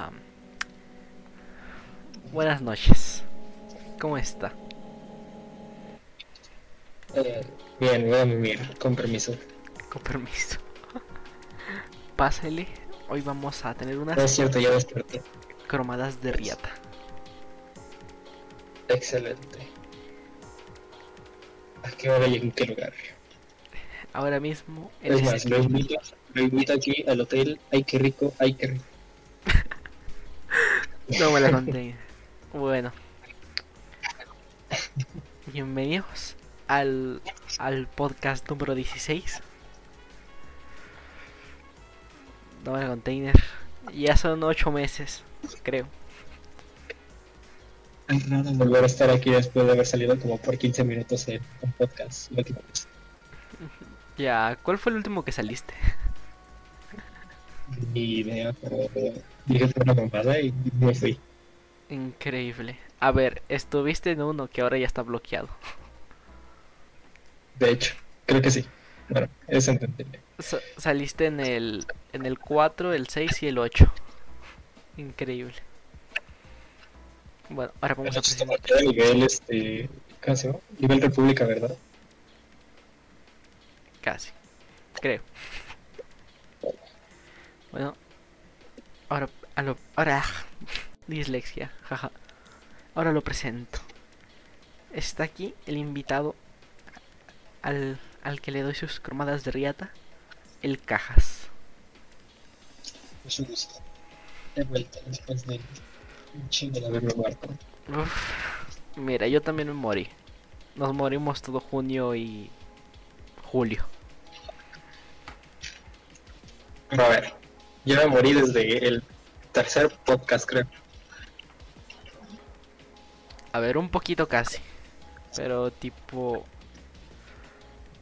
Ajá. Buenas noches. ¿Cómo está? Eh, bien, voy a mimir, con permiso. Con permiso. Pásele. Hoy vamos a tener unas No es cierto, ya desperté. cromadas de riata. Excelente. ¿A qué hora y en qué lugar? Ahora mismo Es más, este- lo invito, lo invito aquí al hotel. Ay, qué rico, ay, qué rico. No me la conté. Bueno. Bienvenidos al, al podcast número 16. No me la container. Ya son 8 meses, creo. Es raro volver a estar aquí después de haber salido como por 15 minutos en un podcast. la última vez. Ya, ¿cuál fue el último que saliste? Ni idea, pero dije era una mamada y me fui. Increíble. A ver, estuviste en uno que ahora ya está bloqueado. De hecho, creo que sí. Bueno, es entendible. Sa- saliste en el en el 4, el 6 y el 8. Increíble. Bueno, ahora vamos a presentar. nivel, este, ¿cómo se llama? Nivel República, ¿verdad? Casi. Creo. Bueno. Ahora, a lo- ahora, dislexia, jaja. Ahora lo presento. Está aquí el invitado al, al que le doy sus cromadas de riata, el Cajas. Es un gusto. He vuelto después de un chingo de haberlo muerto. Uf, mira, yo también me morí. Nos morimos todo junio y julio. Pero a ver, yo me morí desde el tercer podcast, creo. A ver, un poquito casi. Pero tipo...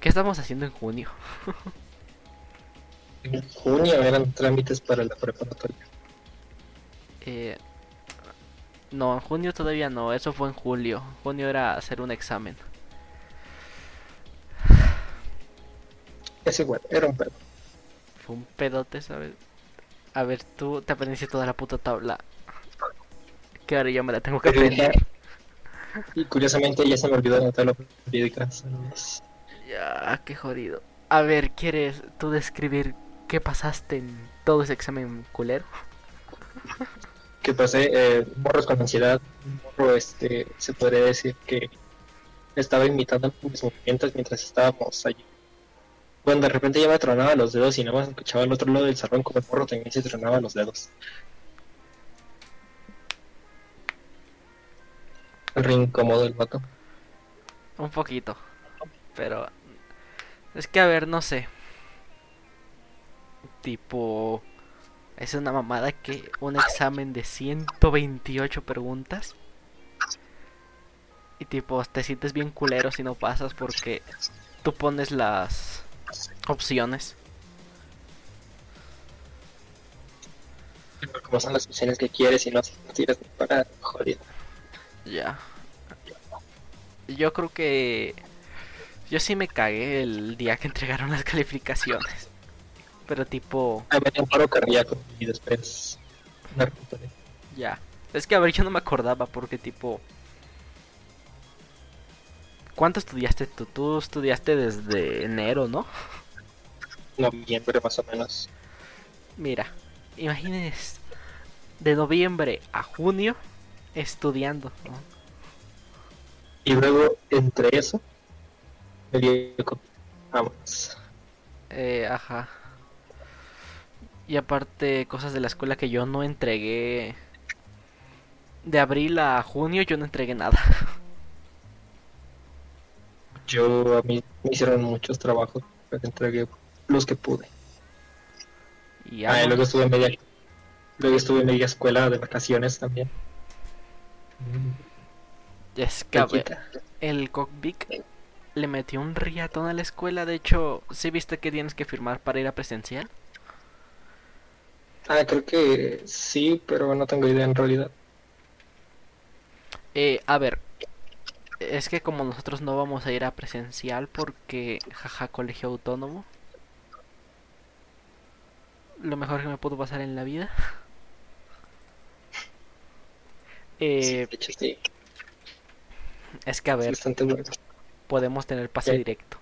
¿Qué estamos haciendo en junio? En junio eran trámites para la preparatoria. Eh, no, en junio todavía no, eso fue en julio. Junio era hacer un examen. Es igual, era un pedo. Fue un pedote, ¿sabes? A ver, tú te aprendiste toda la puta tabla. Que ahora ya me la tengo que aprender. Y curiosamente ya se me olvidó la tabla periódica. Ya, qué jodido. A ver, ¿quieres tú describir qué pasaste en todo ese examen culero? Que pasé eh, morros con ansiedad. Morro, este, se podría decir que estaba imitando mis movimientos mientras estábamos allí. Cuando de repente ya me tronaba los dedos y nada más escuchaba al otro lado del salón como el morro también se tronaba los dedos. Re incómodo el vato. Un poquito. Pero... Es que, a ver, no sé. Tipo... Es una mamada que un examen de 128 preguntas. Y tipo, te sientes bien culero si no pasas porque tú pones las opciones. Como son las opciones que quieres y no no ni para jodido. Ya. Yo creo que... Yo sí me cagué el día que entregaron las calificaciones. Pero tipo... Ah, me dio un paro cardíaco y después. Ya. Es que a ver, yo no me acordaba porque tipo... ¿Cuánto estudiaste tú? Tú estudiaste desde enero, ¿no? Noviembre más o menos. Mira, imagínense de noviembre a junio estudiando. ¿no? Y luego, entre eso, me dio COVID. Vamos. Eh, ajá. Y aparte, cosas de la escuela que yo no entregué. De abril a junio yo no entregué nada. Yo, a mí me hicieron muchos trabajos, pero entregué los que pude. Y Ah, luego estuve en media, luego estuve en media escuela de vacaciones también. es que el Cockpick le metió un riatón a la escuela. De hecho, ¿sí viste que tienes que firmar para ir a presencial? Ah, creo que sí, pero no tengo idea en realidad. Eh, a ver, es que como nosotros no vamos a ir a presencial porque, jaja, colegio autónomo, lo mejor que me pudo pasar en la vida. Eh, de hecho, sí, es que a ver, bueno. podemos tener pase directo.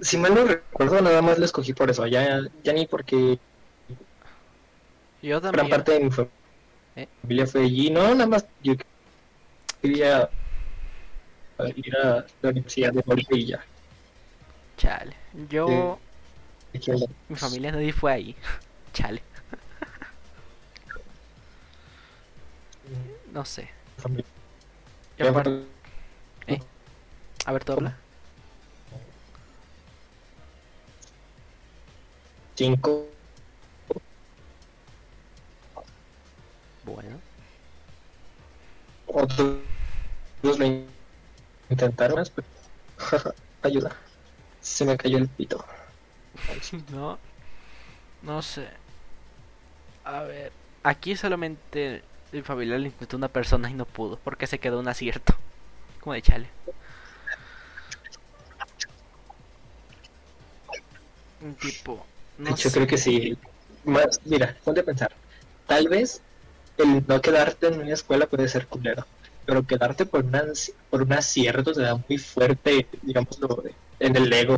Si mal no recuerdo, nada más lo escogí por eso. Ya, ya ni porque Yo gran también. parte de mi ¿Eh? familia fue allí. No, nada más yo quería ir a la Universidad de Bolivia. Chale. Yo, mi familia nadie fue ahí. Chale. No sé. aparte- a ver, tú habla. Cinco. Bueno. Otros lo intentaron pero ayuda. Se me cayó el pito. No. No sé. A ver. Aquí solamente mi familia le intentó una persona y no pudo. Porque se quedó un acierto. Como de chale. Un tipo. No sé. creo que sí. Más, mira, ponte a pensar. Tal vez el no quedarte en una escuela puede ser culero, pero quedarte por, una, por un acierto te da muy fuerte, digámoslo, en el ego.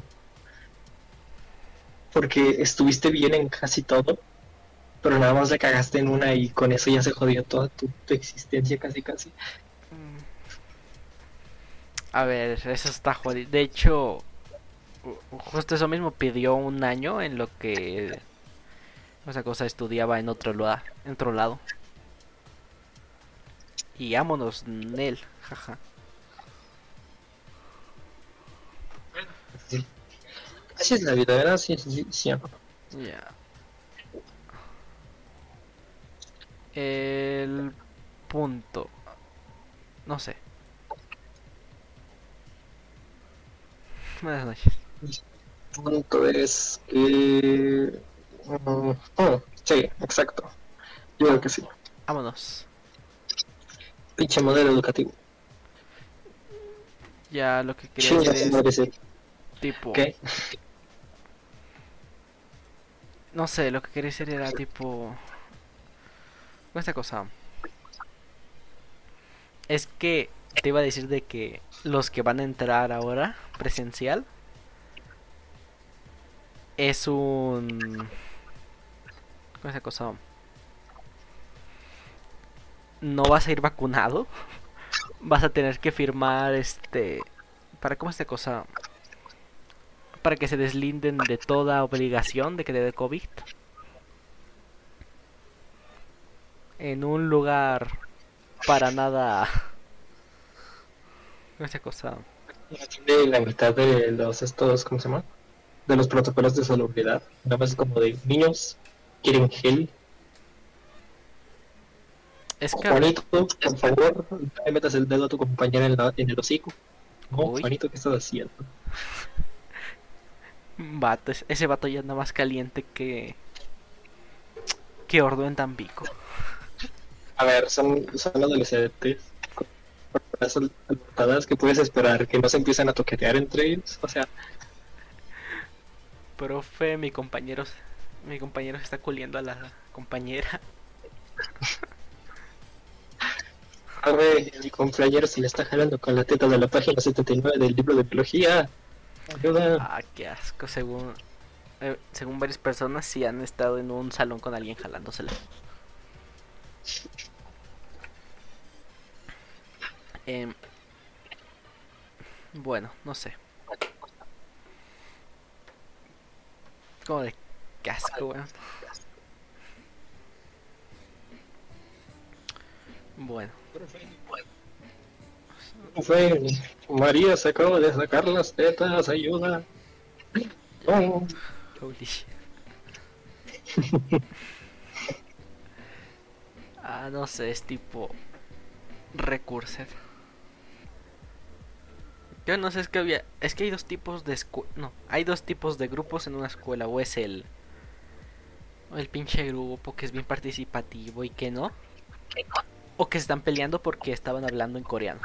Porque estuviste bien en casi todo, pero nada más le cagaste en una y con eso ya se jodió toda tu, existencia casi casi. Mm. A ver, eso está jodido. De hecho, justo eso mismo pidió un año en lo que esa cosa estudiaba en otro, lua- en otro lado. Y vámonos, Nel, jaja. Sí. Así es la vida, ¿verdad? Sí, sí, sí. Ya. El punto. No sé. Buenas noches. punto es que... oh, sí, exacto. Yo creo que sí. Vámonos. Pinche modelo educativo. Ya lo que quería decir es sí. tipo. ¿Qué? No sé, lo que quería decir era tipo. Esta cosa. Es que te iba a decir de que los que van a entrar ahora presencial es un. con esa cosa. No vas a ir vacunado. Vas a tener que firmar este. ¿Para cómo esta cosa? Para que se deslinden de toda obligación de que te dé COVID. En un lugar para nada. Esta cosa. De la mitad de los estos, ¿cómo se llama? De los protocolos de salubridad. Nada más como de niños quieren gel. Es que. Juanito, por favor, no le metas el dedo a tu compañera en, la- en el hocico. No, Uy. Juanito, ¿qué estás haciendo? Vato, es- ese vato ya anda más caliente que. que Ordo en Tampico. A ver, son, son adolescentes las que puedes esperar que no se empiecen a toquetear entre ellos. O sea, Profe, mi compañero. Mi compañero se está culiendo a la compañera. Ver, mi compañero se le está jalando con la teta de la página 79 del libro de biología. Ayuda. Ah, qué asco. Según. eh, según varias personas, sí han estado en un salón con alguien jalándosela. Em, bueno, no sé. Como de casco, weón. Bueno, Fue, María se acaba de sacar las tetas, ayuda. Oh, holy shit. ah, no sé, es tipo Recursed. Yo no sé, es que había. Es que hay dos tipos de escu- No, hay dos tipos de grupos en una escuela. O es el. O el pinche grupo que es bien participativo y que no. O que se están peleando porque estaban hablando en coreano.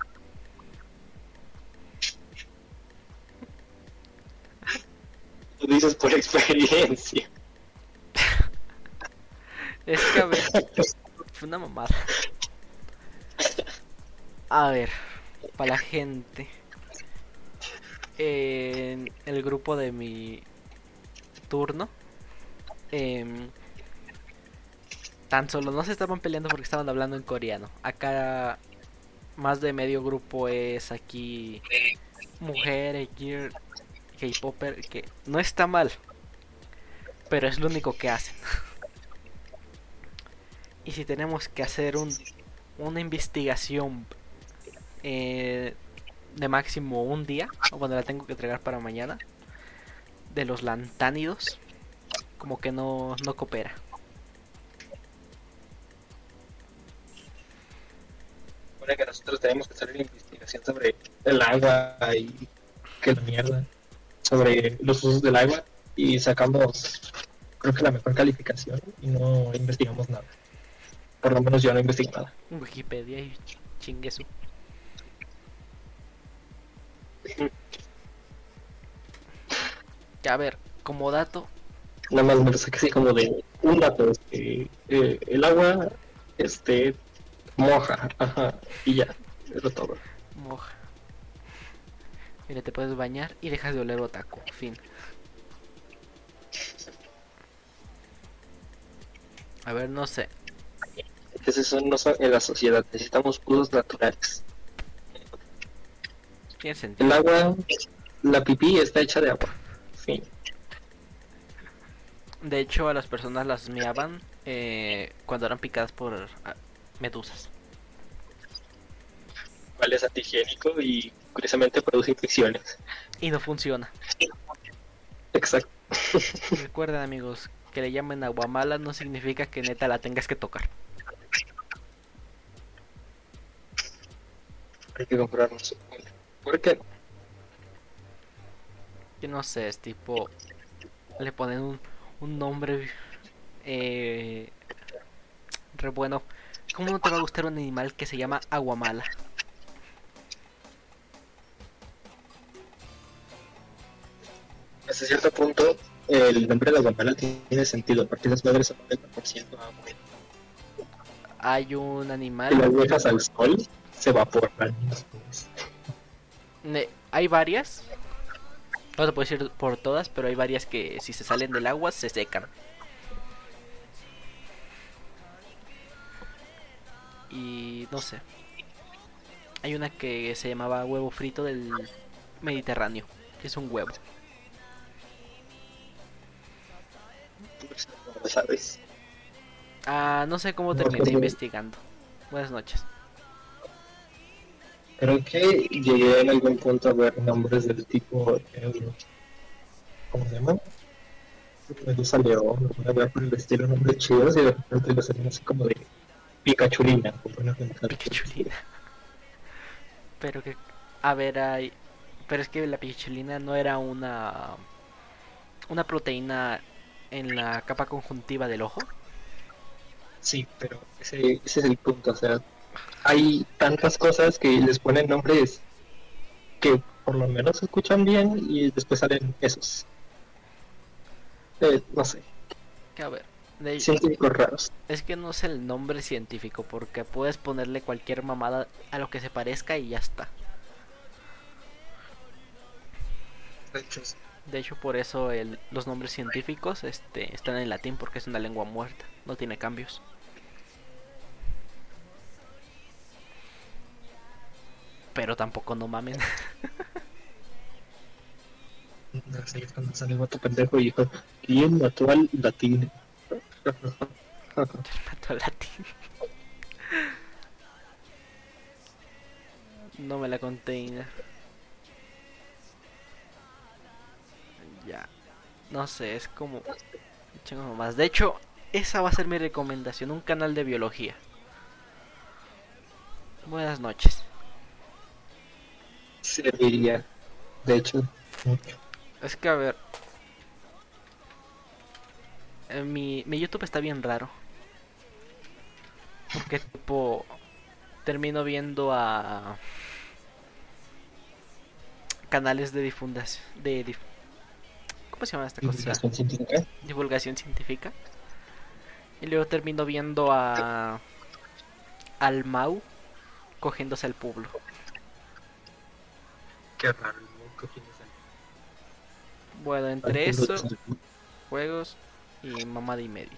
lo dices por experiencia. Es que a ver, fue una mamada. A ver, para la gente. En el grupo de mi turno. em, tan solo no se estaban peleando porque estaban hablando en coreano. Acá más de medio grupo es aquí mujer, gear, K-popper, que no está mal, pero es lo único que hacen. y si tenemos que hacer un, una investigación eh, de máximo un día, o cuando la tengo que entregar para mañana, de los lantánidos, como que no, no coopera. Supone que nosotros tenemos que hacer una investigación sobre el agua y que la mierda, sobre los usos del agua y sacamos, creo que la mejor calificación y no investigamos nada. Por lo menos yo no investigué nada. Wikipedia y ch- chingue su. Que, A ver, como dato, Nada más me lo saqué así como de un dato, este, eh, el agua, este, moja, ajá, y ya, eso es todo. moja. Mira, te puedes bañar y dejas de oler otaku. Fin. A ver, no sé. Entonces eso no son en la sociedad, necesitamos usos naturales. Tiene sentido. El agua, la pipí está hecha de agua. Fin. De hecho, a las personas las miaban eh, cuando eran picadas por ah, medusas. Es antihigiénico y curiosamente produce infecciones. Y no funciona. Exacto. Recuerden, amigos, que le llamen agua mala no significa que neta la tengas que tocar. Hay que comprarnos. ¿Por qué? Yo no sé, es tipo. Le ponen un, un nombre. Eh, re bueno. ¿Cómo no te va a gustar un animal que se llama aguamala? Hasta cierto punto, el nombre de la guamala tiene sentido, porque esas madres son 90% agua. Hay un Si las animal. dejas al sol, se evaporan. hay varias. No te puedo decir por todas, pero hay varias que si se salen del agua se secan. Y no sé. Hay una que se llamaba huevo frito del Mediterráneo. que es un huevo. Sabes. Ah, no sé cómo terminé pues, investigando. Buenas noches. Creo que llegué en algún punto a ver nombres del tipo. eh, ¿Cómo se llama? Medusa León, una vez por el estilo, nombres chidos y de repente lo salen así como de Pikachulina. como una pendejada. Pichulina. Pero que. A ver, hay. Pero es que la pichulina no era una. Una proteína en la capa conjuntiva del ojo. Sí, pero ese, ese es el punto. O sea, hay tantas cosas que les ponen nombres que por lo menos se escuchan bien y después salen esos. Eh, no sé, Que a ver. De- científicos raros. es que no sé el nombre científico. Porque puedes ponerle cualquier mamada a lo que se parezca y ya está. De hecho, por eso el- los nombres científicos este, están en latín porque es una lengua muerta. No tiene cambios. Pero tampoco no mamen. No sé, cuando sale otro pendejo y dijo, ¿quién mató al latín? Mató al latín. No me la container. Ya. No sé, es como. Más. De hecho, esa va a ser mi recomendación: un canal de biología. Buenas noches. Serviría, de hecho, mucho. Es que a ver. Eh, mi, mi YouTube está bien raro. Porque tipo. Termino viendo a. Canales de difundación. De, dif- ¿Cómo se llama esta cosa? Científica. Divulgación científica. Y luego termino viendo a. al Mau cogiéndose al pueblo. Qué raro, ¿no? Cogiéndose al- Bueno, entre eso, juegos y mamada y media.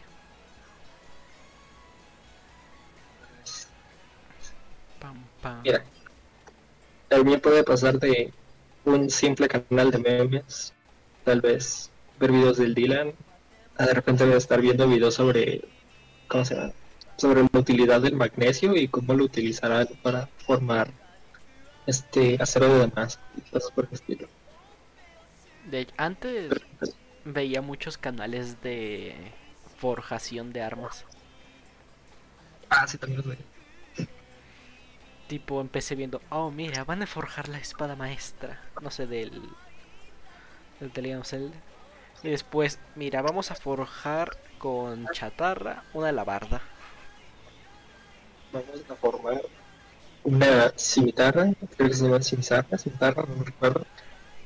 Pam, pam. Mira, el mío puede pasar de un simple canal de memes, tal vez ver videos del Dylan, a de repente estar viendo videos sobre, ¿cómo se llama? Sobre la utilidad del magnesio y cómo lo utilizarán para formar este acero de Damasco y cosas por el estilo. De antes veía muchos canales de forjación de armas. Ah, sí, también los veo. Tipo, empecé viendo, oh, mira, van a forjar la espada maestra. No sé, del. del of Zelda. Y después, mira, vamos a forjar con chatarra una alabarda. Vamos a formar una cimitarra, creo que se llama cimitarra, cimitarra, no me recuerdo,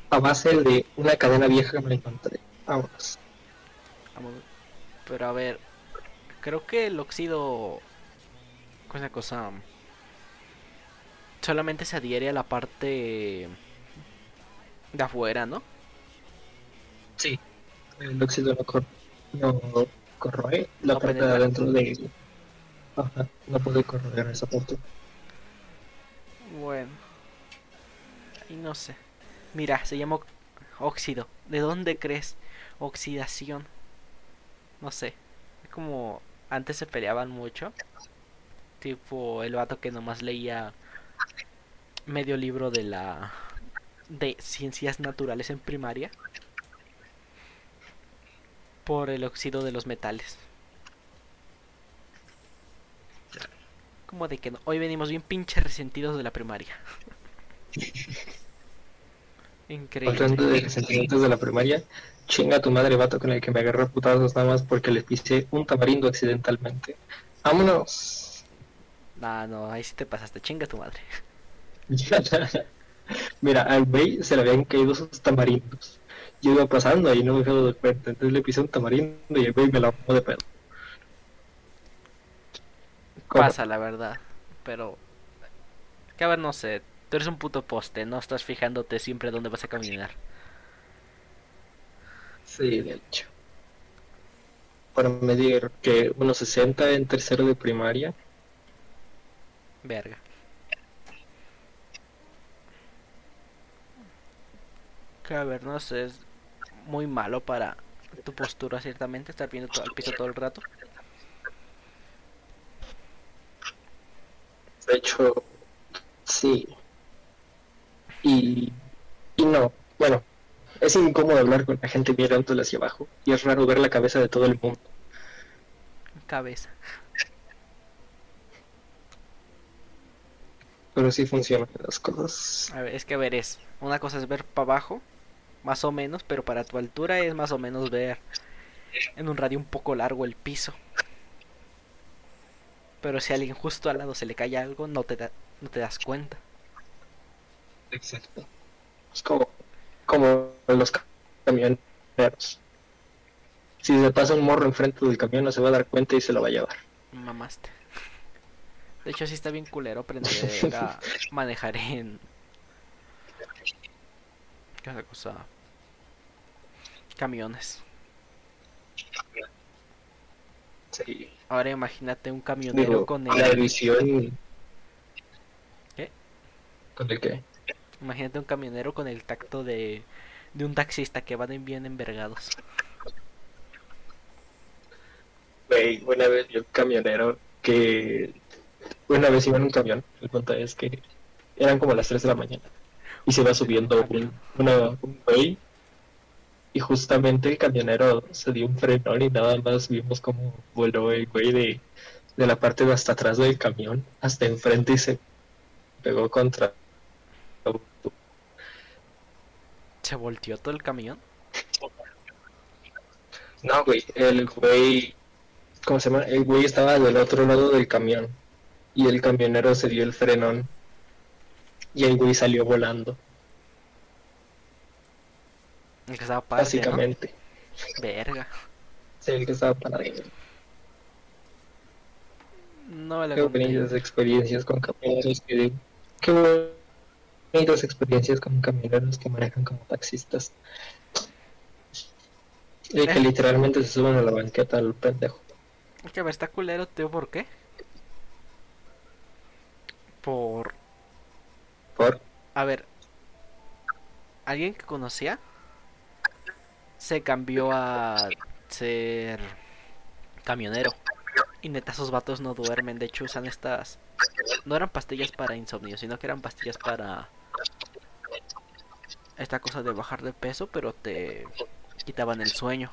a base de una cadena vieja que me la encontré. Vámonos. Vamos. Pero a ver, creo que el óxido. Cosa cosa. Solamente se adhiere a la parte de afuera, ¿no? Sí. El óxido no, cor no corroe la No parte de adentro de... Ajá, no puede corroer esa parte. Bueno. Y no sé. Mira, se llama óxido. ¿De dónde crees? Oxidación. No sé. Es como antes se peleaban mucho. Tipo el vato que nomás leía medio libro de la de ciencias naturales en primaria por el óxido de los metales. Como de que no- hoy venimos bien pinches resentidos de la primaria. Hablando Increíble. de sentimientos de la primaria, chinga tu madre vato con el que me agarré a putazos nada más porque le pisé un tamarindo accidentalmente. ¡Vámonos! Ah, no, ahí sí te pasaste, chinga tu madre. Mira, al güey se le habían caído sus tamarindos. Yo iba pasando y no me había dado cuenta, entonces le pisé un tamarindo y el güey me la de pedo. ¿Cómo? Pasa, la verdad. Pero. Ver, no sé. Tú eres un puto poste, no estás fijándote siempre dónde vas a caminar. Sí, de hecho. Para medir que unos 60 en tercero de primaria. Verga. Que a ver, no sé. Es muy malo para tu postura, ciertamente. Estar viendo todo el piso todo el rato. De hecho, sí. Y, y no. Bueno, es incómodo hablar con la gente mirándole hacia abajo. Y es raro ver la cabeza de todo el mundo. Cabeza. Pero sí funcionan las cosas. A ver, es que a ver, es. Una cosa es ver para abajo, más o menos, pero para tu altura es más o menos ver en un radio un poco largo el piso. Pero si a alguien justo al lado se le cae algo, no te, da- no te das cuenta. Exacto. Es como, como los camioneros. Si se pasa un morro enfrente del camión, no se va a dar cuenta y se lo va a llevar. Mamaste. De hecho, sí está bien culero aprender a manejar en. ¿Qué cosa? Camiones. Sí. Ahora imagínate un camionero Digo, con la el. visión. ¿Qué? ¿Con el qué? Imagínate un camionero con el tacto de, de un taxista que van bien envergados. Güey, una vez vi un camionero que. Una vez iba en un camión. El punto es que eran como las 3 de la mañana. Y se iba subiendo un, una, un güey. Y justamente el camionero se dio un frenón y nada más vimos como voló el güey de, de la parte de hasta atrás del camión hasta enfrente y se pegó contra. Se volteó todo el camión. No, güey, el güey. ¿Cómo se llama? El güey estaba del otro lado del camión. Y el camionero se dio el frenón. Y el güey salió volando, El que estaba aparte, ¿no? básicamente. Verga. Sí, el que estaba parado. No la Qué experiencias con camioneros que... Qué bonitas experiencias con camioneros que manejan como taxistas. Y que Eh. literalmente se suben a la banqueta al pendejo. Es que ver, está culero, tío, ¿por qué? Por... Por... A ver, alguien que conocía se cambió a ser camionero. Y neta, esos vatos no duermen. De hecho, usan estas. No eran pastillas para insomnio, sino que eran pastillas para. Esta cosa de bajar de peso, pero te quitaban el sueño.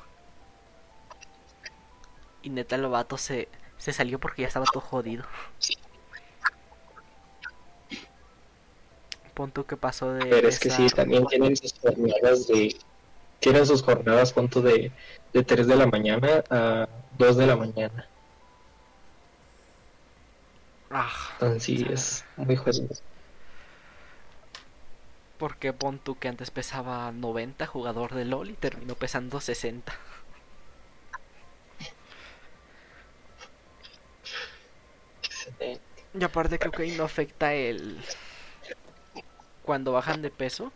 Y neta, el vato se, se salió porque ya estaba todo jodido. Pon tú que pasó de. Pero es que sí, también tienen sus jornadas de... Tienen sus jornadas, punto de, de 3 de la mañana a 2 de la mañana. Ah, Entonces sí, es muy jodido. Porque pon tú que antes pesaba 90 jugador de LOL y terminó pesando 60. Y aparte creo que ahí no afecta el... Cuando bajan de peso,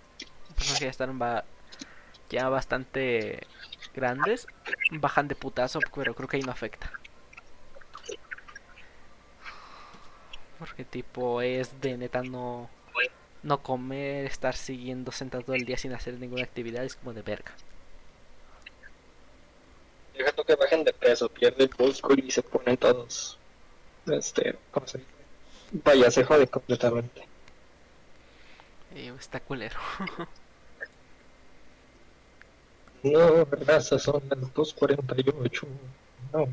personas que ya están ba- ya bastante grandes, bajan de putazo, pero creo que ahí no afecta. Porque tipo es de neta no... No comer, estar siguiendo sentado todo el día sin hacer ninguna actividad, es como de verga. Deja tú que bajen de peso, pierden músculo y se ponen todos. Este, ¿cómo se dice? Vaya, se jode completamente. Y está culero. No, verdad, son las 2.48. No,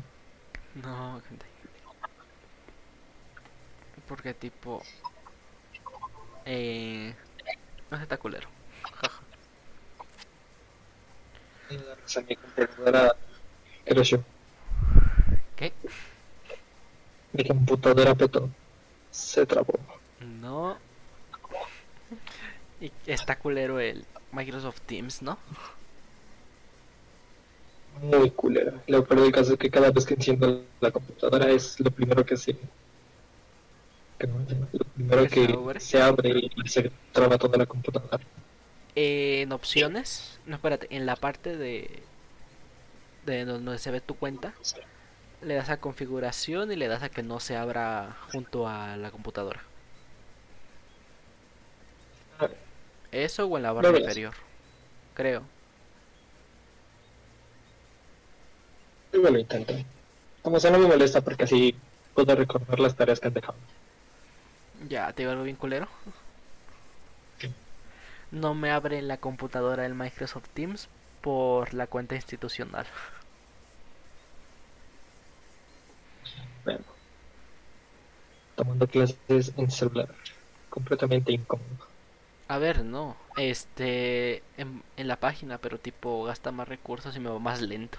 No, gente. Porque tipo... Eh... No está culero. Mi computadora creció. ¿Qué? Mi computadora petó. Se trabó. No. Y está culero el Microsoft Teams, ¿no? Muy culera. Lo peor del caso es que cada vez que enciendo la computadora es lo primero que se. No, Lo primero ¿Que se abre? se abre y se traba toda la computadora. En opciones, no espérate, en la parte de de donde se ve tu cuenta, le das a configuración y le das a que no se abra junto a la computadora. Eso o en la barra verás. inferior. Creo. Yo me lo intento. Como sea, no me molesta porque así puedo recordar las tareas que han dejado. Ya, te digo algo bien culero. No me abre la computadora el Microsoft Teams por la cuenta institucional. Bueno. Tomando clases en celular. Completamente incómodo. A ver, no. Este. En, en la página, pero tipo gasta más recursos y me va más lento.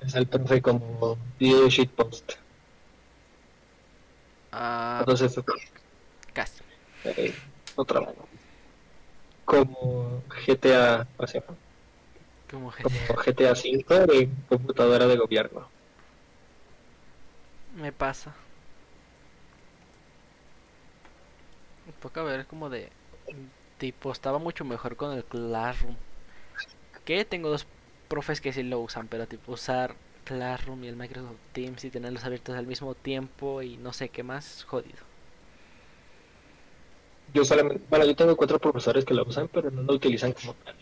Es el profe como video shitpost. Ah, Entonces, casi. eh, otra mano. Como GTA, o sea, Como que como GTA 5 de computadora de gobierno. me pasa. Toca ver como de. Tipo, estaba mucho mejor con el Classroom. Que tengo dos profes que sí lo usan, pero tipo usar Classroom y el Microsoft Teams y tenerlos abiertos al mismo tiempo y no sé qué más, jodido. Yo solamente, bueno, yo tengo cuatro profesores que lo usan, pero no lo utilizan como tal.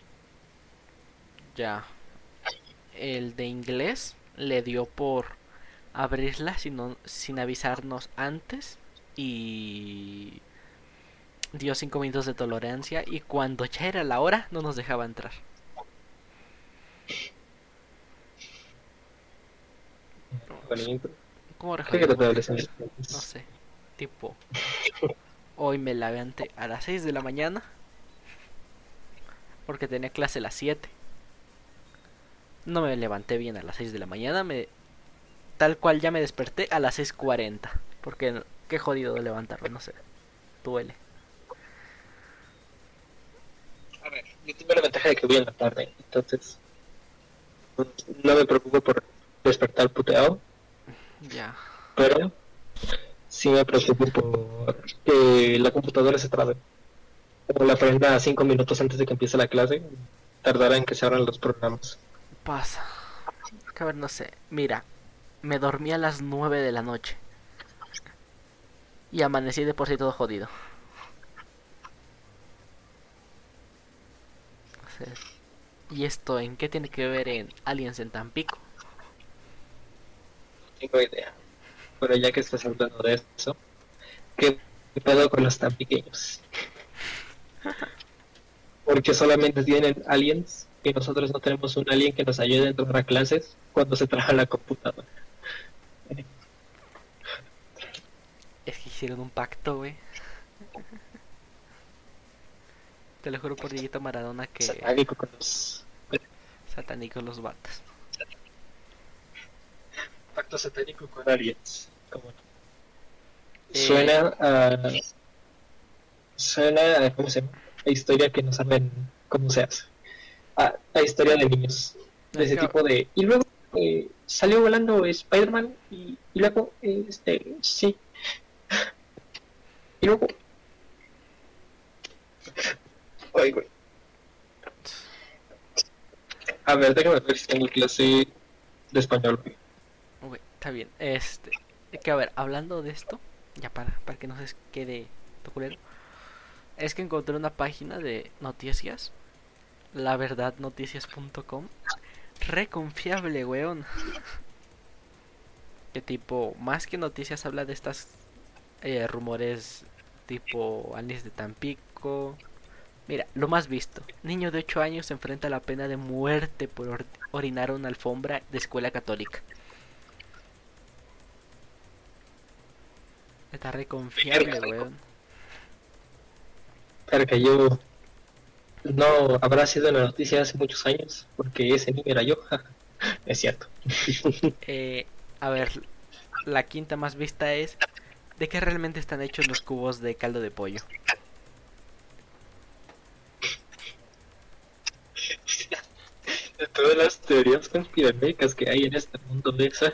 Ya. El de inglés le dio por abrirla sin, sin avisarnos antes y dio cinco minutos de tolerancia y cuando ya era la hora no nos dejaba entrar. Bonito. ¿Cómo adolescentes? No sé. Tipo, hoy me levanté a las 6 de la mañana porque tenía clase a las 7. No me levanté bien a las 6 de la mañana, me tal cual ya me desperté a las 6:40, porque qué jodido de levantarme, no sé. Duele. A ver, yo tengo la ventaja de que voy en la tarde, entonces no me preocupo por despertar puteado, Ya. Pero sí me preocupo por que la computadora se trabe. Como la prenda cinco minutos antes de que empiece la clase, tardará en que se abran los programas. Pasa. Que a ver, no sé. Mira, me dormí a las 9 de la noche. Y amanecí de por sí todo jodido. O ¿Y esto en qué tiene que ver en Aliens en Tampico? No tengo idea. Pero ya que estás hablando de eso, ¿qué pedo con los tan pequeños? Porque solamente tienen aliens y nosotros no tenemos un alien que nos ayude a entrar a clases cuando se traja la computadora. Es que hicieron un pacto, güey. Te lo juro por Dieguito Maradona que Satánico con los satánicos los vatos. Pacto satánico con aliens. ¿Cómo no? Eh. Suena a. Suena a. ¿Cómo se llama? A historia que no saben cómo se hace. A, a historia de niños. De ese tipo de. Y luego eh, salió volando Spider-Man y, y luego. eh, este. Sí. Y luego. Ay, güey. A ver, déjame ver si tengo clase de español, güey. Está bien. Este, que a ver, hablando de esto, ya para, para que no se quede culero, es que encontré una página de noticias, laverdadnoticias.com, re confiable, weón. Que tipo, más que noticias habla de estas eh, rumores tipo aliens de Tampico. Mira, lo más visto. Niño de 8 años se enfrenta a la pena de muerte por or- orinar una alfombra de escuela católica. Está re confiable, weón. Claro que yo no habrá sido una noticia hace muchos años, porque ese niño era yo. es cierto. Eh, a ver, la quinta más vista es de qué realmente están hechos los cubos de caldo de pollo. De todas las teorías conspiranoicas que hay en este mundo de esa,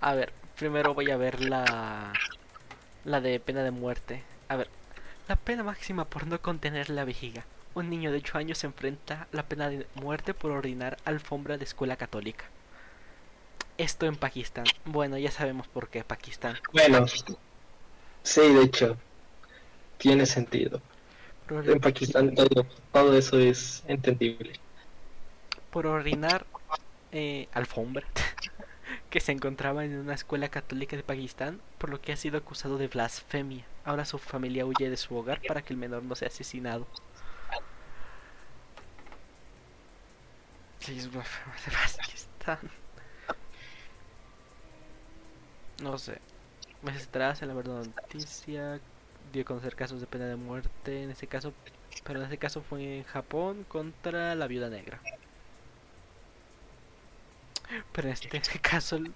A ver, primero voy a ver la la de pena de muerte. A ver, la pena máxima por no contener la vejiga. Un niño de 8 años se enfrenta a la pena de muerte por orinar alfombra de escuela católica. Esto en Pakistán. Bueno, ya sabemos por qué Pakistán. bueno, sí, de hecho, tiene sentido. Por, En Pakistán todo, todo eso es entendible. por orinar eh, alfombra que se encontraba en una escuela católica de Pakistán, por lo que ha sido acusado de blasfemia. Ahora su familia huye de su hogar para que el menor no sea asesinado. Sí, es blasfemia de Pakistán. No sé. Meses atrás, en la verdad noticia, dio a conocer casos de pena de muerte. En este caso, pero en este caso fue en Japón contra la viuda negra. Pero en este caso el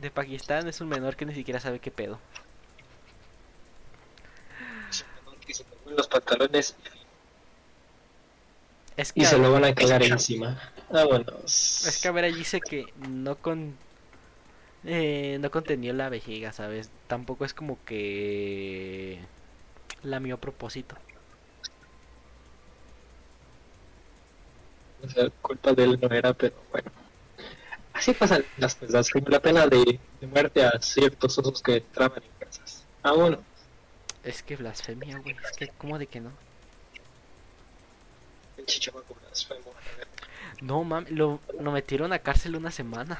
de Pakistán es un menor que ni siquiera sabe qué pedo. Que se ponen los pantalones Es que, y se lo van a cagar encima. Vámonos. es que a ver, allí dice que no con eh, no contenió la vejiga, ¿sabes? Tampoco es como que lamió a propósito. O sea, culpa de él no era, pero bueno. Así pasan las cosas, como la pena de, de muerte a ciertos osos que traban en casas. Ah, bueno. Es que blasfemia, güey. Es que, ¿cómo de que no? El chichamaco blasfemo. No, mami, lo, lo metieron a cárcel una semana.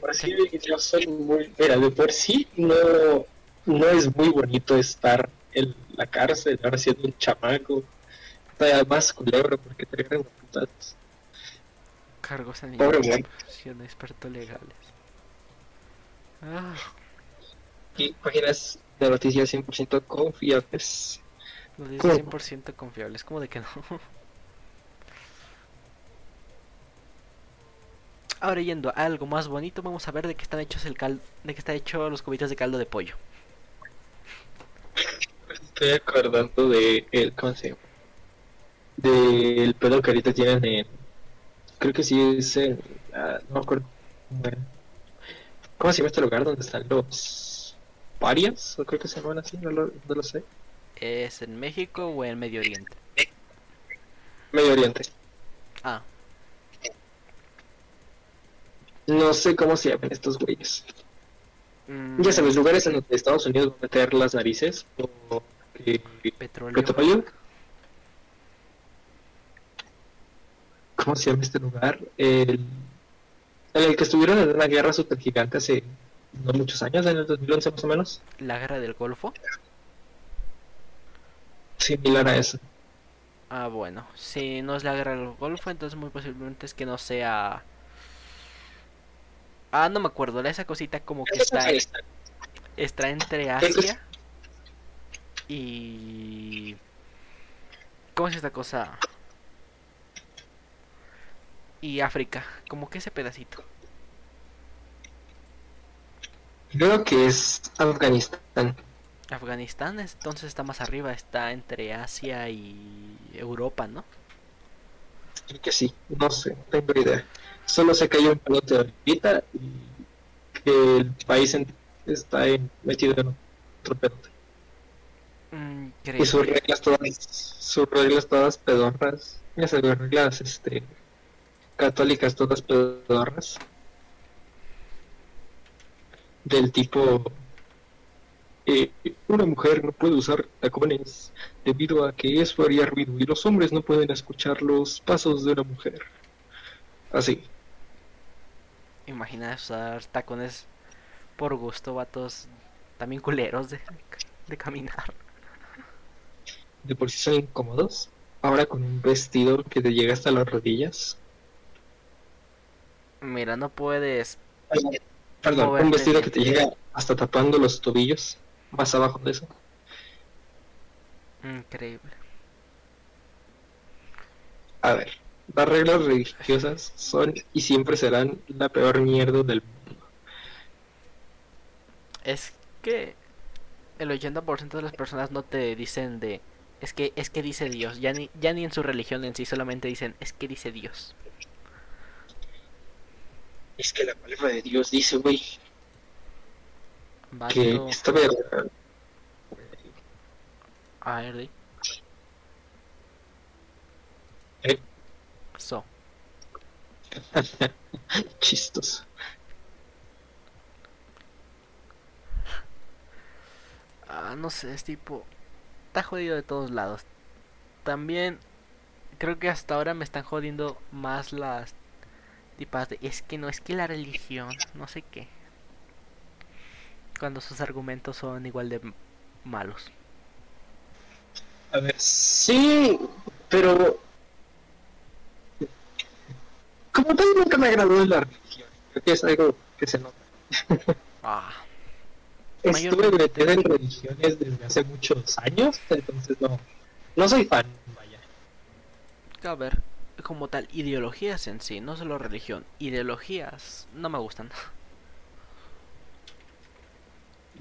Por sí, yo soy muy... Mira, de por sí no, no es muy bonito estar en la cárcel, ahora siendo un chamaco. Todavía más culebro porque te agarran a putazos. Cargos profesión, expertos legales. Ah, Y páginas de noticias 100% confiables. ¿Cómo? 100% confiable, es como de que no. Ahora yendo a algo más bonito, vamos a ver de qué están hechos el cal de qué está hecho los cubitos de caldo de pollo. Estoy acordando de el, ¿cómo se llama? Del pedo que ahorita tienen en. Creo que sí es en. ah, no me acuerdo. ¿Cómo se llama este lugar donde están los parias? O creo que se llaman así, no lo, no lo sé. ¿Es en México o en Medio Oriente? Medio Oriente. Ah, No sé cómo se llaman estos güeyes. mm, Ya sabes, lugares en donde Estados Unidos va a meter las narices o que petróleo. petróleo. ¿Cómo se llama este lugar? El, en el que estuvieron en una guerra super gigante hace no muchos años, en el 2011 más o menos. La guerra del Golfo. Similar a eso. Ah, bueno. Si no es la guerra del Golfo, entonces muy posiblemente es que no sea... Ah, no me acuerdo. Esa cosita como que está, está entre Asia y... ¿Cómo es esta cosa? Y África. Como que ese pedacito. Creo que es Afganistán. Afganistán es- entonces está más arriba. Está entre Asia y Europa, ¿no? Creo que sí, no sé, no tengo idea. Solo sé que hay un pelote ahorita y que el país está en- metido en otro pelote. Mm, Y sus reglas todas, sus reglas todas pedorras. Sabes, reglas este católicas todas pedorras. Del tipo eh, una mujer no puede usar tacones debido a que eso haría ruido y los hombres no pueden escuchar los pasos de una mujer. Así. Imagina usar tacones por gusto, vatos también culeros de, de caminar. De por sí son incómodos. Ahora con un vestido que te llega hasta las rodillas. Mira, no puedes. Perdón, un Moverte vestido bien. que te llega hasta tapando los tobillos. Más abajo de eso. Increíble. A ver, las reglas religiosas son y siempre serán la peor mierda del mundo. Es que el 80% de las personas no te dicen de. Es que, es que dice Dios. Ya ni, ya ni en su religión en sí, solamente dicen, es que dice Dios. Es que la palabra de Dios dice, güey, que esta verga A ver, di. Eh. So. Chistoso. Ah, no sé, es tipo. Está jodido de todos lados. También creo que hasta ahora me están jodiendo más las tipas de. Es que no, es que la religión, no sé qué. Cuando sus argumentos son igual de malos. A ver, sí, pero como tal nunca me agradó la religión. Creo que es algo que se nota. Ah, Estuve metido en religiones desde hace muchos años, entonces no, no soy fan, vaya. a ver, como tal, ideologías en sí, no solo religión. Ideologías no me gustan.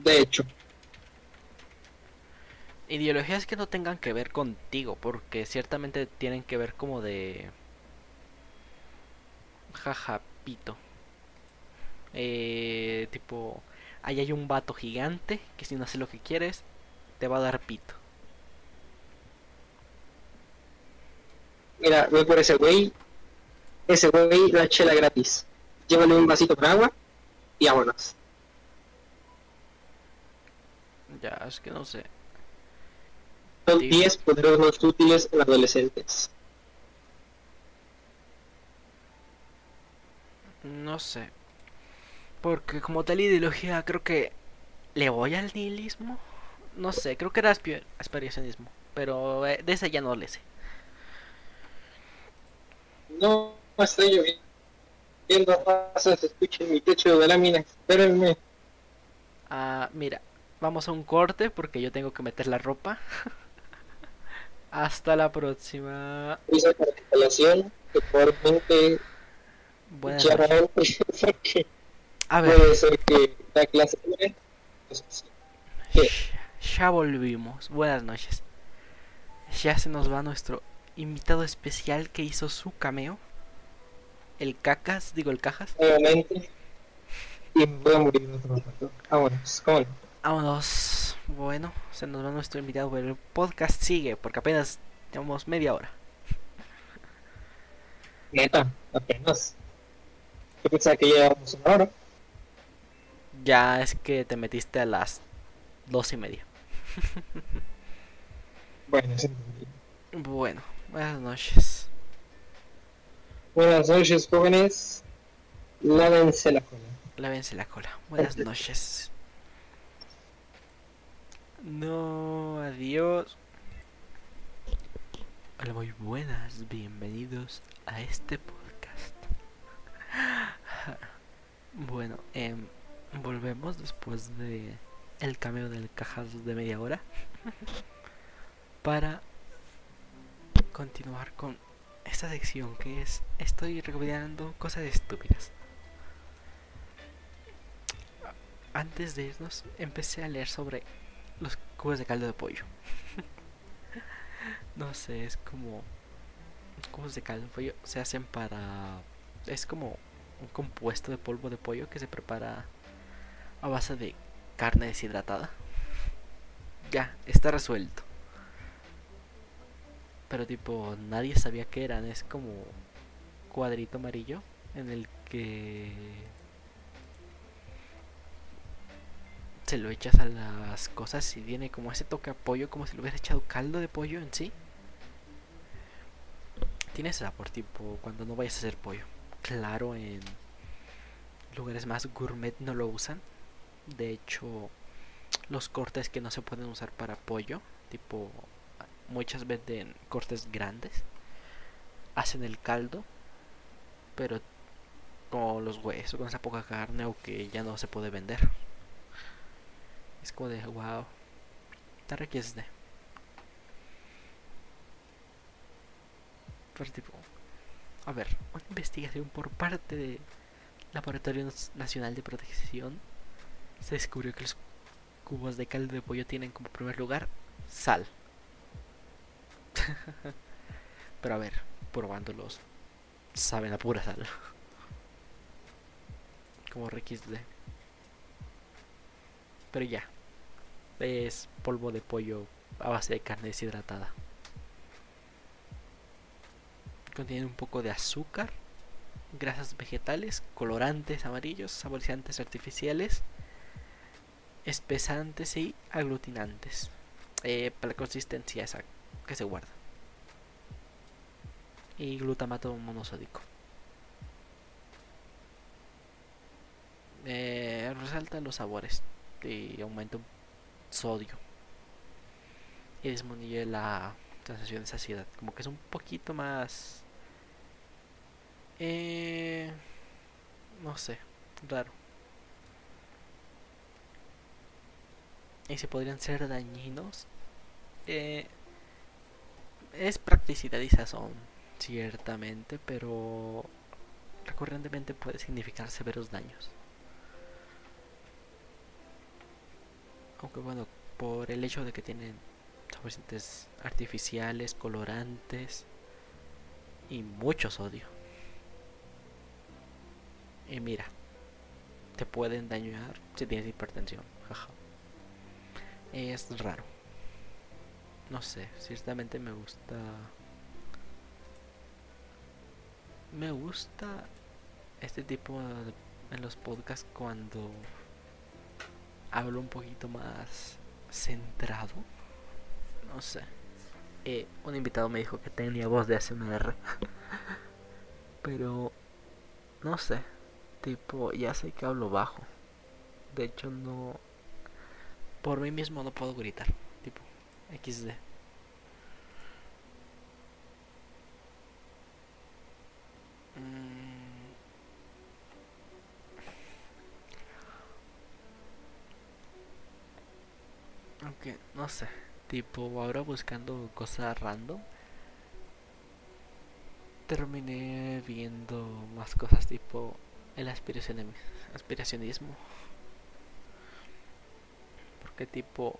De hecho, Ideologías que no tengan que ver contigo, porque ciertamente tienen que ver como de... Jaja, pito. Eh, tipo, ahí hay un vato gigante que si no hace lo que quieres, te va a dar pito. Mira, voy por ese güey, ese güey la chela gratis. Llévale un vasito con agua y vámonos. Ya, es que no sé. Son Sí. 10 poderes más útiles en adolescentes. No sé. Porque como tal ideología creo que le voy al nihilismo. No sé, creo que era aspi- aspiracionismo. Pero eh, de ese ya no le sé. No, estoy lloviendo. Viendo pasas, escuchen mi techo de lámina. Espérenme. Ah, mira, vamos a un corte porque yo tengo que meter la ropa. Hasta la próxima. La instalación que probablemente Buenas noches. A ver, puede ser que la clase dure, pues, ya volvimos. Buenas noches. Ya se nos va nuestro invitado especial que hizo su cameo. El Cacas, digo el Cajas. Nuevamente. Y voy a morir otro rato. Vámonos, ¿cómo no? Vámonos. Bueno, se nos va nuestro invitado, pero el podcast sigue porque apenas llevamos media hora. Neta, apenas. Yo pensaba que llevábamos una hora. Ya es que te metiste a las dos y media. Bueno, sí. Bueno, buenas noches. Buenas noches, jóvenes. Lávense la cola. Lávense la cola. Buenas noches. No, adiós. Hola, muy buenas. Bienvenidos a este podcast. Bueno, em, volvemos después de el cameo del cajas de media hora para continuar con esta sección que es estoy recomendando cosas estúpidas. Antes de irnos empecé a leer sobre los cubos de caldo de pollo. no sé, es como cubos de caldo de pollo se hacen para es como un compuesto de polvo de pollo que se prepara a base de carne deshidratada. Ya, está resuelto. Pero tipo, nadie sabía qué eran. Es como cuadrito amarillo en el que se lo echas a las cosas y tiene como ese toque a pollo, como si lo hubieras echado caldo de pollo en sí. Tiene ese sabor tipo cuando no vayas a hacer pollo. Claro, en lugares más gourmet no lo usan. De hecho, los cortes que no se pueden usar para pollo, tipo muchas veces cortes grandes, hacen el caldo, pero con los huesos, con esa poca carne o que ya no se puede vender. Es como de wow. Está de Pero a ver, una investigación por parte del Laboratorio Nacional de Protección se descubrió que los cubos de caldo de pollo tienen como primer lugar sal. Pero a ver, probándolos, saben a pura sal. Como RXD. Pero ya, es polvo de pollo a base de carne deshidratada. Contiene un poco de azúcar, grasas vegetales, colorantes amarillos, saborizantes artificiales, espesantes y aglutinantes. Eh, para la consistencia esa que se guarda. Y glutamato monosódico. Eh, resalta los sabores y aumenta sodio. Y disminuye la sensación de saciedad. Como que es un poquito más... Eh, no sé, raro. Y se podrían ser dañinos. Eh, es practicidad y sazón, ciertamente, pero recurrentemente puede significar severos daños. Aunque bueno, por el hecho de que tienen saborizantes artificiales, colorantes y mucho sodio. Y mira, te pueden dañar si tienes hipertensión. Es raro. No sé, ciertamente me gusta. Me gusta este tipo de, en los podcasts cuando hablo un poquito más centrado. No sé. Eh, un invitado me dijo que tenía voz de ASMR. Pero no sé. Tipo, ya sé que hablo bajo. De hecho, no. Por mí mismo no puedo gritar. XD. Mm. Aunque, no sé, tipo, ahora buscando cosas random, terminé viendo más cosas tipo el aspiracionismo. Porque tipo,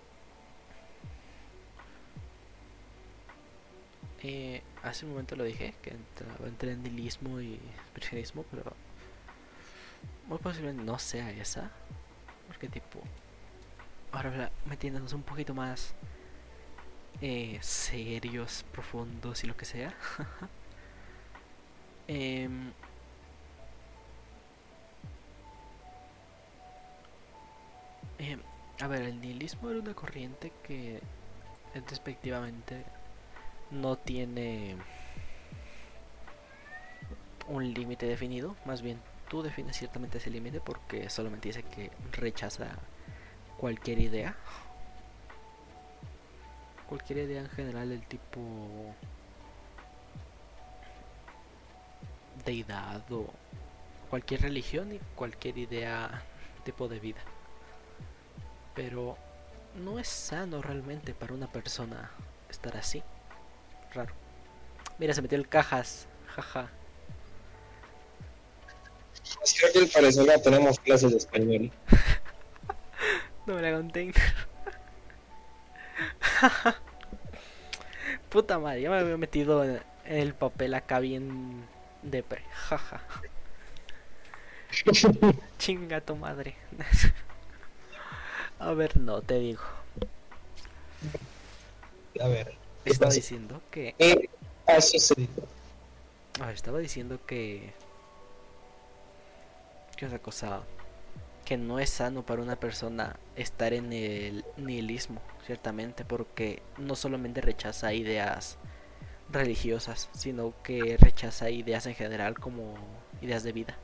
Eh, hace un momento lo dije, que entraba entre nihilismo y expresionismo, pero muy posiblemente no sea esa. Porque tipo, ahora metiéndonos un poquito más eh, serios, profundos y lo que sea. eh, a ver, el nihilismo era una corriente que respectivamente no tiene un límite definido, más bien tú defines ciertamente ese límite porque solamente dice que rechaza cualquier idea. Cualquier idea en general del tipo deidad o cualquier religión y cualquier idea tipo de vida. Pero no es sano realmente para una persona estar así. Raro. Mira, se metió el cajas. Jaja. Es que al parecer no tenemos clases de español. no me la conté. Puta madre, ya me había metido en el papel acá bien depre. Jaja. Chinga tu madre. A ver, no, te digo. A ver. Estaba diciendo que... ¿Qué ha sucedido? A ver, estaba diciendo que... ¿Qué otra cosa? Que no es sano para una persona estar en el nihilismo, ciertamente, porque no solamente rechaza ideas religiosas, sino que rechaza ideas en general como ideas de vida.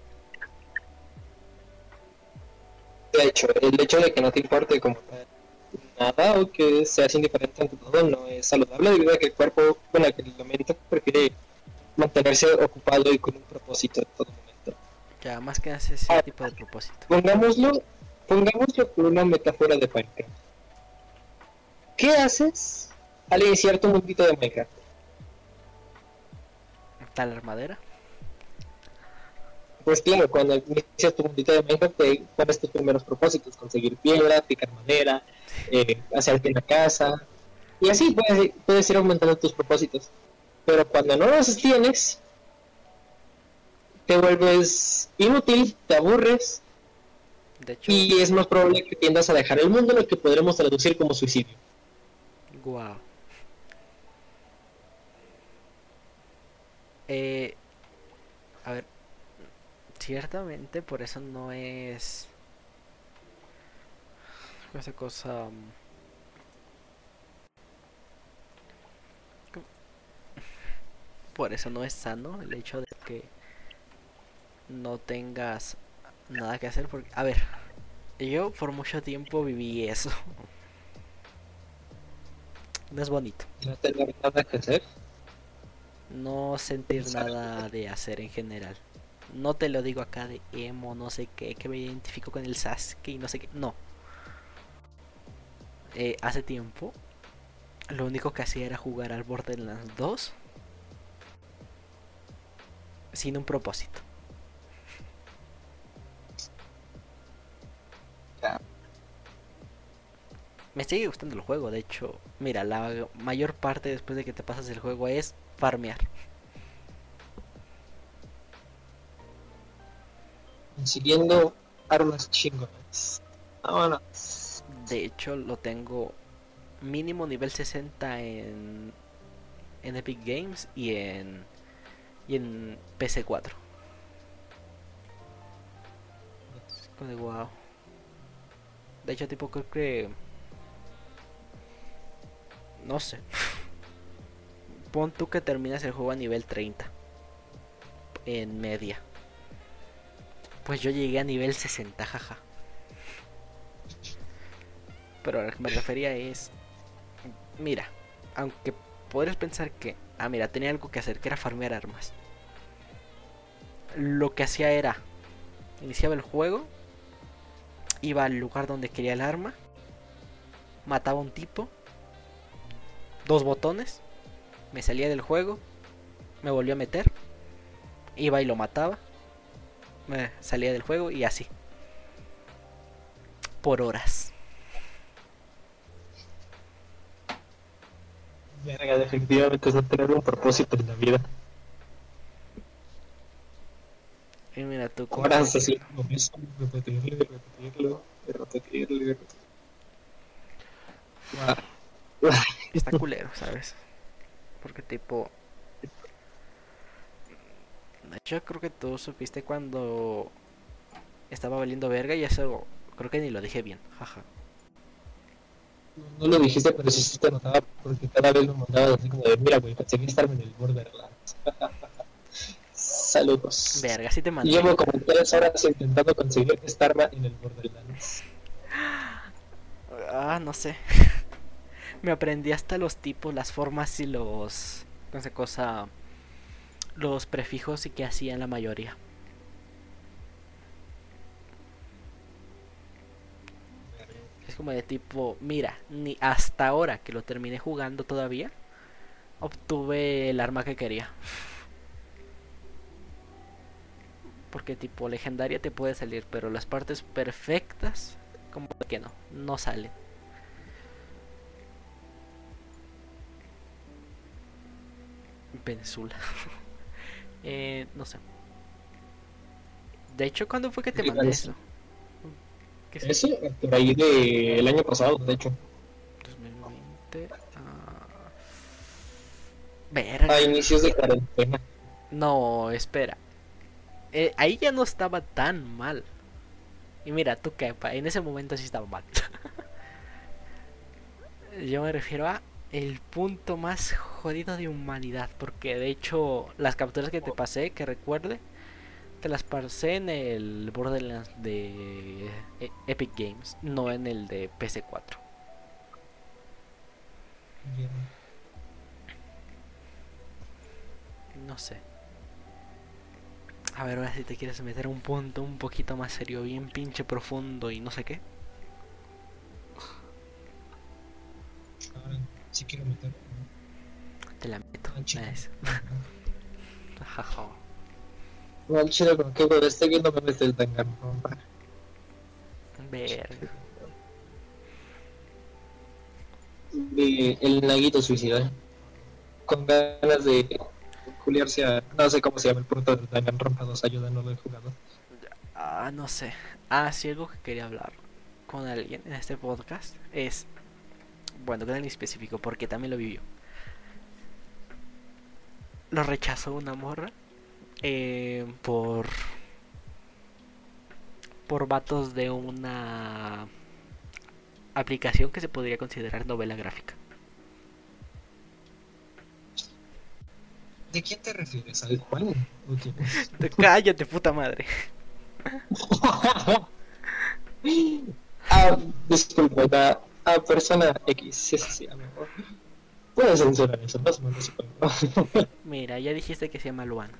De hecho, el hecho de que no te importe como nada o que seas indiferente ante todo no es saludable debido a que el cuerpo, bueno, que la mente prefiere mantenerse ocupado y con un propósito en todo momento. Ya, más que hacer ese Ah, tipo de propósito. Pongámoslo, pongámoslo por una metáfora de Minecraft. ¿Qué haces al iniciar tu mundito de Minecraft? Tal armadera. Pues claro, cuando inicias tu mundito de Minecraft te pones tus primeros propósitos, conseguir piedra, picar madera, eh, hacerte una casa, y así puedes, puedes ir aumentando tus propósitos. Pero cuando no los tienes, te vuelves inútil, te aburres, De hecho, y es más probable que tiendas a dejar el mundo, lo que podremos traducir como suicidio. Wow. Eh, a ver, ciertamente por eso no es esa cosa. mm. Por eso no es sano el hecho de que no tengas nada que hacer porque, a ver, yo por mucho tiempo viví eso. No es bonito. No tener nada que hacer. no sentir nada de hacer en general. No te lo digo acá de emo, no sé qué, que me identifico con el Sasuke y no sé qué. No. Eh, hace tiempo, lo único que hacía era jugar al Borderlands 2 sin un propósito. Ya. Me sigue gustando el juego, de hecho, mira, la mayor parte después de que te pasas el juego es farmear. Consiguiendo armas chingonas. Vámonos. De hecho, lo tengo mínimo nivel 60 en, Epic Games y en, y en PC4. Es como de wow. De hecho, tipo, creo que. No sé. Pon tú que terminas el juego a nivel 30. En media. Pues yo llegué a nivel 60, jaja. Pero a lo que me refería es. Mira, aunque podrías pensar que. Ah, mira, tenía algo que hacer, que era farmear armas. Lo que hacía era. Iniciaba el juego. Iba al lugar donde quería el arma. Mataba un tipo. Dos botones. Me salía del juego. Me volvió a meter. Iba y lo mataba. Me salía del juego y así. Por horas. Verga, definitivamente es tener un propósito en la vida. Y mira tú, ¿cómo Horas así, repetirlo, repetirlo, repetirlo, está culero, ¿sabes? Porque tipo... Hecho, creo que tú supiste cuando estaba valiendo verga y eso creo que ni lo dije bien, jaja. No lo dijiste, pero sí te notaba porque cada vez me mandabas así como de, mira, güey, conseguí estarme en el Borderlands. Saludos. Verga, sí te mandé. Llevo como tres horas intentando conseguir estarme en el Borderlands. Ah, no sé. Me aprendí hasta los tipos, las formas y los. No sé cosa. Los prefijos y que hacían la mayoría. Es como de tipo, mira, ni hasta ahora que lo terminé jugando todavía, obtuve el arma que quería. Porque tipo legendaria te puede salir, pero las partes perfectas, como que no, no salen. Venezuela. eh, no sé. De hecho, ¿cuándo fue que te mandé eso? ¿Qué es Ese, por ahí del año pasado, de hecho. 2020. ah, Verga. A inicios de cuarentena. No, espera. Eh, ahí ya no estaba tan mal. Y mira, tú que en ese momento sí estaba mal. Yo me refiero a el punto más jodido de humanidad. Porque de hecho, las capturas que te pasé, que recuerde, te las pasé en el Borderlands de eh, Epic Games, no en el de PC4. No sé. A ver, ahora si te quieres meter un punto un poquito más serio, bien pinche profundo y no sé qué. Sí quiero meter. Te la meto. Ah, chido. Nice. Jaja. No, al chile, con qué güey, estoy viendo memes del Danganronpa. Verga. De el Naguito suicida. Con ganas de culiarse a. No sé cómo se llama el punto del Danganronpa 2. Ayuda, no lo he jugado. Ah, no sé. Ah, sí, algo que quería hablar con alguien en este podcast es. Bueno, con alguien específico, porque también lo vivió. Lo rechazó una morra eh, por. por vatos de una aplicación que se podría considerar novela gráfica. ¿De quién te refieres? ¿Al Juan? Cállate, puta madre. ah, disculpa, a persona X. Sí, sí, sí, a lo mejor. Puedes censurar eso, no supongo. Mira, ya dijiste que se llama Luan.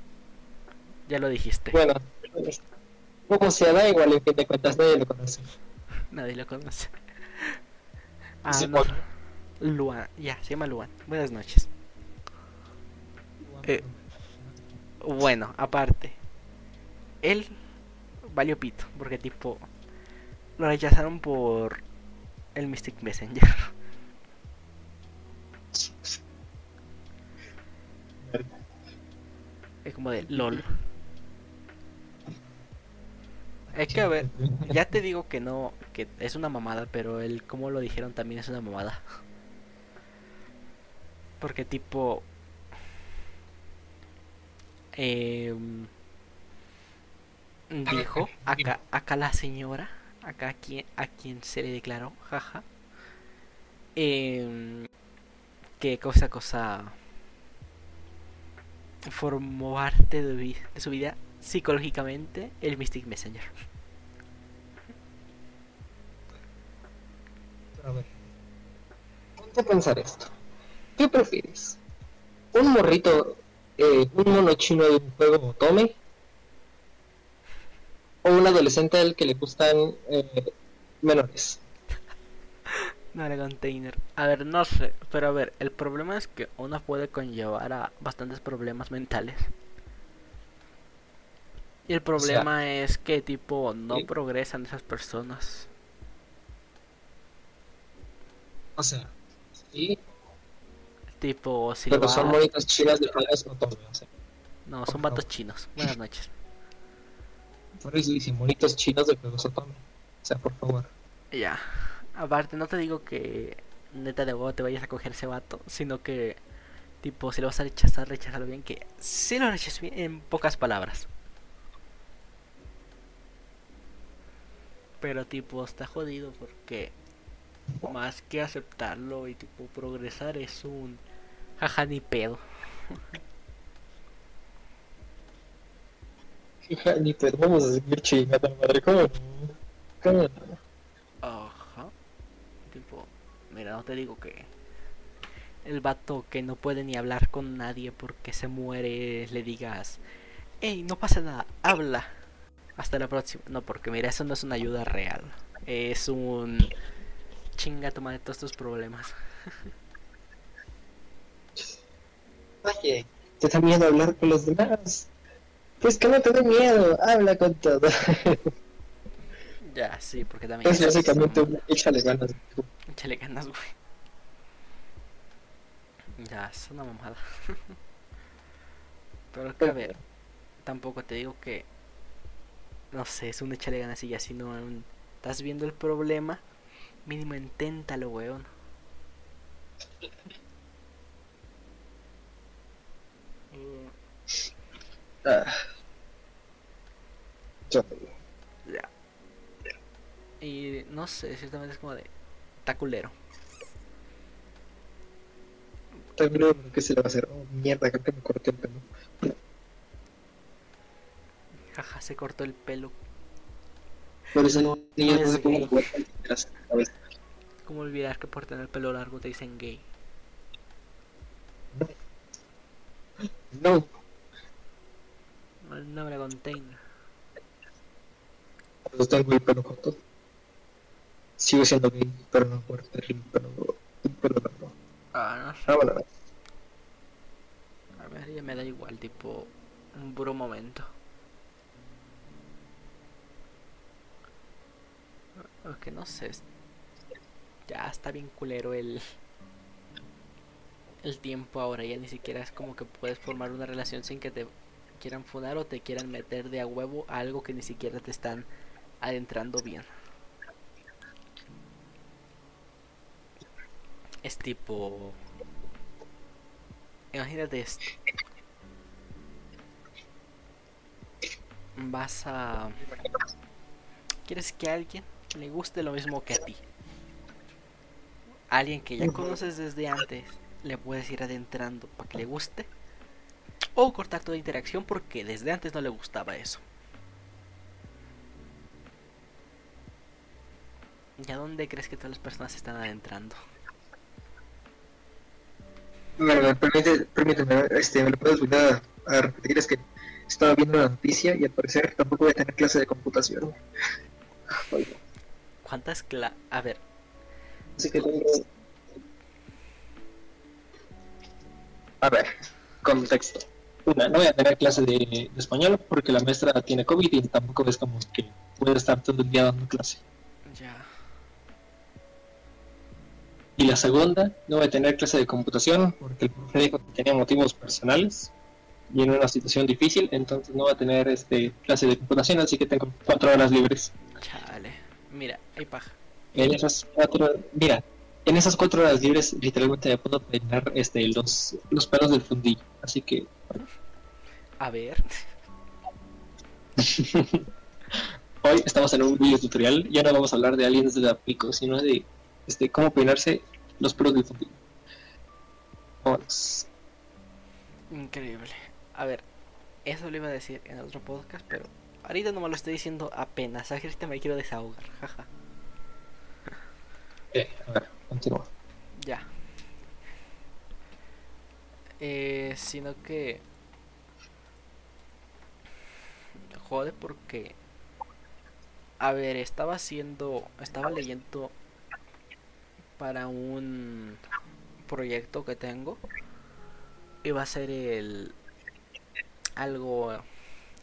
Ya lo dijiste. bueno, como sea, da igual, en fin de cuentas, nadie lo conoce. Nadie lo conoce. Ah, Sí, no. Luan, ya, se llama Luan. Buenas noches. Eh. Bueno, aparte, él valió pito, porque tipo, lo rechazaron por el Mystic Messenger. Es como de LOL. Es que a ver, ya te digo que no, que es una mamada, pero el cómo lo dijeron también es una mamada. Porque tipo... em, dijo acá, acá la señora, acá a quien, a quien se le declaró, jaja, em, que cosa, cosa, formó parte de su vida psicológicamente el Mystic Messenger. A ver. Ponte a pensar esto. ¿Qué prefieres? ¿Un morrito, eh, un mono chino de un juego tome? ¿O un adolescente al que le gustan eh, menores? No era container. A ver, no sé, pero a ver, el problema es que uno puede conllevar a bastantes problemas mentales. Y el problema es que tipo no Sí. progresan esas personas. O sea, sí, Tipo, si Pero son monitas chinas de sea. No, son vatos chinos. Buenas noches. Eso dice monitos chinos de juegos Otome. O sea, por favor. Ya. Aparte, no te digo que neta de huevo te vayas a coger ese vato, sino que, tipo, si lo vas a rechazar, rechazarlo bien, que si lo rechaces bien, en pocas palabras. Pero, tipo, está jodido porque más que aceptarlo y, tipo, progresar es un jaja ni pedo. Hija, ni te vamos a seguir chingando madre. ¿Cómo? ¿Cómo no? Ajá. Tipo, mira, no te digo que el vato que no puede ni hablar con nadie porque se muere, le digas, hey, no pasa nada, habla. Hasta la próxima. No, porque mira, eso no es una ayuda real. Es un chinga toma de todos tus problemas. Oye, ¿te da miedo hablar con los demás? Pues que no te dé miedo, habla con todo. Ya, sí, porque también. Es básicamente un échale ganas. Échale ganas, güey. Ya, es una mamada. Pero que a ver, tampoco te digo que. No sé, es un échale ganas y ya, si no un- estás viendo el problema, mínimo inténtalo, weón. Mm, Ya. Y no sé, ciertamente es como de. Está culero. También lo que se le va a hacer. Oh, mierda, creo que me corté el pelo. Jaja, se cortó el pelo. Por eso no, niños no se pongan gay. jugar con tijeras en la cabeza. ¿Cómo olvidar que por tener el pelo largo te dicen gay? No, El nombre container. pues tengo el pelo corto. Sigo siendo gay, pero no por tener el pelo, el pelo largo. Ah, no sé. Ah, bueno, A ver, ya me da igual, tipo, un puro momento. Aunque no sé. Ya está bien culero el. El tiempo ahora. Ya ni siquiera es como que puedes formar una relación sin que te quieran funar o te quieran meter de a huevo a algo que ni siquiera te están adentrando bien. Es tipo. Imagínate esto. Vas a. ¿Quieres que alguien le guste lo mismo que a ti? Alguien que ya conoces desde antes, le puedes ir adentrando para que le guste. O cortar toda interacción porque desde antes no le gustaba eso. ¿Y a dónde crees que todas las personas se están adentrando? Bueno, me permite, permíteme, este, me lo puedes volver a, a repetir, es que estaba viendo la noticia y al parecer tampoco voy a tener clase de computación. ¿Cuántas cla... A ver, Así que tengo... A ver, contexto. Una, no voy a tener clase de, de español porque la maestra tiene COVID y tampoco es como que puede estar todo el día dando clase. ya. Y la segunda, no voy a tener clase de computación porque el profe dijo que tenía motivos personales y en una situación difícil, entonces no voy a tener este clase de computación, así que tengo cuatro horas libres. Chale. Mira, hay paja. En esas cuatro, mira, en esas cuatro horas libres literalmente me puedo peinar este, los, los pelos del fundillo, así que A ver. hoy estamos en un video tutorial, ya no vamos a hablar de aliens de la pico, sino de este, cómo peinarse los pelos del fundillo. Vámonos. Increíble. A ver, eso lo iba a decir en otro podcast, pero ahorita no me lo estoy diciendo apenas. Ahorita me quiero desahogar, jaja. Eh, a ver, continúa. Ya. Eh, sino que... Jode porque... A ver, estaba haciendo... Estaba leyendo para un proyecto que tengo. Iba a ser el... Algo...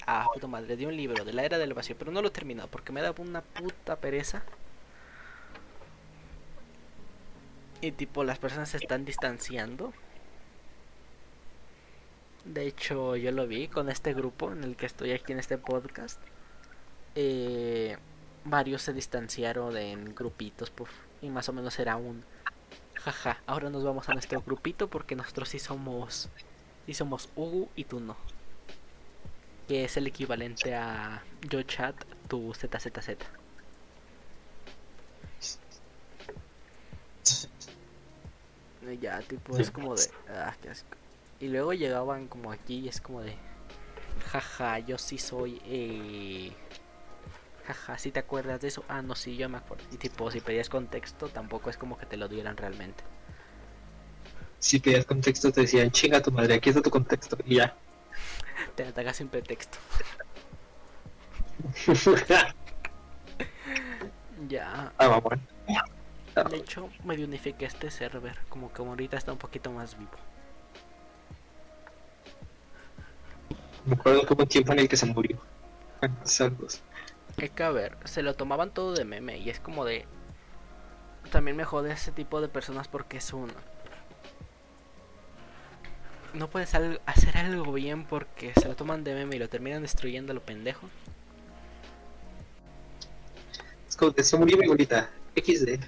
Ah, puta madre, de un libro, de la era del vacío, pero no lo he terminado porque me da una puta pereza. Y tipo, las personas se están distanciando De hecho, yo lo vi con este grupo en el que estoy aquí en este podcast. Eh, varios se distanciaron en grupitos pues, y más o menos era un jaja. Ahora nos vamos a nuestro grupito porque nosotros sí somos sí somos Ugu y tú no. Que es el equivalente a yo chat, tu ZZZ. Y ya, tipo, es como de. Ah, qué asco. Y luego llegaban como aquí y es como de. Jaja, yo sí soy. Eh... Jaja, si te acuerdas de eso? Ah, no, sí, yo me acuerdo. Y tipo, si pedías contexto, tampoco es como que te lo dieran realmente. Si pedías contexto, te decían, chinga tu madre, aquí está tu contexto. Y ya. te ataca sin pretexto. ya. Ah, vamos. De hecho, medio unifiqué este server, como que ahorita está un poquito más vivo. Me acuerdo que hubo un tiempo en el que se murió. Salvos. Es que a ver, se lo tomaban todo de meme y es como de... También me jode ese tipo de personas porque es uno. No puedes hacer algo bien porque se lo toman de meme y lo terminan destruyendo a lo pendejo. Es como que se murió mi bolita. XD.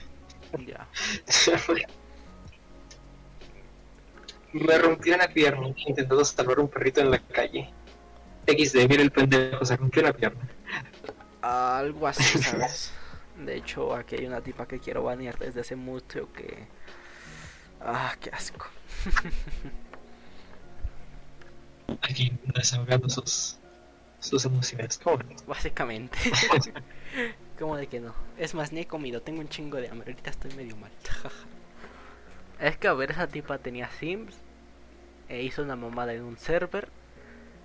Ya. me rompió una pierna intentando salvar un perrito en la calle. XD, mira el pendejo, se rompió la pierna. Algo así, ¿sabes? De hecho, aquí hay una tipa que quiero banear desde hace mucho que... Ah, qué asco. Aquí desahogando sus, sus emociones. ¿Cómo? Básicamente. ¿Cómo de que no? Es más, ni he comido, tengo un chingo de hambre, ahorita estoy medio mal. es que a ver, esa tipa tenía Sims e hizo una mamada en un server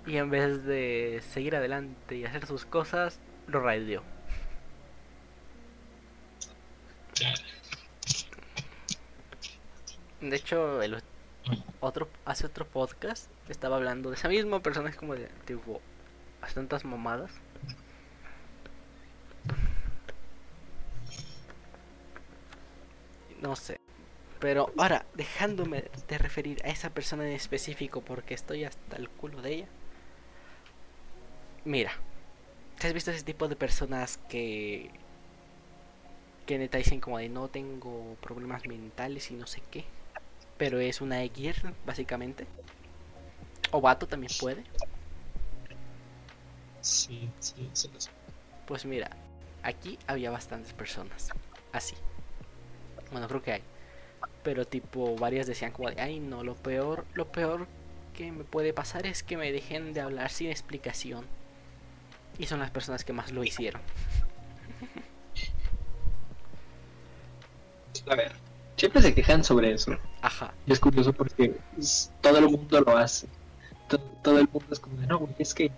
y en vez de seguir adelante y hacer sus cosas, lo raideó. De hecho, el otro hace otro podcast estaba hablando de esa misma persona, es como de tipo, hace tantas mamadas. No sé. Pero ahora, dejándome de referir a esa persona en específico porque estoy hasta el culo de ella. Mira, ¿te has visto ese tipo de personas que que neta dicen como de no tengo problemas mentales y no sé qué? Pero es una X, básicamente. O vato también puede. Sí, sí, sí. Pues mira, aquí había bastantes personas así. Bueno, creo que hay. Pero tipo, varias decían como de, ay no, lo peor, lo peor que me puede pasar es que me dejen de hablar sin explicación. Y son las personas que más lo hicieron. A ver, siempre se quejan sobre eso. Ajá. Y es curioso porque todo el mundo lo hace. Todo, el mundo es como de, no, es que,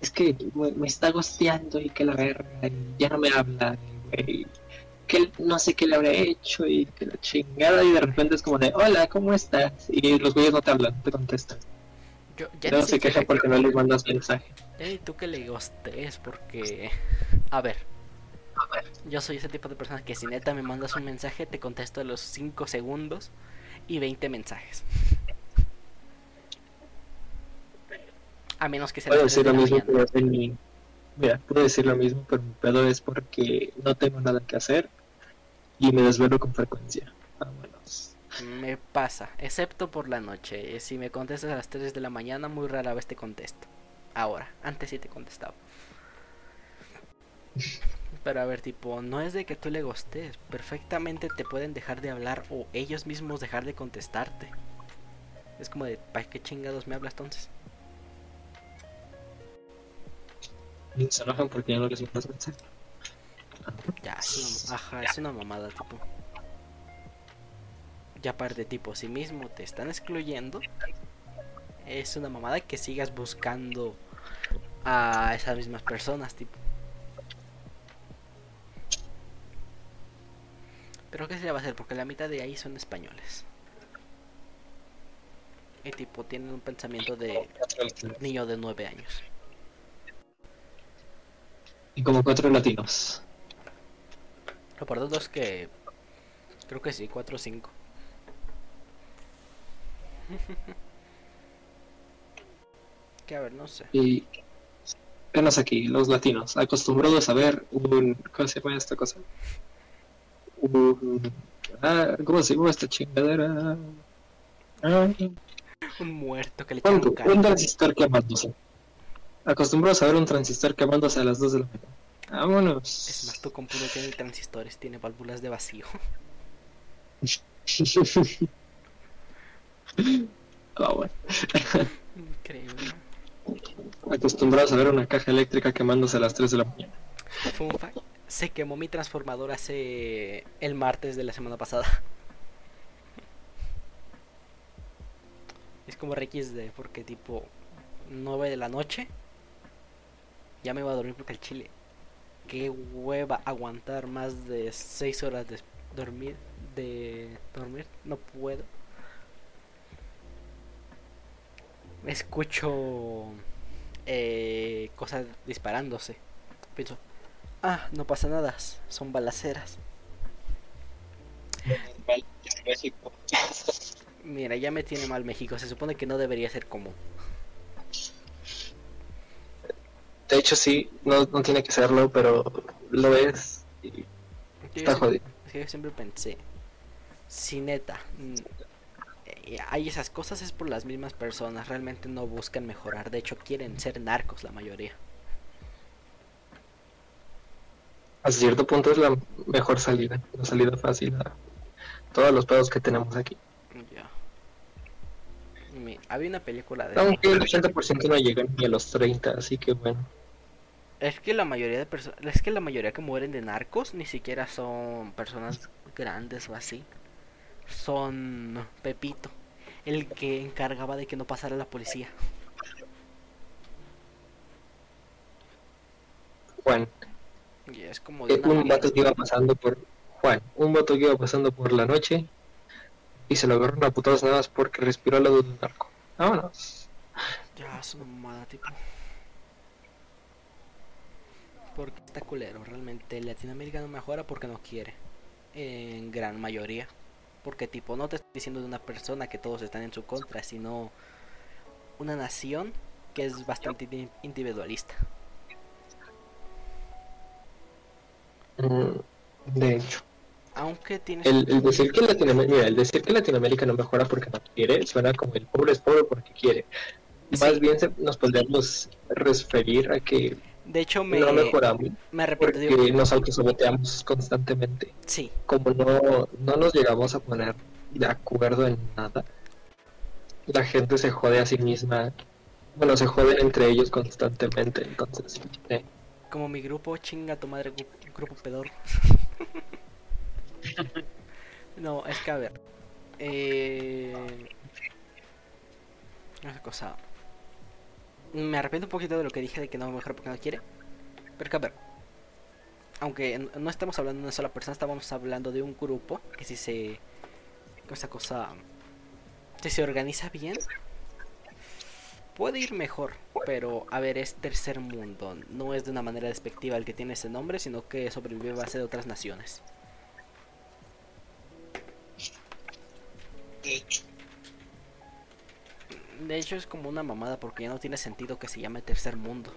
es que me, está gosteando y que la verga, y ya no me habla, y que no sé qué le habrá hecho y que la chingada y de repente es como de hola, ¿cómo estás? Y los güeyes no te hablan, te contestan. Yo, ya no se queja porque no le mandas mensaje. y tú que le gostes porque... A ver. Yo soy ese tipo de persona que si neta me mandas un mensaje te contesto a los 5 segundos y 20 mensajes. A menos que sea... Puedo decir lo mismo, pero en mi... Mira, puedo decir lo mismo, pero mi pedo es porque no tengo nada que hacer y me desvelo con frecuencia. Vámonos. Me pasa, excepto por la noche. Si me contestas a las 3 de la mañana, muy rara vez te contesto. Ahora, antes sí te contestaba. Pero a ver, tipo, no es de que tú le gostes. Perfectamente te pueden dejar de hablar o ellos mismos dejar de contestarte. Es como de, ¿para qué chingados me hablas entonces? Se enojan porque ya no les mensaje. Ya, es una, ajá, es una mamada, tipo. Y aparte, tipo, si mismo te están excluyendo, es una mamada que sigas buscando a esas mismas personas, tipo. Pero ¿qué se le va a hacer? Porque la mitad de ahí son españoles. Y tipo, tienen un pensamiento de niño de 9 años. Y como cuatro latinos. Lo por dos que. Creo que sí, cuatro o cinco. Que a ver, no sé. Y apenas aquí, los latinos, acostumbrados a ver un. ¿Cómo se llama esta cosa? Un. Ah, ¿Cómo se llama esta chingadera? Un muerto que le un, un transistor quemándose. Acostumbrados a ver un transistor quemándose a las 2 de la mañana. Vámonos. Es más, tu compu no tiene transistores, tiene válvulas de vacío. Bueno. Increíble. Acostumbrados a ver una caja eléctrica quemándose a las 3 de la mañana. Se quemó mi transformador hace el martes de la semana pasada. Es como RXD, porque tipo 9 de la noche ya me iba a dormir porque el chile. Qué hueva aguantar más de 6 horas de dormir. De dormir, no puedo. Escucho eh, cosas disparándose. Pienso, ah, no pasa nada, son balaceras. Mira, ya me tiene mal México, se supone que no debería ser común. De hecho, sí, no, no tiene que serlo, pero lo es. Y Yo está siempre- jodido. es que yo siempre pensé, si neta, mm, hay esas cosas es por las mismas personas, realmente no buscan mejorar, de hecho quieren ser narcos la mayoría. A cierto punto es la mejor salida, la salida fácil a todos los pedos que tenemos aquí. Ya. Mi- había una película de... Aunque el 80% no llegan ni a los 30, así que bueno. Es que la mayoría de personas, es que la mayoría que mueren de narcos ni siquiera son personas grandes o así. Son Pepito, el que encargaba de que no pasara la policía. Juan, Y es como de eh, un vato que iba pasando por. Juan, un vato que iba pasando por la noche y se lo agarraron a putadas nada más porque respiró al lado de un narco. Vámonos. Ya es una mamada, tipo. Porque está culero, realmente Latinoamérica no mejora porque no quiere. En gran mayoría. Porque tipo, no te estoy diciendo de una persona que todos están en su contra, sino una nación que es bastante indi- individualista. Mm, De hecho, Aunque tienes... el, el decir que Latinoamérica, mira, el decir que Latinoamérica no mejora porque no quiere suena como el pobre es pobre porque quiere. Más bien se- nos podríamos referir a que De hecho, me, no mejoramos me arrepiento. porque digo, nos autosaboteamos constantemente. sí, Como no, no nos llegamos a poner de acuerdo en nada, la gente se jode a sí misma. Bueno, se joden entre ellos constantemente, entonces. eh, como mi grupo, chinga tu madre, gru- grupo pedor. no, es que a ver. Eh... Una cosa. Me arrepiento un poquito de lo que dije de que no mejor porque no quiere. Pero que a ver. Aunque no estamos hablando de una sola persona, estamos hablando de un grupo que si se. Esa cosa. Si se organiza bien. Puede ir mejor, pero a ver, es tercer mundo. No es de una manera despectiva el que tiene ese nombre, sino que sobrevive a base de otras naciones. De hecho es como una mamada porque ya no tiene sentido que se llame tercer mundo.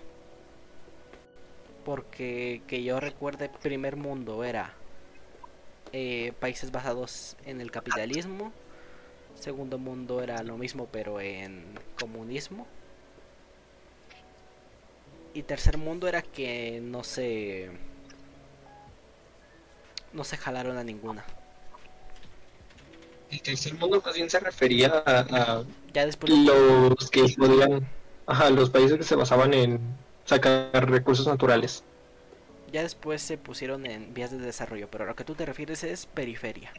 Porque que yo recuerde primer mundo era eh, países basados en el capitalismo. Segundo mundo era lo mismo pero en comunismo. Y tercer mundo era que no se no se jalaron a ninguna. El tercer mundo más bien se refería a, a Ya después los que podían, ajá, los países que se basaban en sacar recursos naturales. ya después se pusieron en vías de desarrollo, pero a lo que tú te refieres es periferia.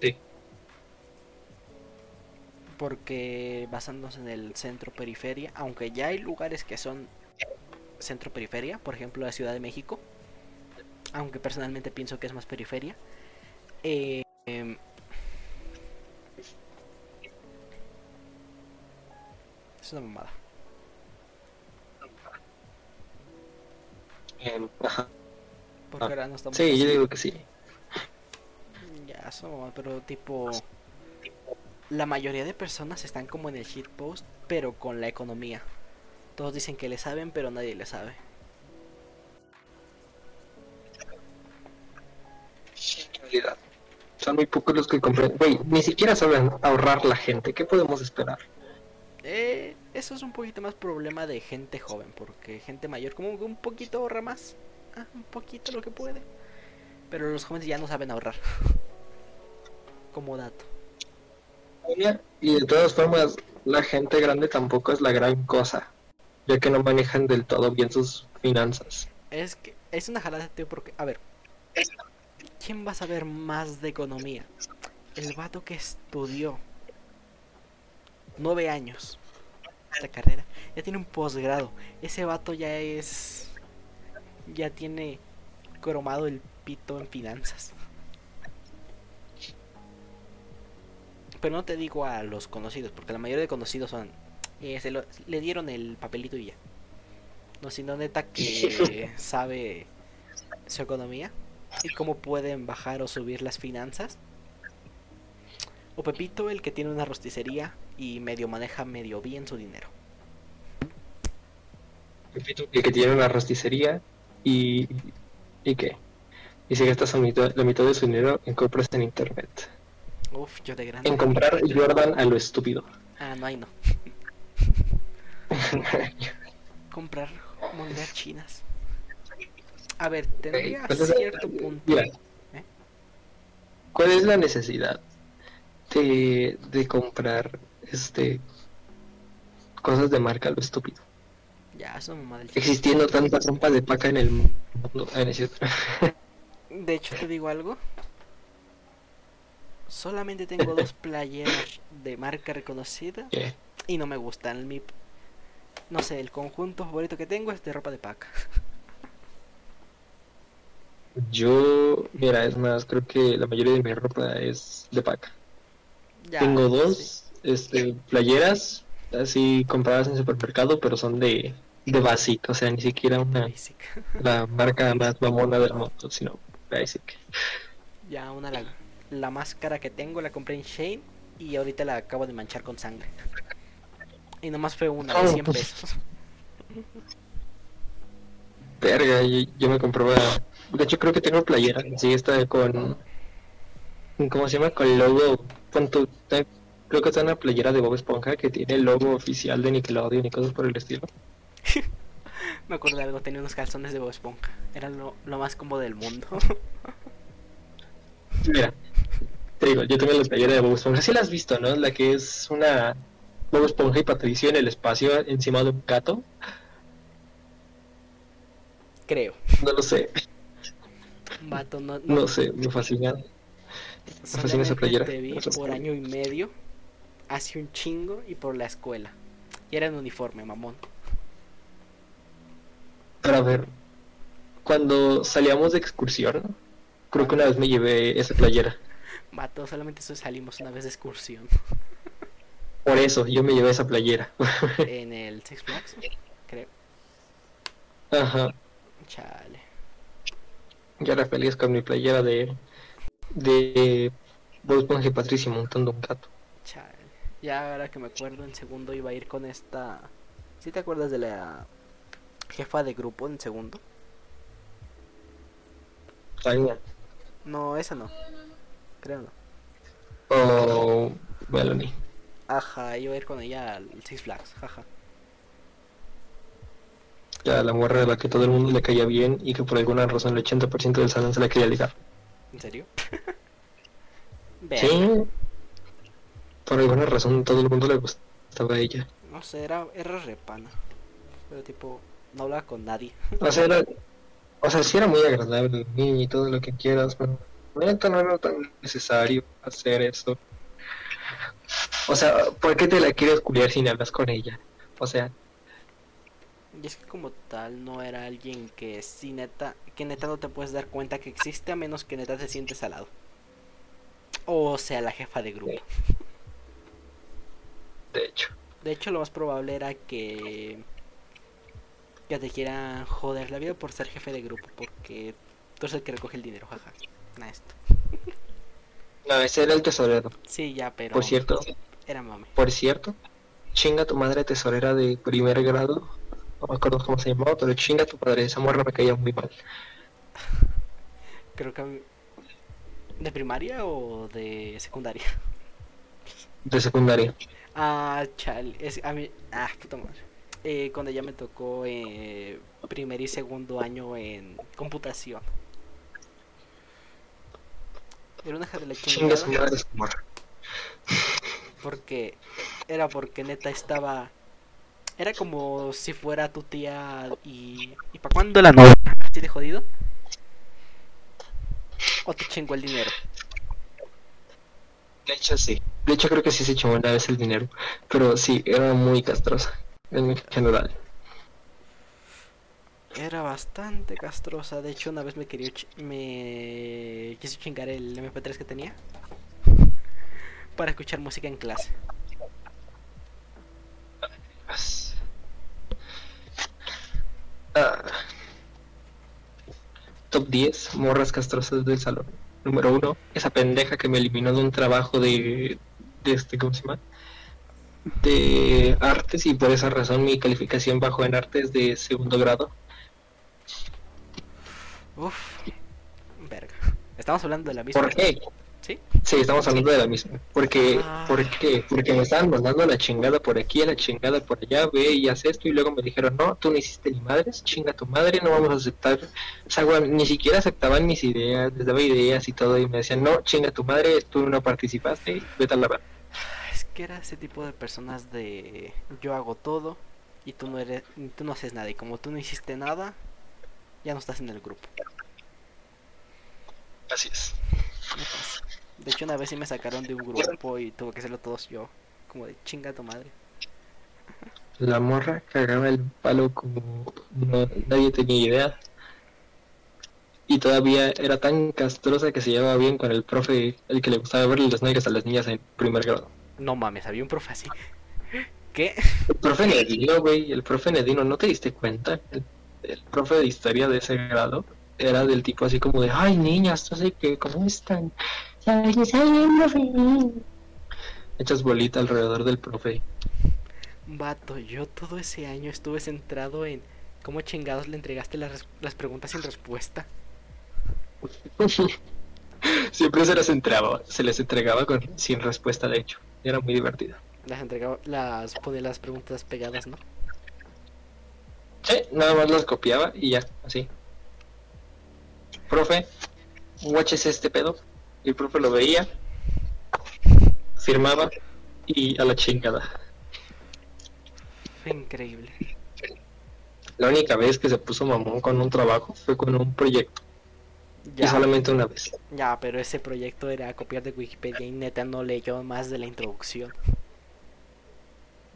Sí. Porque basándose en el centro periferia, aunque ya hay lugares que son centro periferia, por ejemplo la Ciudad de México, aunque personalmente pienso que es más periferia, eh, em, es una mamada. Em, ajá. Porque Ah, ahora no estamos Sí, yo digo que sí. Ya, es una mamada, pero tipo... la mayoría de personas están como en el shitpost, pero con la economía. Todos dicen que le saben, pero nadie le sabe. En realidad. Son muy pocos los que compran. Güey, ni siquiera saben ahorrar la gente. ¿Qué podemos esperar? Eh, eso es un poquito más problema de gente joven, porque gente mayor como que un poquito ahorra más. Ah, un poquito lo que puede. Pero los jóvenes ya no saben ahorrar. como dato. Y de todas formas, la gente grande tampoco es la gran cosa, ya que no manejan del todo bien sus finanzas. Es que es una jalada, tío, porque, a ver, ¿quién va a saber más de economía? El vato que estudió nueve años esta carrera, ya tiene un posgrado. Ese vato ya es. Ya tiene cromado el pito en finanzas. Pero no te digo a los conocidos, porque la mayoría de conocidos son. Eh, se lo- le dieron el papelito y ya. No, sino neta que sabe su economía y cómo pueden bajar o subir las finanzas. O Pepito, el que tiene una rosticería y medio maneja medio bien su dinero. Repito, el que tiene una rosticería y. ¿Y qué? Y se gasta la mitad de su dinero en compras en internet. Uf, yo de grande. En comprar Jordan a lo estúpido. Ah, no, ahí no. Comprar monedas chinas. A ver, tendría ¿cuál es la- cierto punto. Mira, ¿Eh? ¿Cuál es la necesidad de, de comprar este cosas de marca lo estúpido? Ya, eso mamá del Existiendo tanta ropa de paca en el mundo. Ah, no. De hecho, te digo algo. Solamente tengo dos playeras de marca reconocida ¿Qué? y no me gustan. Mi, no sé, el conjunto favorito que tengo es de ropa de paca. Yo, mira, es más, creo que la mayoría de mi ropa es de paca. Ya, Tengo sí, dos este, playeras así compradas en supermercado, pero son de, de Basic, o sea, ni siquiera una basic. la marca más mamona del mundo, sino Basic. Ya, una la, la máscara que tengo la compré en Shane y ahorita la acabo de manchar con sangre. Y nomás fue una de Oh, 100 pues. pesos. Verga, yo, yo me compraba. De hecho, creo que tengo playera. Sí, está con. ¿Cómo se llama? Con el logo. te- Creo que está una playera de Bob Esponja que tiene el logo oficial de Nickelodeon y cosas por el estilo. Me acuerdo de algo, tenía unos calzones de Bob Esponja. Era lo, lo más cómodo del mundo. Mira, te digo, yo tengo la playera de Bob Esponja. Sí la has visto, ¿no? La que es una Bob Esponja y Patricio en el espacio encima de un gato. Creo. No lo sé, Vato, no, no sé, me fascina. fascina esa playera. Te vi por año y medio, hace un chingo y por la escuela. Y era en uniforme, mamón. Pero a ver, cuando salíamos de excursión, creo que una vez me llevé esa playera. Vato, solamente eso salimos una vez de excursión. Por eso, yo me llevé esa playera. en el Six Flags, creo. Ajá. Chale. Yo era feliz con mi playera de. de. Bob Esponja y Patricio montando un gato. Chale. Ya ahora que me acuerdo, en segundo iba a ir con esta. ¿Sí te acuerdas de la jefa de grupo en segundo? Tania. No, esa no. Creo no. O. Melanie. Ajá, iba a ir con ella al Six Flags, jaja. Ya la morra a la que todo el mundo le caía bien y que por alguna razón el 80% del salón se la quería ligar. ¿En serio? Sí. Por alguna razón todo el mundo le gustaba a ella. No sé, era, era repana. Pero tipo, no hablaba con nadie. O sea, era, o sea, sí era muy agradable y todo lo que quieras, pero no era tan necesario hacer eso. O sea, ¿por qué te la quieres culiar si no hablas con ella? O sea, Y es que como tal no era alguien que sí neta, que neta no te puedes dar cuenta que existe a menos que neta te sientes al lado. O sea, la jefa de grupo. de hecho. De hecho, lo más probable era que que te quieran joder la vida por ser jefe de grupo, porque tú eres el que recoge el dinero, jaja. Nah, esto. No, ese era el tesorero. Sí, ya, pero. Por cierto, Era mame. por cierto, chinga tu madre tesorera de primer grado. No me acuerdo cómo se llamaba, pero chinga tu padre. Esa morra me caía muy mal. Creo que. ¿De primaria o de secundaria? De secundaria. Ah, chale. Es, a mí. Ah, puta madre. Eh, cuando ya me tocó eh, primer y segundo año en computación. Era una hija de la chingada. Porque. Era porque neta estaba. Era como si fuera tu tía y. ¿Y para cuándo la novia? ¿Así de jodido? ¿O te chingó el dinero? De hecho, sí. De hecho, creo que sí se echó una vez el dinero. Pero sí, era muy castrosa. En general. Era bastante castrosa. De hecho, una vez me quería me quiso chingar el MP3 que tenía para escuchar música en clase. Top 10 morras castrosas del salón. Número 1, esa pendeja que me eliminó de un trabajo de, de este, ¿cómo se llama? De artes y por esa razón mi calificación bajó en artes de segundo grado. Uf, verga. Estamos hablando de la misma. ¿Por qué? Sí, estamos hablando de la misma. Porque, Ah. ¿por qué? Porque me estaban mandando la chingada por aquí, la chingada por allá, ve y haz esto, y luego me dijeron, no, tú no hiciste ni madres, chinga tu madre, no vamos a aceptar. O sea, ni siquiera aceptaban mis ideas, les daba ideas y todo, y me decían, no, chinga tu madre, tú no participaste, vete a la verga. Es que era ese tipo de personas de yo hago todo y tú no eres, tú no haces nada y como tú no hiciste nada, ya no estás en el grupo. Así es. De hecho, una vez sí me sacaron de un grupo y tuve que hacerlo todos yo. Como de chinga tu madre. La morra cagaba el palo como no- nadie tenía idea. Y todavía era tan castrosa que se llevaba bien con el profe, el que le gustaba verle las nalgas a las niñas en primer grado. No mames, había un profe así. ¿Qué? El profe Nedino, güey, el profe Nedino, ¿no te diste cuenta? El, el profe de historia de ese grado era del tipo así como de, ay niñas, no sé qué, ¿cómo están? Ay, está bien, profe. Echas bolita alrededor del profe. Vato, yo todo ese año estuve centrado en cómo chingados le entregaste las, las preguntas sin respuesta. Siempre se las entregaba, se les entregaba con, sin respuesta, de hecho. Era muy divertido. Las entregaba, las ponía las preguntas pegadas, ¿no? Sí, nada más las copiaba y ya, así. Profe, watches este pedo. Y el profe lo veía, firmaba y a la chingada. Fue increíble. La única vez que se puso mamón con un trabajo fue con un proyecto. Y Ya, solamente una vez. ya, pero ese proyecto era copiar de Wikipedia y neta no leyó más de la introducción.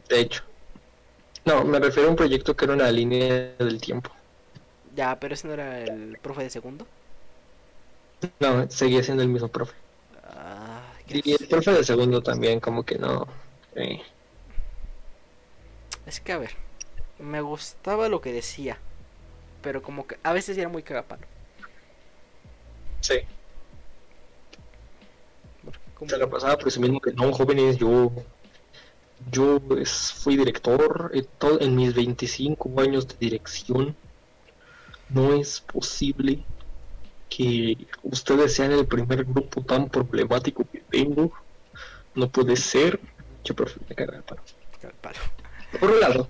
De hecho. No, me refiero a un proyecto que era una línea del tiempo. Ya, pero ese no era el profe de segundo. No, seguía siendo el mismo profe. Ah, Y el profe de segundo también, como que no. eh, Es que a ver, me gustaba lo que decía, pero como que a veces era muy cagapalo. Sí. como- Se la pasaba presumiendo que no, jóvenes, yo. Yo pues, fui director en, to- en mis 25 años de dirección. No es posible que ustedes sean el primer grupo tan problemático que tengo. No puede ser. Yo profe, me caga el palo. Por un lado,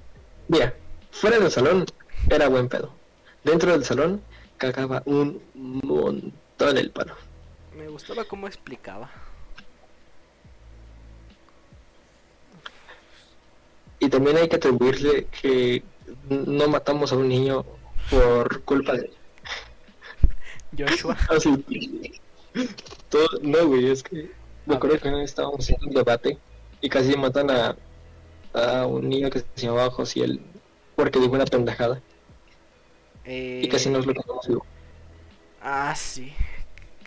mira, fuera del salón era buen pedo. Dentro del salón cagaba un montón el palo. Me gustaba cómo explicaba. Y también hay que atribuirle que no matamos a un niño por culpa de... Joshua, Así. Todo... No, güey, es que me acuerdo que estábamos haciendo un debate y casi matan a, a un niño que se llamaba Josiel porque dijo una pendejada eh, y casi nos lo quedamos vivo. Ah, sí.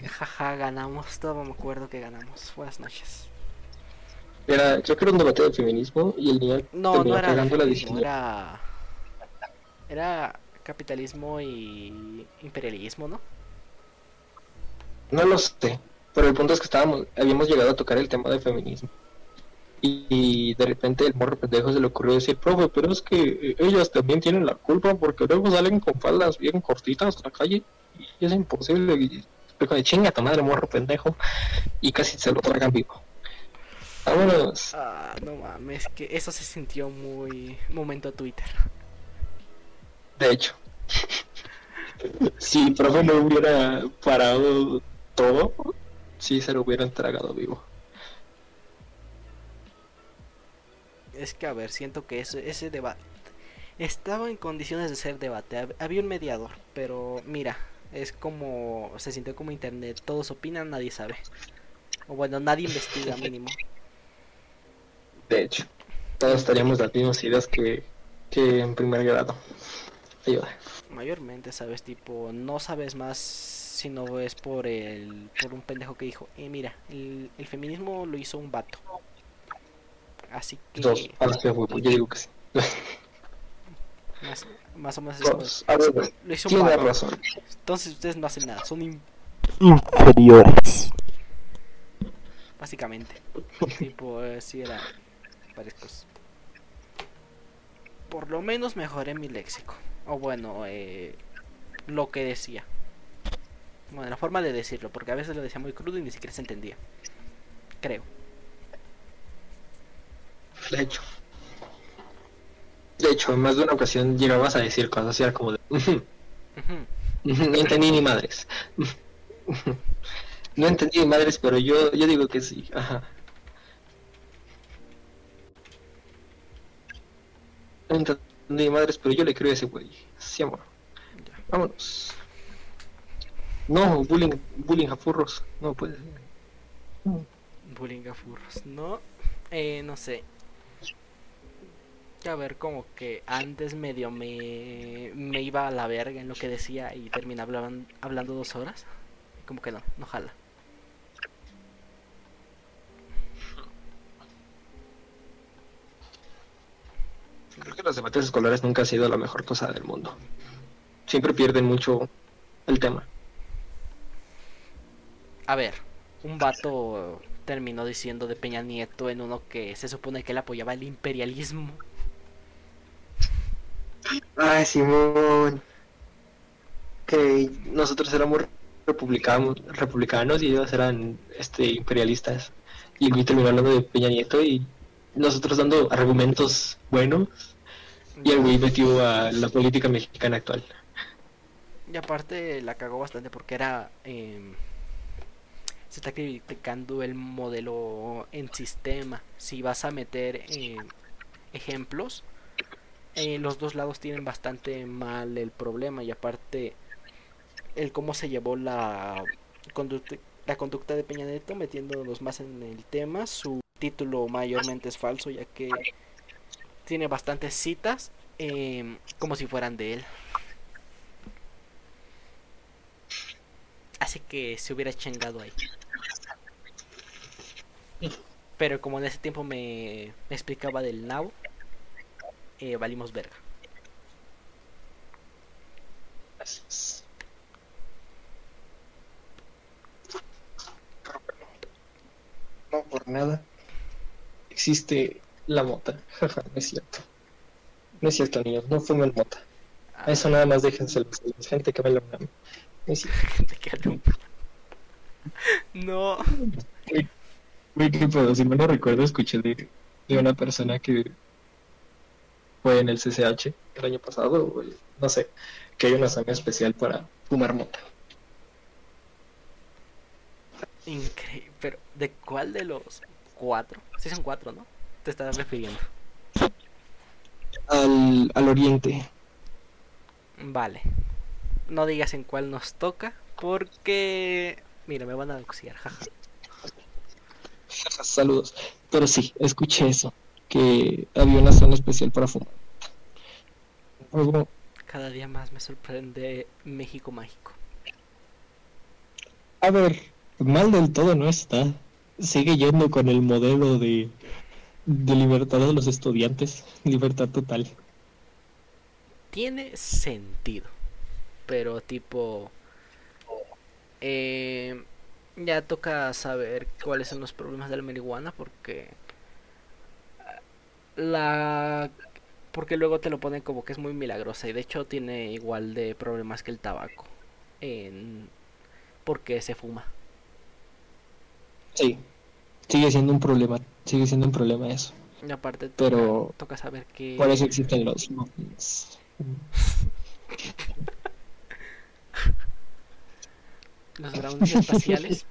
Jaja, ganamos. Todo me acuerdo que ganamos. Buenas noches. Era, creo que era un debate de feminismo y el niño No, no era feminismo, diciendo- era... Era capitalismo y imperialismo, ¿no? No lo sé, Pero el punto es que estábamos, habíamos llegado a tocar el tema del feminismo. Y, y de repente el morro pendejo se le ocurrió decir, profe, pero es que ellas también tienen la culpa porque luego salen con faldas bien cortitas a la calle y es imposible. Y de chinga tu madre, morro pendejo. Y casi se lo tragan vivo. Vámonos. Ah, no mames, que eso se sintió muy momento Twitter. De hecho. si el profe no hubiera parado todo, sí se lo hubieran tragado vivo. Es que, a ver, siento que ese, ese debate estaba en condiciones de ser debate. Hab- Había un mediador, pero mira, es como se sintió como internet. Todos opinan, nadie sabe. O bueno, nadie investiga mínimo. De hecho, todos estaríamos las mismas ideas que, que en primer grado. Ayuda. Mayormente, sabes, tipo, no sabes más si no es por el por un pendejo que dijo, eh, mira, el, el feminismo lo hizo un vato. Así que Dos. Yo digo que sí. más, más o menos Dos. A ver, lo hizo un tiene vato. razón. Entonces ustedes no hacen nada, son in- inferiores. básicamente. tipo, sí era varias cosas. Por lo menos mejoré mi léxico. O bueno, eh, lo que decía. Bueno, la forma de decirlo, porque a veces lo decía muy crudo y ni siquiera se entendía. Creo. De hecho. De hecho, en más de una ocasión llegabas a decir cosas así como de... "Ujú, Ujú. ujú, No entendí ni madres. No entendí ni madres, pero yo, yo digo que sí. Ajá. No entendí ni madres, pero yo le creo a ese güey. Sí, amor. Ya. Vámonos. No, bullying, bullying a furros. No puede ser. Bullying a furros, ¿no? Eh, no sé. A ver, como que antes medio me, me iba a la verga en lo que decía y terminaba hablan- hablando dos horas. Como que no, no jala. Creo que los debates escolares nunca ha sido la mejor cosa del mundo. Siempre pierden mucho el tema. A ver, un vato terminó diciendo de Peña Nieto en uno que se supone que él apoyaba el imperialismo. Ay, Simón. Que nosotros éramos republicanos, republicanos y ellos eran este imperialistas. Y el güey terminó hablando de Peña Nieto y nosotros dando argumentos buenos. Y el güey metió a la política mexicana actual. Y aparte la cagó bastante porque era... em, se está criticando el modelo en sistema. Si vas a meter em, ejemplos, eh, los dos lados tienen bastante mal el problema. Y aparte, el cómo se llevó la conducta, la conducta de Peña Nieto metiéndonos más en el tema. Su título mayormente es falso ya que tiene bastantes citas em, como si fueran de él. Así que se hubiera chingado ahí. Pero como en ese tiempo me, me explicaba del nabo, eh, valimos verga. No por nada. Existe la mota. Jaja, no es cierto. No es cierto, niños. No fumen mota. Ah, Eso nada más déjense los gente que me la No es cierto. No. Güey, qué pedo, si mal no recuerdo, escuché de, de una persona que fue en el CCH el año pasado, o el- no sé, que hay una zona especial para fumar mota. Increíble. Pero, ¿de cuál de los cuatro? Sí son cuatro, ¿no? Te estás refiriendo. Al, al oriente. Vale. No digas en cuál nos toca, porque... Mira, me van a doxiar, jaja. Saludos. Pero sí, escuché eso, que había una zona especial para fumar. Cada día más me sorprende México mágico. a ver, mal del todo no está. Sigue yendo con el modelo de, de libertad de los estudiantes, libertad total. Tiene sentido. Pero tipo... eh, Ya toca saber cuáles son los problemas de la marihuana porque la porque luego te lo ponen como que es muy milagrosa y de hecho tiene igual de problemas que el tabaco en porque se fuma. Sí, sigue siendo un problema, sigue siendo un problema eso. Y aparte toca, Pero- toca saber que Por eso existen los muffins. los brownies espaciales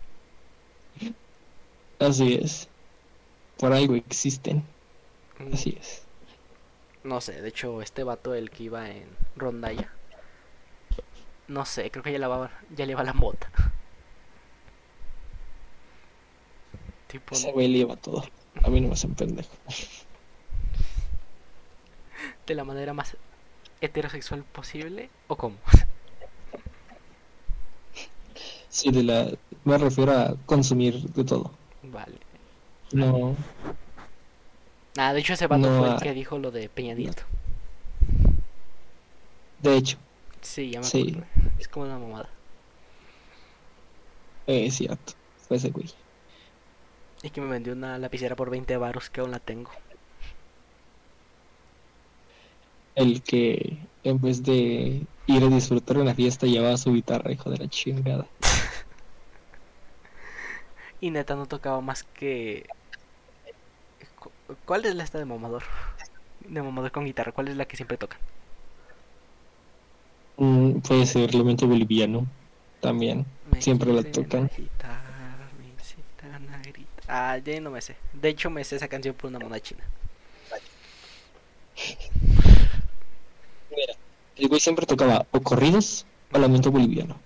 Así es. Por algo existen. mm, Así es. No sé, de hecho, este vato, el que iba en rondalla. No sé, creo que ya, la va, ya le va la mota. Tipo, Ese güey le lleva todo. A mí no me hacen pendejo. de la manera más heterosexual posible. ¿O cómo? Sí, de la... me refiero a consumir de todo. Vale. No, Ah, de hecho, ese vato No, fue el que dijo lo de Peña Nieto. de hecho, Sí, ya me Sí. acuerdo. Es como una mamada. es cierto. Fue ese güey. Y que me vendió una lapicera por 20 varos que aún la tengo. El que en vez de ir a disfrutar una fiesta llevaba su guitarra, hijo de la chingada. Y neta no tocaba más que... Cu- ¿Cuál es la esta de mamador? De mamador con guitarra, ¿cuál es la que siempre toca? Mm, puede ser Lamento Boliviano también. Me Siempre la tocan. agitar, me incitan a gritar. Ah, ya no me sé. De hecho, me sé esa canción por una mona china. Mira, el güey siempre tocaba o corridos o Lamento Boliviano.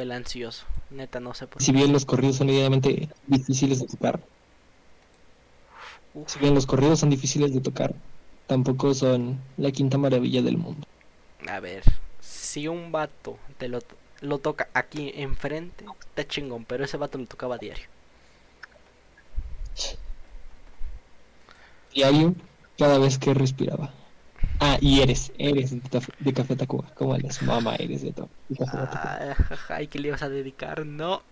El Ansioso. Neta, no sé por Si bien los corridos son idealmente difíciles de tocar, Uf, si bien los corridos son difíciles de tocar, tampoco son la quinta maravilla del mundo. a ver, si un vato te lo, lo toca aquí enfrente, está chingón, pero ese vato lo tocaba diario. Diario, cada vez que respiraba. Ah, y eres, eres de, de Café Tacuba, como eres, mamá, eres de, to- de Café Tacuba. Ah, jaja, ¿y qué le ibas a dedicar? No.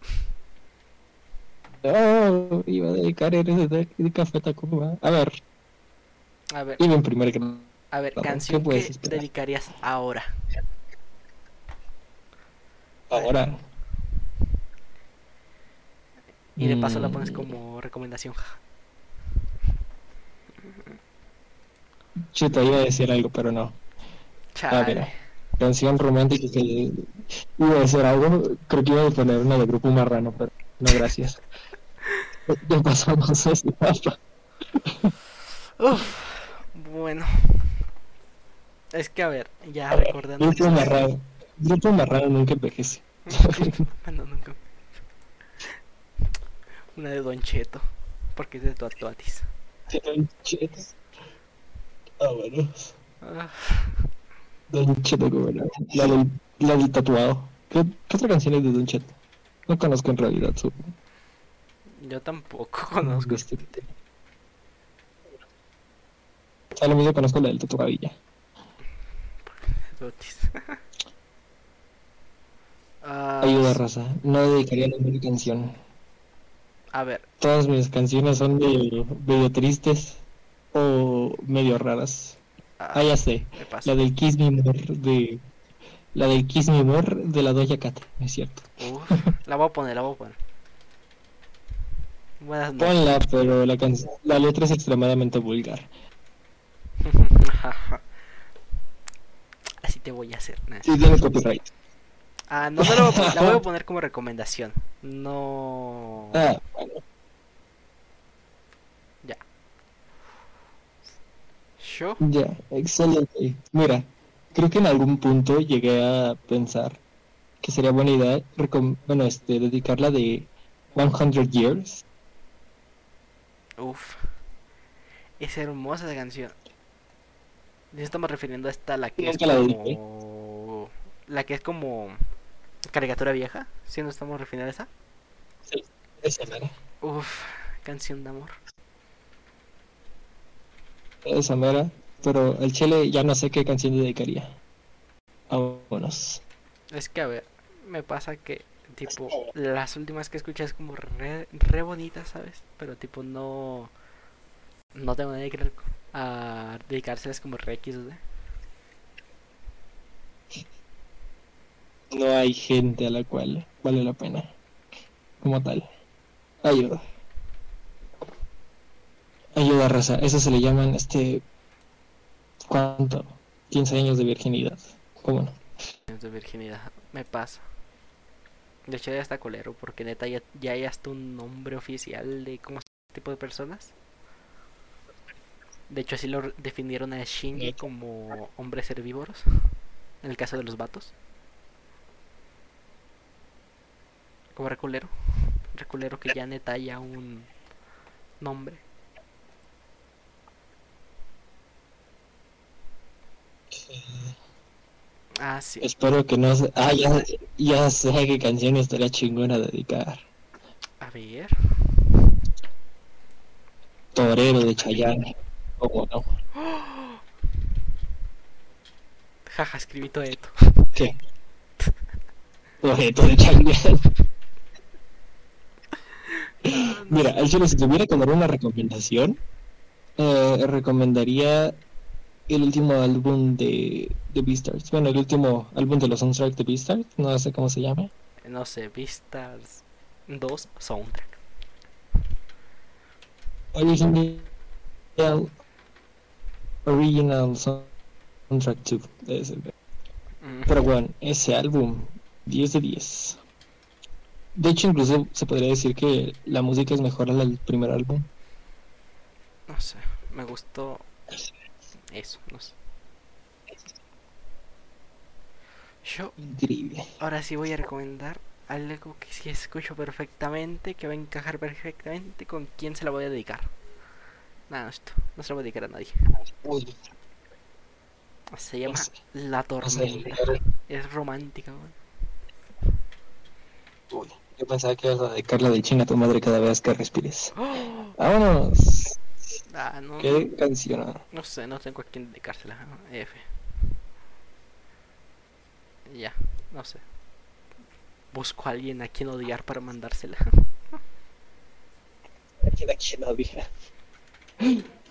No, iba a dedicar eres de, de Café Tacuba. A ver, A ver, iba en primer grado. a ver, ¿qué canción que esperar? dedicarías ahora. Ahora. Y de paso la pones Mm. como recomendación. Chuta, iba a decir algo, pero no. Ah, mira. Chale. Canción romántica que iba a decir algo, creo que iba a poner una de grupo marrano, pero no gracias. ya pasamos a esa etapa. Uf, bueno. Es que a ver, ya recordando. Grupo marrano. Grupo marrano nunca envejece. Bueno, nunca. Una de Don Cheto, porque es de tu Atuatis. Ah, bueno. Ah, Don Cheto, como era. La del, la del tatuado. ¿Qué, qué otra canción es de Don Cheto? No conozco en realidad su. yo tampoco conozco. este- A lo mismo conozco la del tatuadilla. Ah, Ayuda, raza. No dedicaría ninguna canción. a ver, Todas mis canciones son medio, medio tristes o medio raras. ah, Ah, ya sé. La del Kiss Me More de. La del Kiss Me More de la Doja Cat, es cierto. Uf, la voy a poner, la voy a poner. Buenas noches. Ponla, pero la, can- la letra es extremadamente vulgar. Así te voy a hacer. nah. Sí, tiene copyright. Ah, no, no la voy, a poner, la voy a poner como recomendación. No. Ah, bueno. Yo. Ya, excelente. Mira, creo que en algún punto llegué a pensar que sería buena idea, bueno, este, dedicarla de 100 Years. Uf. Es hermosa esa canción. Nos estamos refiriendo a esta, la que es la como. La que es como. Caricatura vieja. Si nos estamos refiriendo a esa. Esa mera. Uf, canción de amor. Esa mera. Pero el Chile ya no sé qué canción dedicaría. Vámonos. Es que a ver, me pasa que Tipo, las últimas que escuché es como re, re bonitas, ¿sabes? Pero tipo no... No tengo nadie que a dedicárselas como re X, ¿eh? No hay gente a la cual vale la pena. Como tal. Ayuda. Ayuda, raza. Eso se le llaman, este... ¿Cuánto? 15 años de virginidad. ¿Cómo no? años de virginidad. Me pasa. De hecho ya está colero porque neta ya, ya hay hasta un nombre oficial de cómo es este tipo de personas. De hecho así lo definieron a Shinji como hombres herbívoros. En el caso de los vatos. Como reculero. Reculero que ya neta haya un nombre. Ah, sí. Espero que no se... Ah, ya, ya sé qué canción estaría chingona dedicar. A ver. Torero de Chayanne. ¿Cómo no? Jaja, escribí todo esto. ¿Qué? Torero de Chayanne. Mira, al chile, si tuviera que dar una recomendación, eh, recomendaría el último álbum de, de Beastars. Bueno, el último álbum de los soundtracks de Beastars, no sé cómo se llama. No sé, Vistas 2 Soundtrack. Original, original Soundtrack 2. debe ser. Mm, Pero bueno, ese álbum, 10 de 10. De hecho, incluso se podría decir que la música es mejor al primer álbum. No sé, me gustó eso, no sé. Yo Increíble. ahora sí voy a recomendar algo que sí escucho perfectamente, que va a encajar perfectamente con quién se la voy a dedicar. Nada, esto, no se la voy a dedicar a nadie. Uy, Se llama La no sé, Tormenta. Es romántica, weón. uy, yo pensaba que ibas a dedicarla de chinga a tu madre cada vez que respires. ¡Oh! Vámonos. Ah, no, ¿Qué canción? no sé, no tengo a quién dedicársela. F. Ya, no sé. Busco a alguien a quien odiar para mandársela.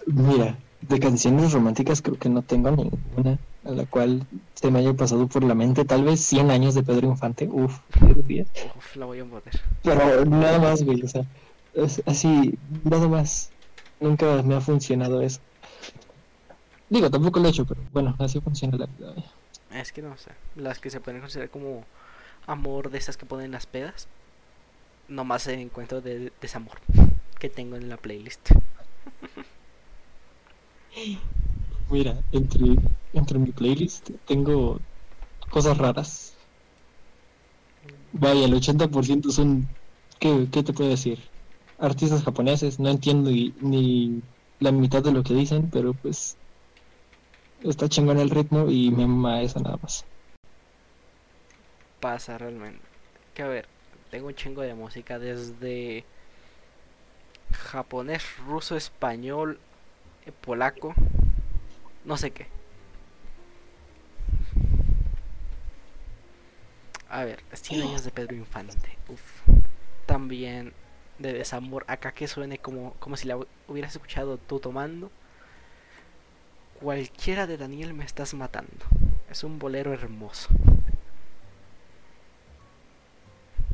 Mira, de canciones románticas creo que no tengo ninguna a la cual se me haya pasado por la mente. Tal vez 100 años de Pedro Infante. Uf. Uf, la voy a poner. Pero nada más, güey, o sea, así, nada más. Nunca me ha funcionado eso. Digo, tampoco lo he hecho, pero bueno, así funciona la vida. Es que no sé. Las que se pueden considerar como amor de esas que ponen las pedas. Nomás encuentro de desamor que tengo en la playlist. Mira, entre, entre mi playlist tengo cosas raras. Vaya, el 80% son, ¿qué, qué te puedo decir? Artistas japoneses, no entiendo ni, ni la mitad de lo que dicen, pero pues está chingón el ritmo y me mama eso nada más. Pasa realmente. Que a ver, tengo un chingo de música desde japonés, ruso, español, eh, polaco, no sé qué. A ver, 100 años de Pedro Infante. Uf. También de desamor. Acá que suene como, como si la hu- hubieras escuchado tú tomando. Cualquiera de Daniel me estás matando. Es un bolero hermoso.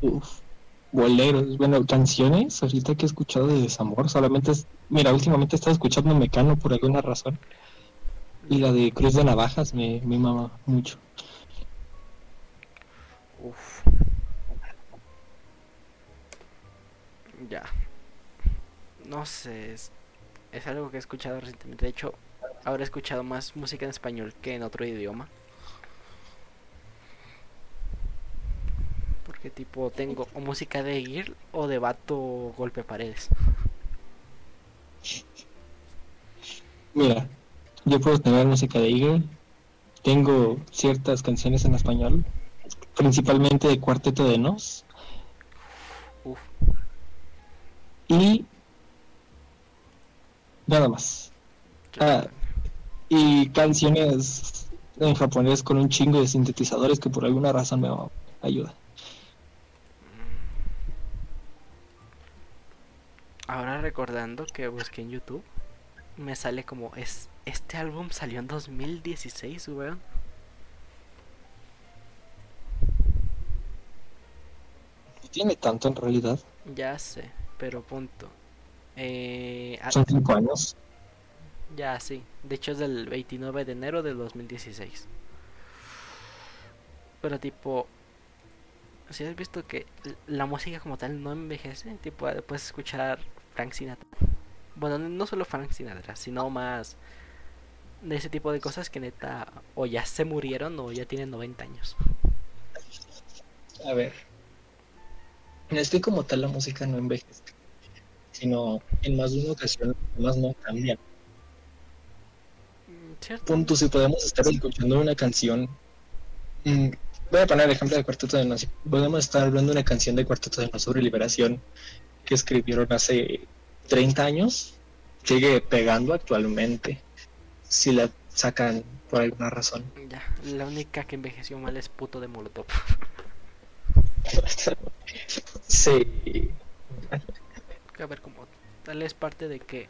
Uf, boleros, bueno, canciones, ahorita que he escuchado de desamor, solamente es, mira, últimamente he estado escuchando Mecano por alguna razón, y la de Cruz de Navajas me, me mama mucho. Uf. Ya. No sé, es, es algo que he escuchado recientemente. De hecho, ahora he escuchado más música en español que en otro idioma. Porque tipo tengo o música de Gear o de vato golpe paredes. Mira, yo puedo tener música de Eagle, tengo ciertas canciones en español, principalmente de Cuarteto de Nos, Uf. Y nada más. Ah, y canciones en japonés con un chingo de sintetizadores que por alguna razón me ayuda. Mm. Ahora recordando que busqué en YouTube, me sale como es este álbum salió en 2016, weón. Tiene tanto en realidad. Ya sé pero punto. Eh, Son cinco años. ya sí, de hecho es del 29 de enero del 2016. Pero tipo, si has visto que la música como tal no envejece, tipo ah, puedes escuchar Frank Sinatra. Bueno, no- no solo Frank Sinatra, sino más de ese tipo de cosas que neta o ya se murieron o ya tienen 90 años. A ver. Es que como tal la música no envejece, sino en más de una ocasión más no cambian. Mm, ¿Cierto? Punto, si podemos estar escuchando una canción. mm, voy a poner el ejemplo de Cuarteto de Nos. Podemos estar hablando de una canción de Cuarteto de Nos sobre liberación que escribieron hace 30 años. Sigue pegando actualmente. Si la sacan por alguna razón. Ya, la única que envejeció mal es puto de Molotov. sí. a ver como tal es parte de que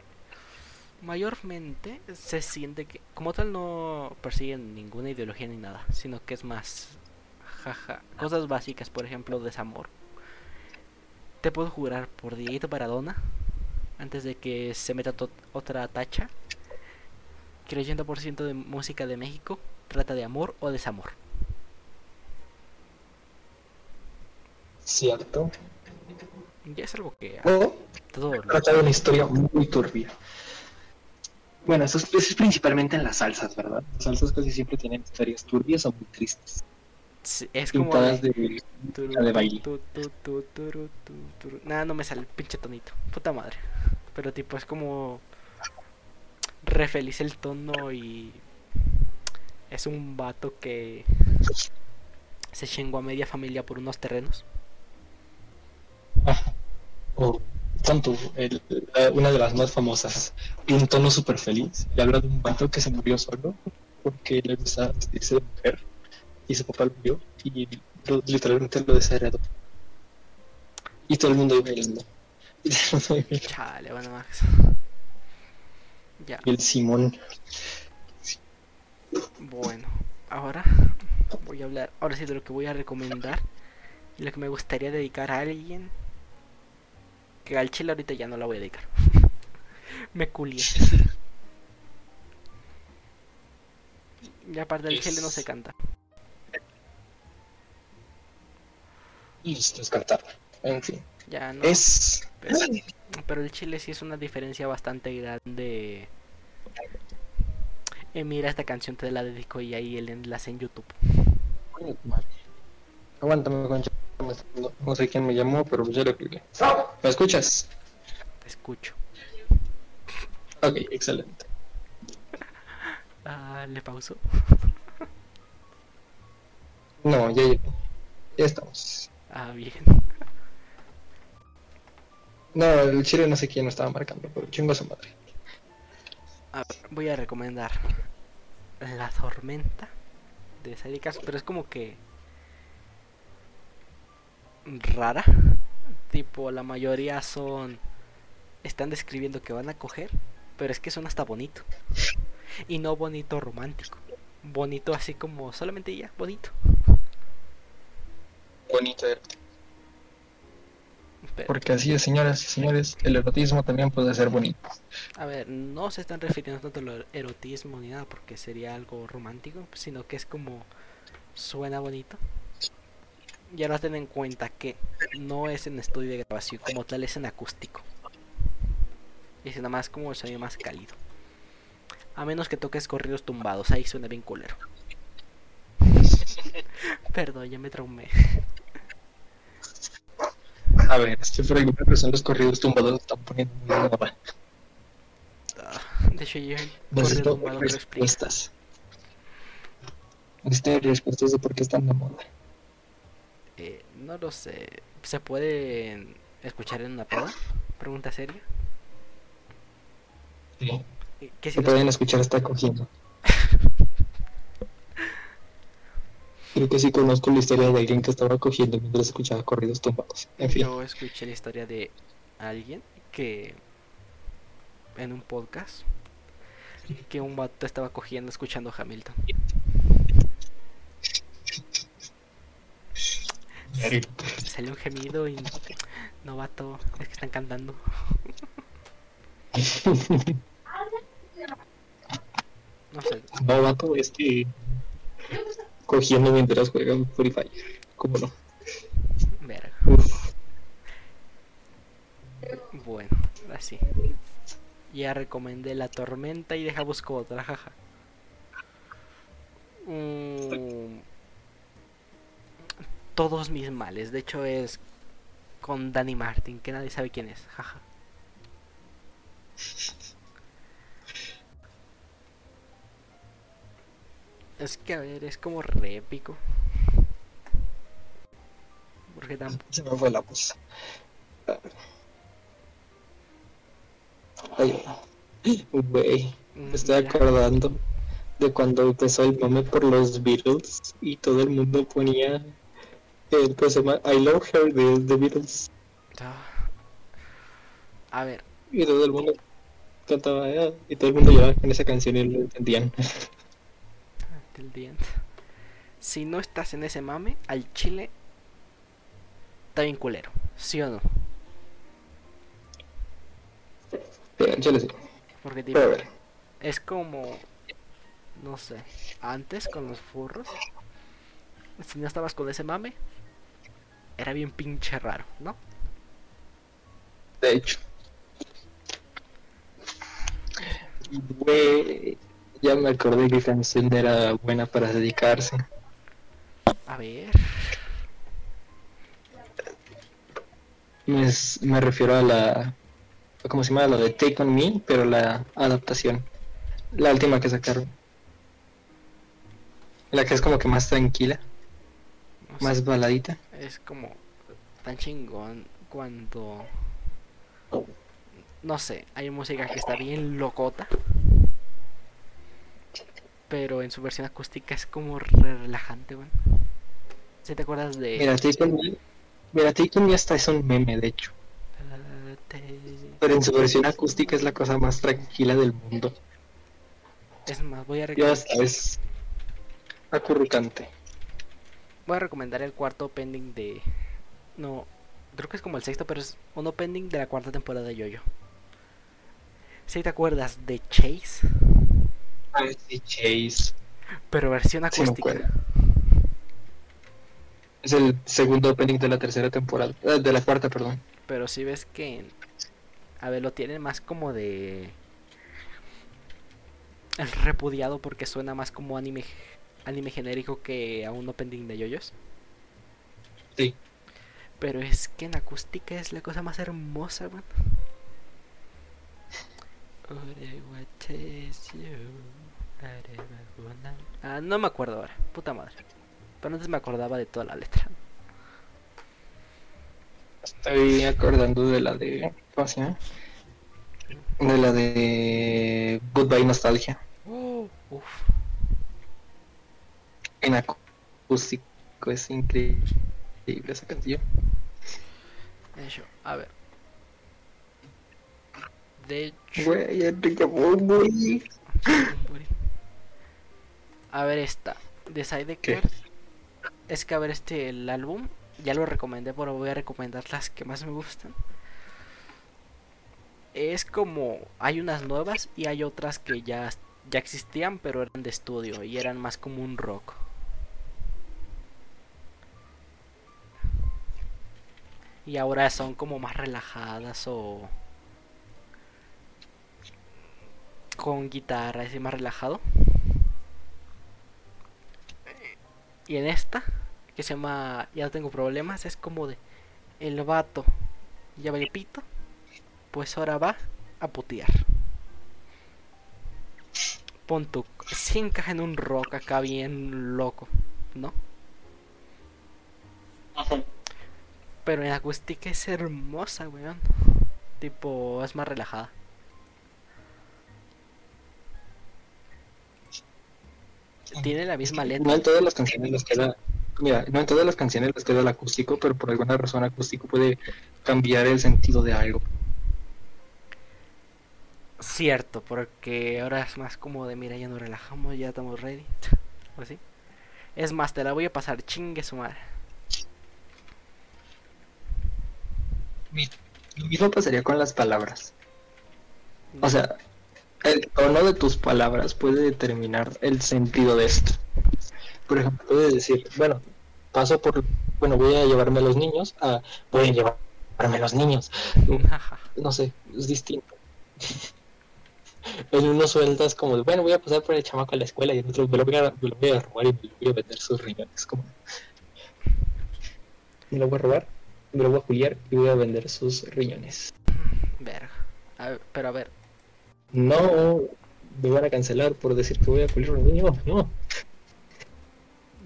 mayormente se siente que como tal no persiguen ninguna ideología ni nada, sino que es más jaja, cosas básicas, por ejemplo, desamor. Te puedo jurar por Dieguito Maradona antes de que se meta otra tacha que el 80% de música de México trata de amor o desamor. Cierto. Ya es algo que O todo trata de una historia muy turbia. Bueno, eso es, eso es principalmente en las salsas, ¿verdad? Las salsas casi siempre tienen historias turbias o muy tristes. sí, es como Pintadas de- de... De baile. turu. Nada, no me sale el pinche tonito. Puta madre. Pero tipo, es como. Re feliz el tono y. Es un vato que. Se chingó a media familia por unos terrenos. O tanto, el- la- una de las más famosas. Y un tono súper feliz. Y habla de un vato que se murió solo porque le gustaba vestirse de mujer. Y su papá lo vio y lo- literalmente lo desheredó. Y todo el mundo iba bailando. Chale, bueno, Max. Ya, el Simón. bueno. Ahora voy a hablar. Ahora sí de lo que voy a recomendar. Lo que me gustaría dedicar a alguien. Que al chile ahorita ya no la voy a dedicar. me culié. Y aparte del chile no se canta. Y esto es cantar. En fin. Ya no. Es. Pero, pero el chile sí es una diferencia bastante grande. Eh, mira, esta canción te la dedico y ahí el enlace en YouTube. Aguántame, concha. No, sé quién me llamó, pero ya le cliqué. ¿Me escuchas? Te escucho. Ok, excelente. Ah, le pauso. No, ya llegó. Ya estamos. Ah, bien. No, el chile no sé quién lo estaba marcando, pero chingo a su madre. A ver, voy a recomendar La Tormenta de Sadie Castro, pero es como que rara. Tipo, la mayoría son. Están describiendo que van a coger, pero es que son hasta bonito. Y no bonito romántico. Bonito así como solamente ya, bonito. Bonito. Pero, Porque así es, señoras y señores, el erotismo también puede ser bonito. a ver, no se están refiriendo tanto al erotismo ni nada porque sería algo romántico, sino que es como suena bonito. Y ahora ten en cuenta que no es en estudio de grabación, como tal es en acústico. Y es nada más como el sonido más cálido. A menos que toques corridos tumbados, ahí suena bien culero. Perdón, ya me traumé. A ver, es que por alguna razón los corridos tumbados están poniendo muy de moda. Ah, De hecho, yo Necesito explica. respuestas. Necesito respuestas de por qué están de moda. Eh, no lo sé. ¿Se puede escuchar en una peda? Pregunta seria. Sí. ¿Qué si pueden escuchar hasta cogiendo. Creo que sí conozco la historia de alguien que estaba cogiendo mientras escuchaba corridos tumbados. En fin. Yo escuché la historia de alguien que en un podcast que un vato estaba cogiendo escuchando Hamilton. Salió un gemido y no vato, es que están cantando. No sé, No, vato, es que cogiendo mientras juegan Free Fire. ¿Cómo no? verga. Uf. Bueno, así. Ya recomendé la tormenta y deja busco otra, jaja. Todos mis males, de hecho es con Danny Martin, que nadie sabe quién es, jaja. Es que a ver, es como re épico. Porque tampoco Se me fue la voz. Ay, güey. Me estoy Mira. acordando de cuando empezó el mame por los Beatles y todo el mundo ponía el que se llama I Love Her de The Beatles Ah. A ver, y todo el mundo cantaba "Ah", y todo el mundo lloraba con esa canción y lo entendían. End. Si no estás en ese mame, al chile está bien culero, ¿sí o no? Pero, yo les digo, Porque tipo, pero a ver, es como, no sé, antes con los furros, si no estabas con ese mame, era bien pinche raro, ¿no? de hecho. Güey, ya me acordé que canción era buena para dedicarse. A ver, Me, me refiero a la. ¿Cómo se llama? Lo de Take On Me, pero la adaptación. La última que sacaron. La que es como que más tranquila, no sé, más baladita. Es como tan chingón cuando, no sé, hay música que está bien locota. Pero en su versión acústica es como re relajante, weón. Si te acuerdas de... Mira, Me. Mira, On Me hasta es un meme, de hecho. Pero en su versión acústica es la cosa más tranquila del mundo. Es más, voy a, Ya recom- hasta es acurrucante. Voy a recomendar el cuarto pending de... No, creo que es como el sexto, pero es uno pending de la cuarta temporada de Yoyo. Si te acuerdas de Chase, Ah, sí, Chase. pero versión Sí, acústica. Es el segundo opening de la tercera temporada. eh, de la cuarta, perdón. Pero si ves que... A ver, lo tienen más como de... El repudiado porque suena más como anime anime genérico que a uno pending de yoyos. Sí. Pero es que en acústica es la cosa más hermosa, weón. Ah, no me acuerdo ahora, puta madre. Pero antes me acordaba de toda la letra. Estoy acordando de la de. ¿Cómo se llama? De la de Goodbye Nostalgia. Uf. En acústico es increíble esa canción. Eso, a ver. De hecho, Güey, Enrique. Bunbury. a ver esta. De Sidecar. Es que a ver este el álbum. Ya lo recomendé, pero voy a recomendar las que más me gustan. Es como. Hay unas nuevas y hay otras que ya, ya existían, pero eran de estudio y eran más como un rock. Y ahora son como más relajadas o. Con guitarra, así más relajado. Y en esta, que se llama Ya tengo problemas, es como de. El vato ya vale pito, pues ahora va a putear. Pon tu. En un rock acá bien loco, ¿no? Pero en acústica es hermosa, weón. Tipo, es más relajada. Tiene la misma letra. No en todas las canciones les queda mira, no en todas las canciones les queda el acústico, pero por alguna razón acústico puede cambiar el sentido de algo. Cierto, porque ahora es más como de, mira, ya nos relajamos, ya estamos ready. ¿O así? Es más, te la voy a pasar, chingue su madre. Lo mismo pasaría con las palabras. O sea, el tono de tus palabras puede determinar el sentido de esto. Por ejemplo, puede decir, bueno, paso por, bueno, voy a llevarme a los niños, a, voy a llevarme a los niños. No sé, es distinto. En uno sueltas como, bueno, voy a pasar por el chamaco a la escuela y en otro me lo voy a, me robar y me lo voy a vender sus riñones. Como, me lo voy a robar, me lo voy a juliar y voy a vender sus riñones. Verga. A ver, pero a ver, No, me van a cancelar por decir que voy a culiar un niño. No.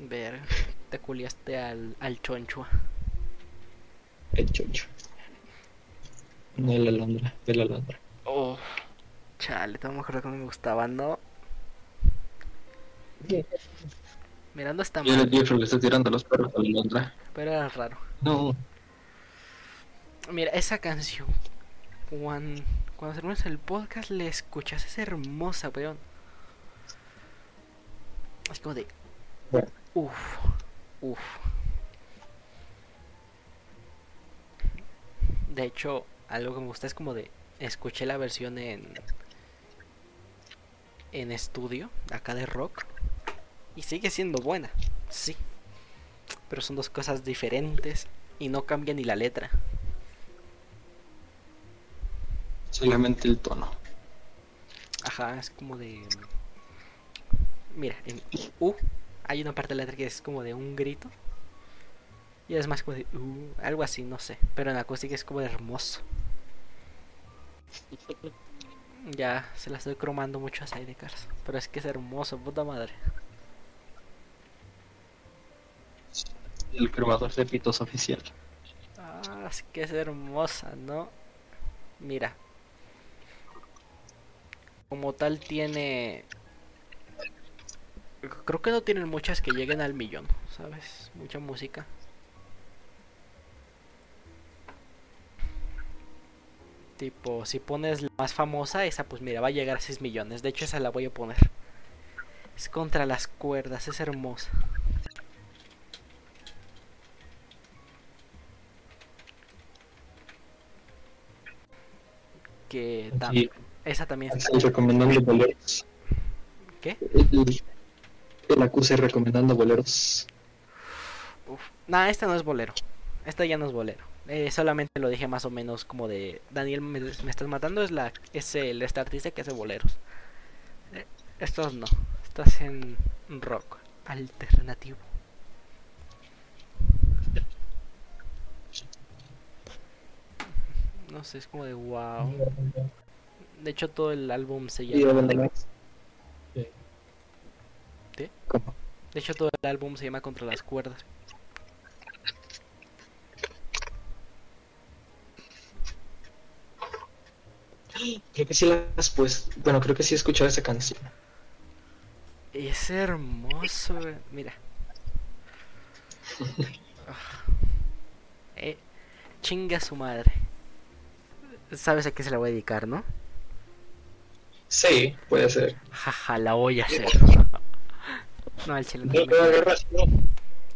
verga. Te culiaste al, al chonchua. El chocho. No el alondra, el alondra. Oh. Chale, te me acuerdo que me gustaba, ¿no? Mira, no está Yo, mal, yo creo que está tirando los perros a la alondra. pero era raro. No. Mira, esa canción, cuando, cuando termines el podcast, le escuchas, es hermosa, weón. Es como de. Uff, uff. De hecho, algo que me gusta es como de. Escuché la versión en. En estudio, acá de rock. Y sigue siendo buena, sí. Pero son dos cosas diferentes y no cambia ni la letra. Solamente el tono. Ajá, es como de. Mira, en U hay una parte de la letra que es como de un grito. Y es más como de U, algo así, no sé. Pero en acústica es como de hermoso. Ya se la estoy cromando mucho a Sidecars. Pero es que es hermoso, puta madre. El cromador de pitos oficial. Ah, es que es hermosa, ¿no? Mira. Como tal tiene... Creo que no tienen muchas que lleguen al millón, ¿sabes? Mucha música. Tipo, si pones la más famosa, esa pues mira, va a llegar a 6 millones. De hecho, esa la voy a poner. Es contra las cuerdas, es hermosa. Que tam- Sí, esa también está. Recomendando boleros. ¿Qué? El, el acuse recomendando boleros. Uf. Nah, esta no es bolero. Esta ya no es bolero. Eh, solamente lo dije más o menos como de Daniel me, me estás matando es la es el este artista que hace boleros. Eh, estos no. Estás en rock alternativo. No sé, es como de wow. De hecho todo el álbum se Y llama abandonar. ¿Qué? ¿Cómo? De hecho todo el álbum se llama Contra las cuerdas. Creo que sí las pues. Bueno, creo que sí he escuchado esa canción. Es hermoso, güey. mira. Ah. Eh, chinga su madre. Sabes a qué se la voy a dedicar, ¿no? Sí, puede ser. Jaja, la voy a hacer. No, al chile no, No me- lo agarras, no.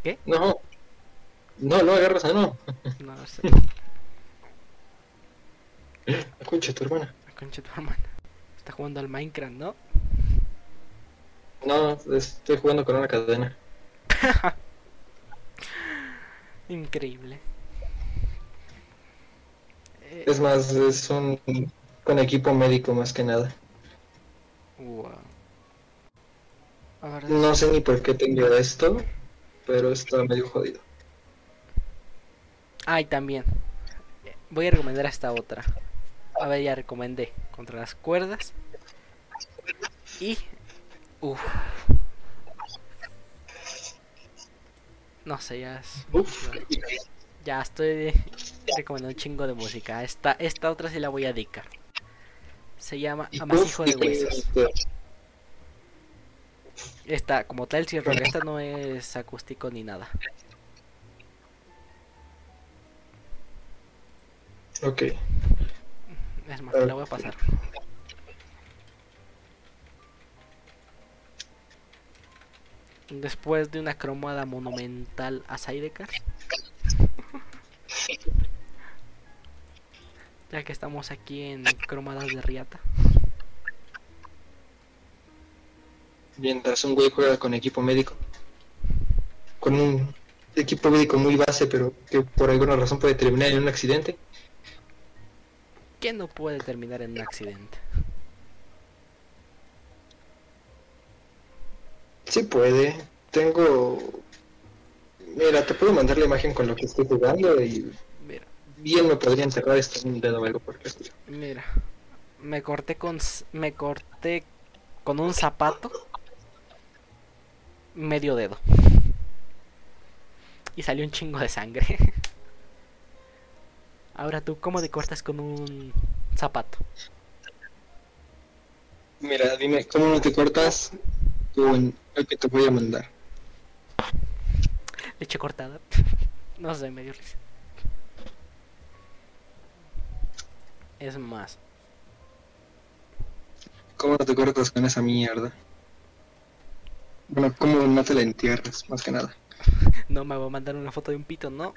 ¿Qué? No. No lo agarras, ah, no. no sé. Escucha tu hermana. Concha tu hermana. Está jugando al Minecraft, ¿no? No, estoy jugando con una cadena. Increíble. Es más, es un con equipo médico más que nada. Wow. No sé ni por qué tengo esto, pero está medio jodido. Ah, y también. Voy a recomendar esta otra. A ver, ya recomendé. Contra las cuerdas. Y. Uff. No sé, ya es. Uf. Ya estoy recomendando un chingo de música. Esta, esta otra sí la voy a dedicar. Se llama Amasijo de Uf, Huesos. Esta, como tal, es rock. Esta no es acústico ni nada. Ok. Es más, te la voy a pasar. Después de una cromada monumental a Sidecar. Ya que estamos aquí en cromadas de Riata. Mientras un güey juega con equipo médico. Con un equipo médico muy base, pero que por alguna razón puede terminar en un accidente. ¿Quién no puede terminar en un accidente? Sí puede. Tengo... Mira, te puedo mandar la imagen con lo que estoy jugando y bien me podría enterrar esto en un dedo o algo por mira. Me corté con me corté con un zapato medio dedo. Y salió un chingo de sangre. Ahora tú, ¿cómo te cortas con un zapato? Mira, dime, ¿cómo no te cortas con el que te voy a mandar? Leche cortada. No sé, me dio risa. Es más, ¿Cómo no te cortas con esa mierda? Bueno, ¿cómo no te la entierras, más que nada? no me va a mandar una foto de un pito, ¿no?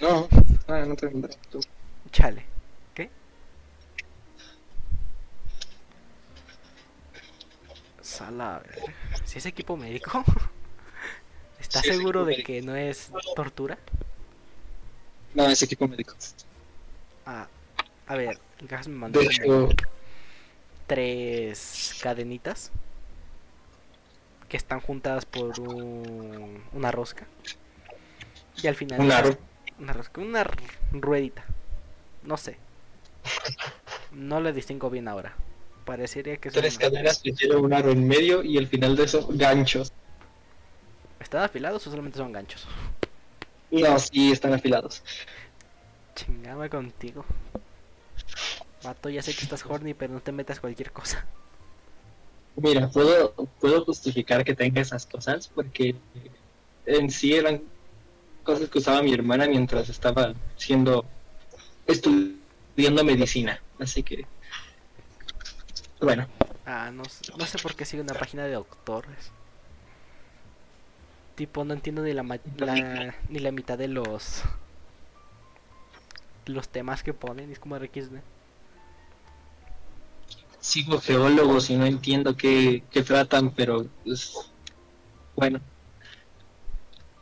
No, ah, no te la mandaré, tú. Chale. ¿Qué? Sala, a ver. Si es equipo médico. ¿Estás Sí, seguro de médico. que no es tortura? No, es equipo médico. Ah, a ver, gas me mandó como tres cadenitas que están juntadas por un- una rosca. Y al final. un aro. Una rosca, una ruedita. No sé. No le distingo bien ahora. Parecería que es Tres una- cadenas que tiene un aro en medio y el final de eso, ganchos. ¿Están afilados o solamente son ganchos? No, sí, están afilados. Chingame contigo. Vato, ya sé que estás horny, pero no te metas cualquier cosa. Mira, puedo, puedo justificar que tenga esas cosas porque en sí eran cosas que usaba mi hermana mientras estaba siendo estudiando medicina. Así que, bueno, Ah, no, no sé por qué sigue una página de doctores. Tipo, no entiendo ni la, la- ni la mitad de los los temas que ponen. Es como RXD. Sigo geólogos y no entiendo qué, qué tratan, pero pues, bueno,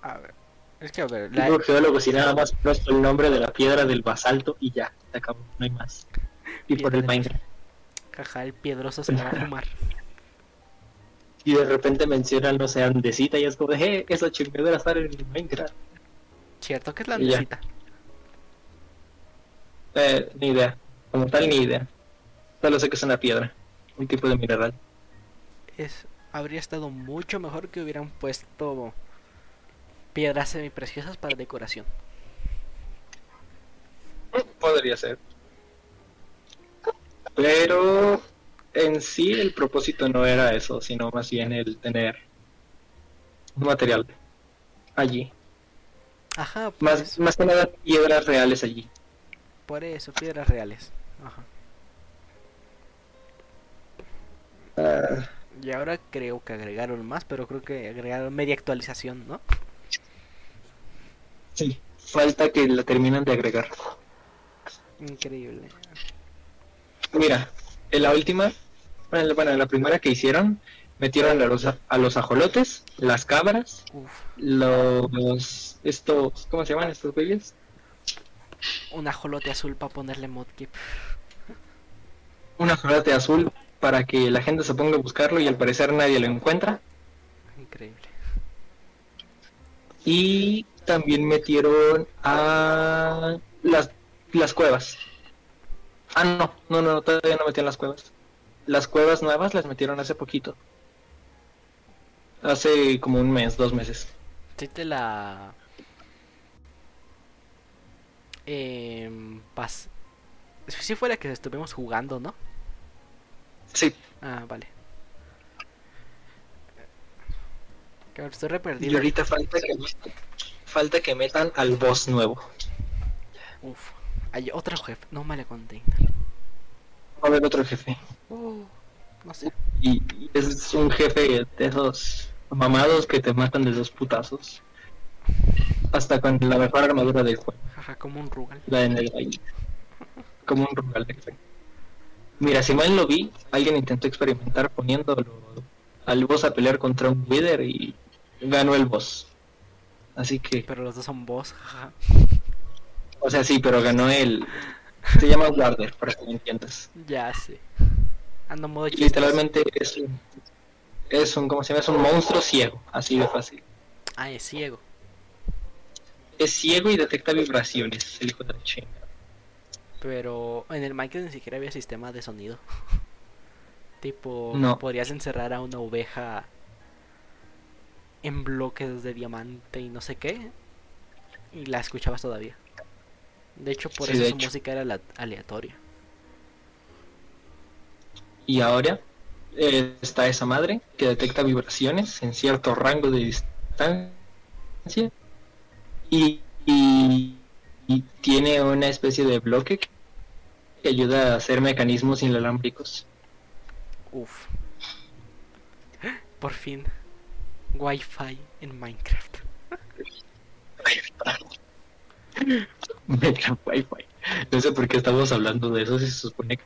A ver. Es que a ver, la, sigo geólogos y nada más conozco el nombre de la piedra del basalto y ya, se acabó, no hay más. Y por el. Minecraft. jaja, el piedroso se va a fumar. Y de repente mencionan, no sé, andesita y es como, de, eh, esa chingadera sale en el Minecraft. Cierto que es la andesita. Eh, ni idea. Como tal, ni idea. Solo sé que es una piedra. Un tipo de mineral. Es, habría estado mucho mejor que hubieran puesto piedras semipreciosas para decoración. Podría ser. Pero en sí el propósito no era eso, sino más bien el tener un material allí. Ajá, por Más, más que nada piedras reales allí. por eso, piedras reales. Ajá. Y ahora creo que agregaron más, pero creo que agregaron media actualización, ¿no? sí, falta que la terminen de agregar. Increíble. Mira, en la última, bueno, bueno, en la primera que hicieron, metieron a los, a los ajolotes, las cabras, Uf, los estos ¿cómo se llaman estos güeyes? un ajolote azul para ponerle modkip. un ajolote azul para que la gente se ponga a buscarlo y al parecer nadie lo encuentra. Increíble. y también metieron a las las cuevas. Ah no no no todavía no metían las cuevas. Las cuevas nuevas las metieron hace poquito. Hace como un mes dos meses. Sí te la... Eh, pas... Sí fue la que estuvimos jugando, ¿no? Sí Ah, vale. Ahora estoy re Y perdido. ahorita falta que, falta que metan al boss nuevo. Uf. Hay otro jefe. No me le conté. Va a haber otro jefe. Uh, no sé. Y y es un jefe de esos mamados que te matan de dos putazos. Hasta con la mejor armadura del juego. Jaja, como un Rugal. La de negro ahí. Como un rural de efecto. Mira, si mal lo vi, alguien intentó experimentar poniéndolo al boss a pelear contra un Wither y ganó el boss. Así que, Pero los dos son boss. Jaja. o sea, sí, pero ganó el. Se llama Warder, para que lo entiendas. Ya sé. Ando modo Y literalmente es un. Es un, ¿cómo se llama? Es un monstruo ciego, así de fácil. Ah, es ciego. Es ciego y detecta vibraciones, el hijo de la. Pero en el Minecraft ni siquiera había sistema de sonido. tipo, No. podrías encerrar a una oveja en bloques de diamante y no sé qué. Y la escuchabas todavía. De hecho, por Sí, eso su hecho. música era la- aleatoria. Y ahora eh, está esa madre que detecta vibraciones en cierto rango de distancia y, y- y tiene una especie de bloque que ayuda a hacer mecanismos inalámbricos. Uf. Por fin. Wi-Fi en Minecraft. Wi-Fi. No sé por qué estamos hablando de eso si se supone que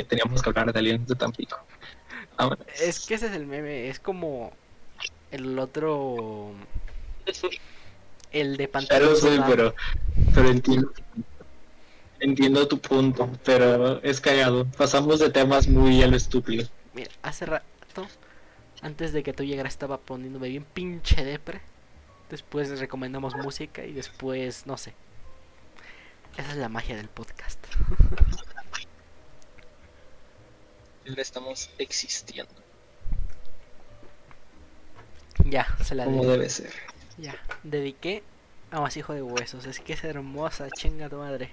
eh, teníamos que hablar de aliens de Tampico. Vámonos. Es que ese es el meme. Es como el otro. El de Ya pantalla. lo sé, sudada. pero, pero entiendo, entiendo tu punto, pero es cagado. Pasamos de temas muy a lo estúpido. Mira, hace rato, antes de que tú llegaras, estaba poniéndome bien pinche depre. Después recomendamos música y después, no sé. Esa es la magia del podcast. Ahora estamos existiendo, Ya, se la como dediqué. debe ser. Ya, dediqué a Masijo de Huesos. Es que es hermosa, chinga tu madre.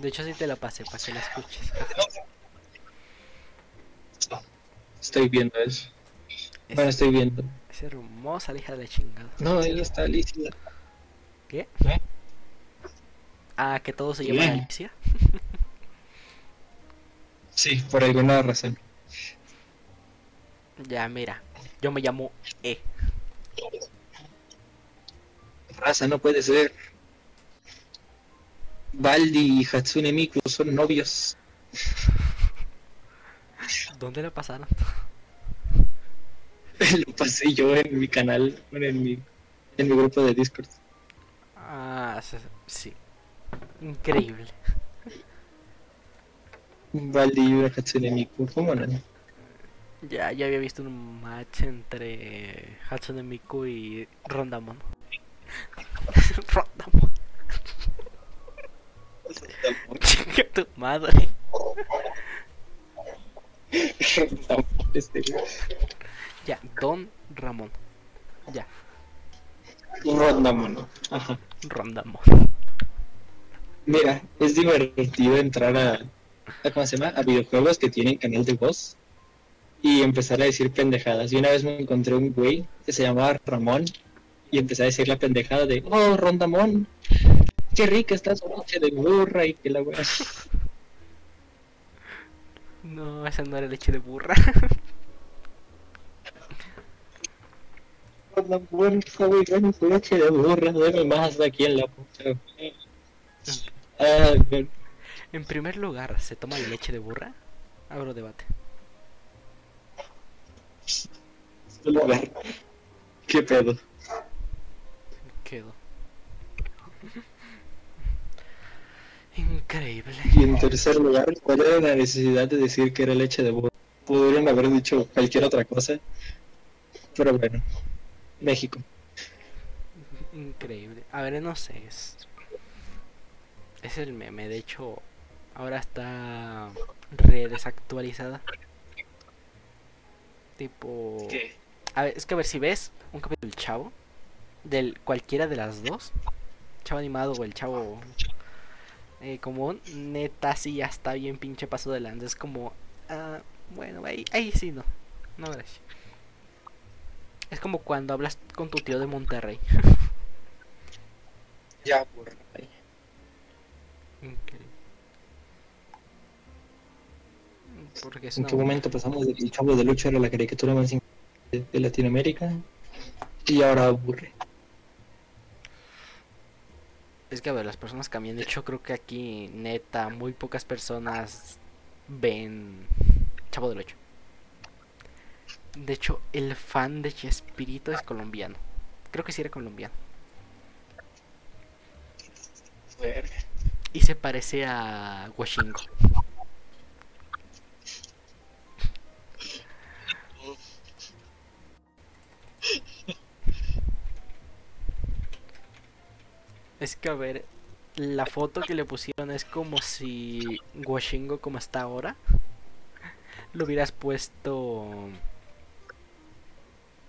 De hecho, sí te la pasé para que la escuches. Estoy viendo eso. Es, Bueno, estoy viendo. es hermosa la hija de la chingada. No, ella está lista. ¿Qué? ¿Eh? Ah, que todos se Bien. llaman Alicia. Sí, por alguna razón. Ya, mira. Yo me llamo E. Raza, no puede ser. Baldi y Hatsune Miku son novios. ¿Dónde la pasaron? Lo pasé yo en mi canal, en mi, en mi grupo de Discord. Ah, sí. Increíble. Baldi y Hatsune Miku, ¿cómo no? Ya, ya había visto un match entre Hatsune Miku y Rondamon. Rondamon. Chinga tu madre. Este, Ya, Don Ramón. Ya, Rondamon. Ajá. Rondamon. Mira, es divertido entrar a, a, ¿cómo se llama? A videojuegos que tienen canal de voz y empezar a decir pendejadas. Y una vez me encontré un güey que se llamaba Ramón y empecé a decir la pendejada de, oh, Rondamón, qué rica está su noche de burra y que la wea. No, esa no era leche de burra. Rondamón, buena su noche de burra, duerme más aquí en la puta. Ah, bueno. En primer lugar, ¿se toma la leche de burra? Abro debate. ¿Qué pedo? Quedo. Increíble. Y en tercer lugar, ¿cuál era la necesidad de decir que era leche de burro? Podrían haber dicho cualquier otra cosa. Pero bueno, México. Increíble. A ver, no sé. Es, es el meme. De hecho, ahora está re desactualizada. Tipo. A ver, es que a ver si ves un capítulo del chavo. Del cualquiera de las dos. Chavo animado o el chavo eh, común. Neta, sí, ya está bien pinche paso de lanza. Es como. ah, Bueno, ahí, ahí sí no. No, gracias. Es como cuando hablas con tu tío de Monterrey. Ya, por ahí. Porque es ¿En qué momento pasamos de que el Chavo del 8 era la caricatura más importante de Latinoamérica? Y ahora aburre. Es que a ver, las personas cambian. De hecho, creo que aquí, neta, muy pocas personas ven Chavo del 8. De hecho, el fan de Chespirito es colombiano. Creo que sí era colombiano. Verga. Y se parece a Washingo. Es que a ver, la foto que le pusieron es como si Washingo como está ahora lo hubieras puesto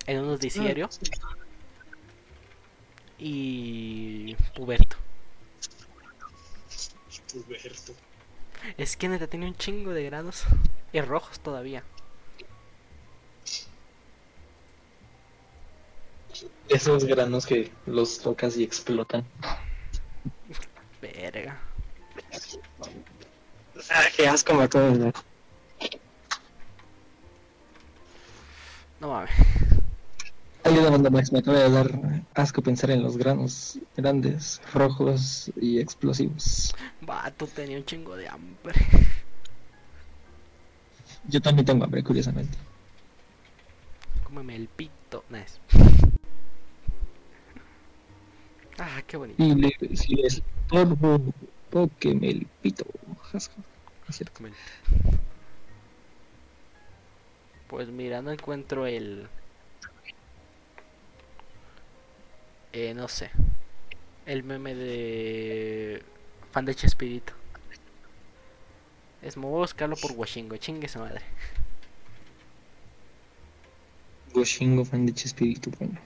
en un noticiario y puberto. Es que neta tiene un chingo de grados y rojos todavía. Esos granos que los tocas y explotan. Ah, qué asco me acabo de dar. No mames. Ayúdame, Max, me acaba de dar asco pensar en los granos grandes, rojos y explosivos. Vato tenía un chingo de hambre. Yo también tengo hambre, curiosamente. Cómeme el pito. Nice. Ah, qué bonito. Y le, si les estorbo, tóqueme el pito. Cierto. Pues mira, no encuentro el. Eh, no sé. El meme de. Fan de Chespirito. Es me voy a buscarlo por Washingo, chingue su madre. Goshingo, fan de Chespirito, bueno.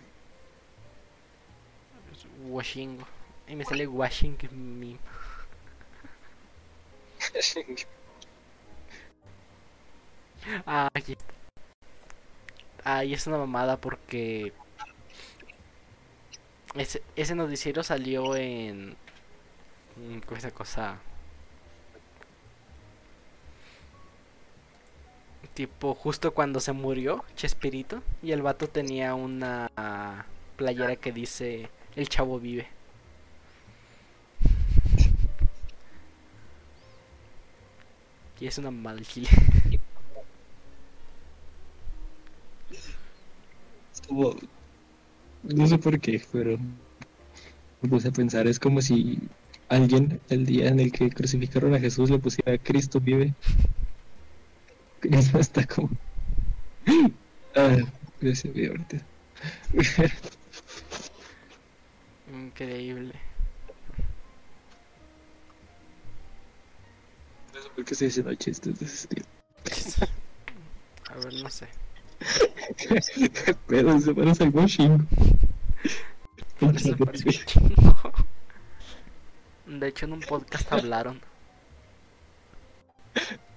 Washingo. Y me sale Washington meme. Ay, ay, es una mamada porque ese, ese noticiero salió en mm, ¿cómo es esa cosa? Tipo justo cuando se murió Chespirito y el vato tenía una playera que dice el chavo vive. Y es una mal No sé por qué, pero me puse a pensar, es como si alguien el día en el que crucificaron a Jesús le pusiera Cristo vive. Eso está como... Ah, ahorita. Increíble. Por qué estoy diciendo chistes de ese estilo. A ver, no sé. Pero se parece al washing. Parece chingo. De hecho, en un podcast hablaron.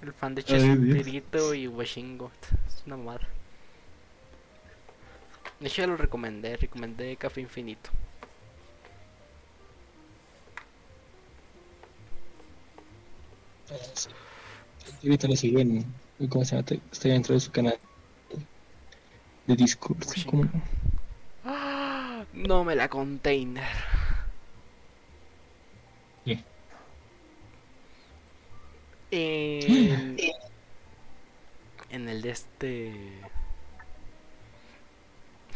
El fan de. Chespirito y Washingo. Es una mamada. De hecho, ya lo recomendé. Recomendé Café Infinito. Ahorita lo sigo en. ¿Cómo se llama? Estoy dentro de su canal de Discord. Washing. ¿Cómo no? Me la container. ¿Qué? En, en el de este.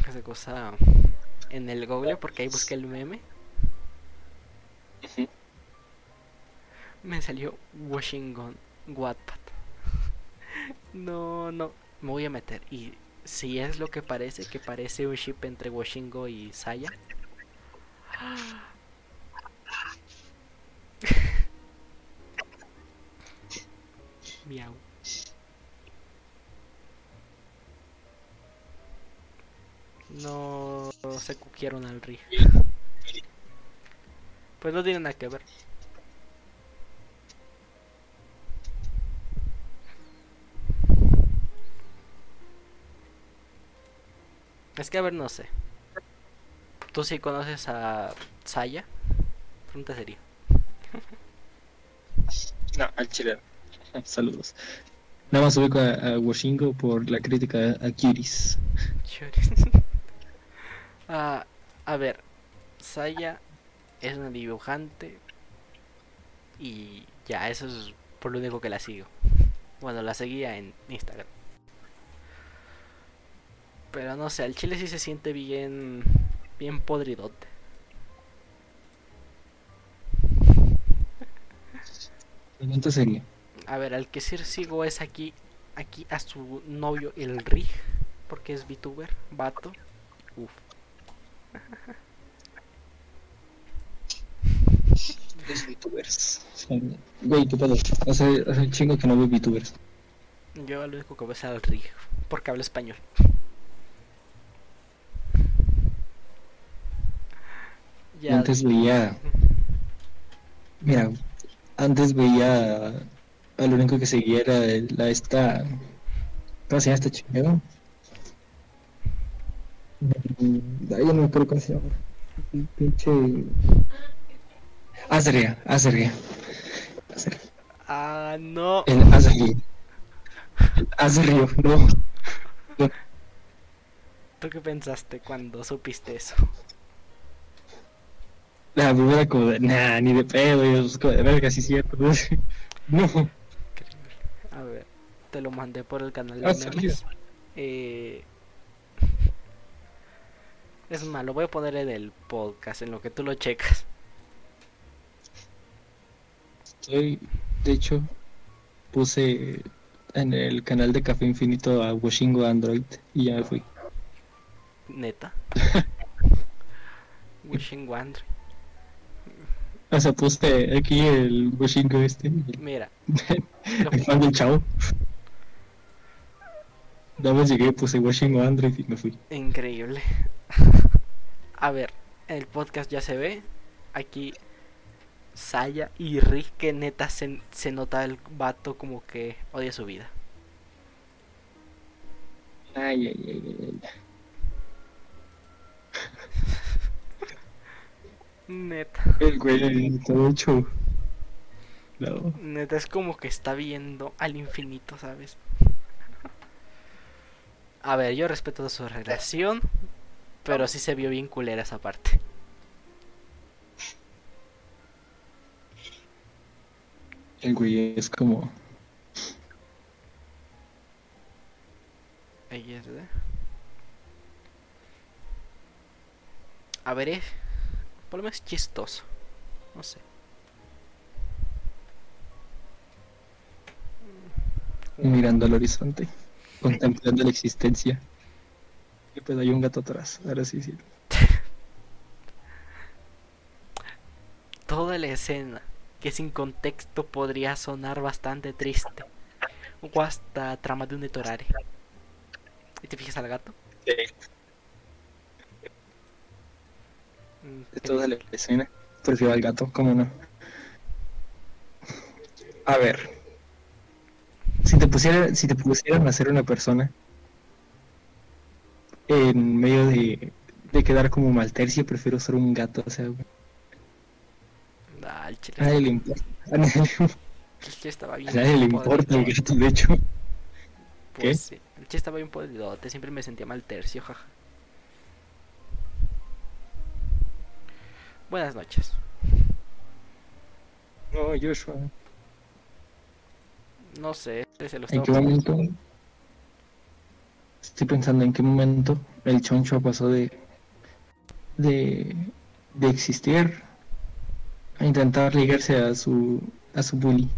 Esa cosa. En el Google, porque ahí busqué el meme. Ujú. Me salió Washington Wattpad. No, no. Me voy a meter. Y si es lo que parece, que parece un ship entre Washington y Saya. Miau. No se cuquieron al río. Pues no tiene nada que ver. Es que a ver, no sé. ¿Tú sí conoces a Saya? Pregunta sería. No, al chileno. Saludos. Nada más ubico a, a Washingo por la crítica a Kiris. Choris. Ah, a ver, Saya es una dibujante y ya, eso es por lo único que la sigo. Bueno, la seguía en Instagram. Pero no sé, al chile sí se siente bien, bien podridote. Pregunta sería. A ver, al que sí sigo es aquí, aquí a su novio, el Rig, porque es VTuber, vato. Uf. Los VTubers. Güey, ¿qué pedo? Hace, hace un chingo que no veo VTubers. Yo lo único que veo es al Rig, porque habla español. Ya, Antes veía. Mira, antes veía. Al único que seguía era la esta. ¿Cómo se llama esta chingada? Mm, Ay, yo no me acuerdo cómo se llama. Pinche. Azria, Azria. Azria. Ah, no. El Azrio, no. ¿Tú qué pensaste cuando supiste eso? La primera como de, nah, ni de pedo, y es como de verga, sí cierto. No. A ver, te lo mandé por el canal Ah, de memes. Eh... Es más, lo voy a poner en el podcast, en lo que tú lo checas. Estoy, de hecho, puse en el canal de Café Infinito a Washingo Android y ya me fui. Neta. Wishing Wandry. O sea, puse aquí el Washingo este, Mira, el fan del chavo. Nada más llegué, puse Washingo Android y me fui. increíble. A ver, el podcast ya se ve. Aquí Saya y Rick, que neta se, se nota el vato como que odia su vida. Ay, ay, ay, ay, ay. Neta. El güey todo hecho. No. Neta, es como que está viendo al infinito, ¿sabes? A ver, yo respeto su relación, pero sí se vio bien culera esa parte. El güey es como. Es, ¿eh? A ver, es... Por lo menos chistoso. No sé. mirando al horizonte, contemplando la existencia. Y pues hay un gato atrás. Ahora sí, sí. Toda la escena, que sin contexto podría sonar bastante triste. O hasta trama de un detorare. ¿Y te fijas al gato? Mm, De la escena, prefiero al gato, ¿cómo no? A ver. Si te pusiera, si te pusieran a ser una persona en medio de, de quedar como maltercio, prefiero ser un gato, o sea, el chile, a nadie le importa. A nadie, el chile estaba a bien. nadie le importa el gato, de hecho. pues ¿Qué? sí, el chile estaba bien podridote, siempre me sentía mal tercio, jaja. Buenas noches. No, Joshua. No sé, se lo ¿En qué momento? Estoy pensando en qué momento el choncho pasó de de, de existir a intentar ligarse a su a su bully.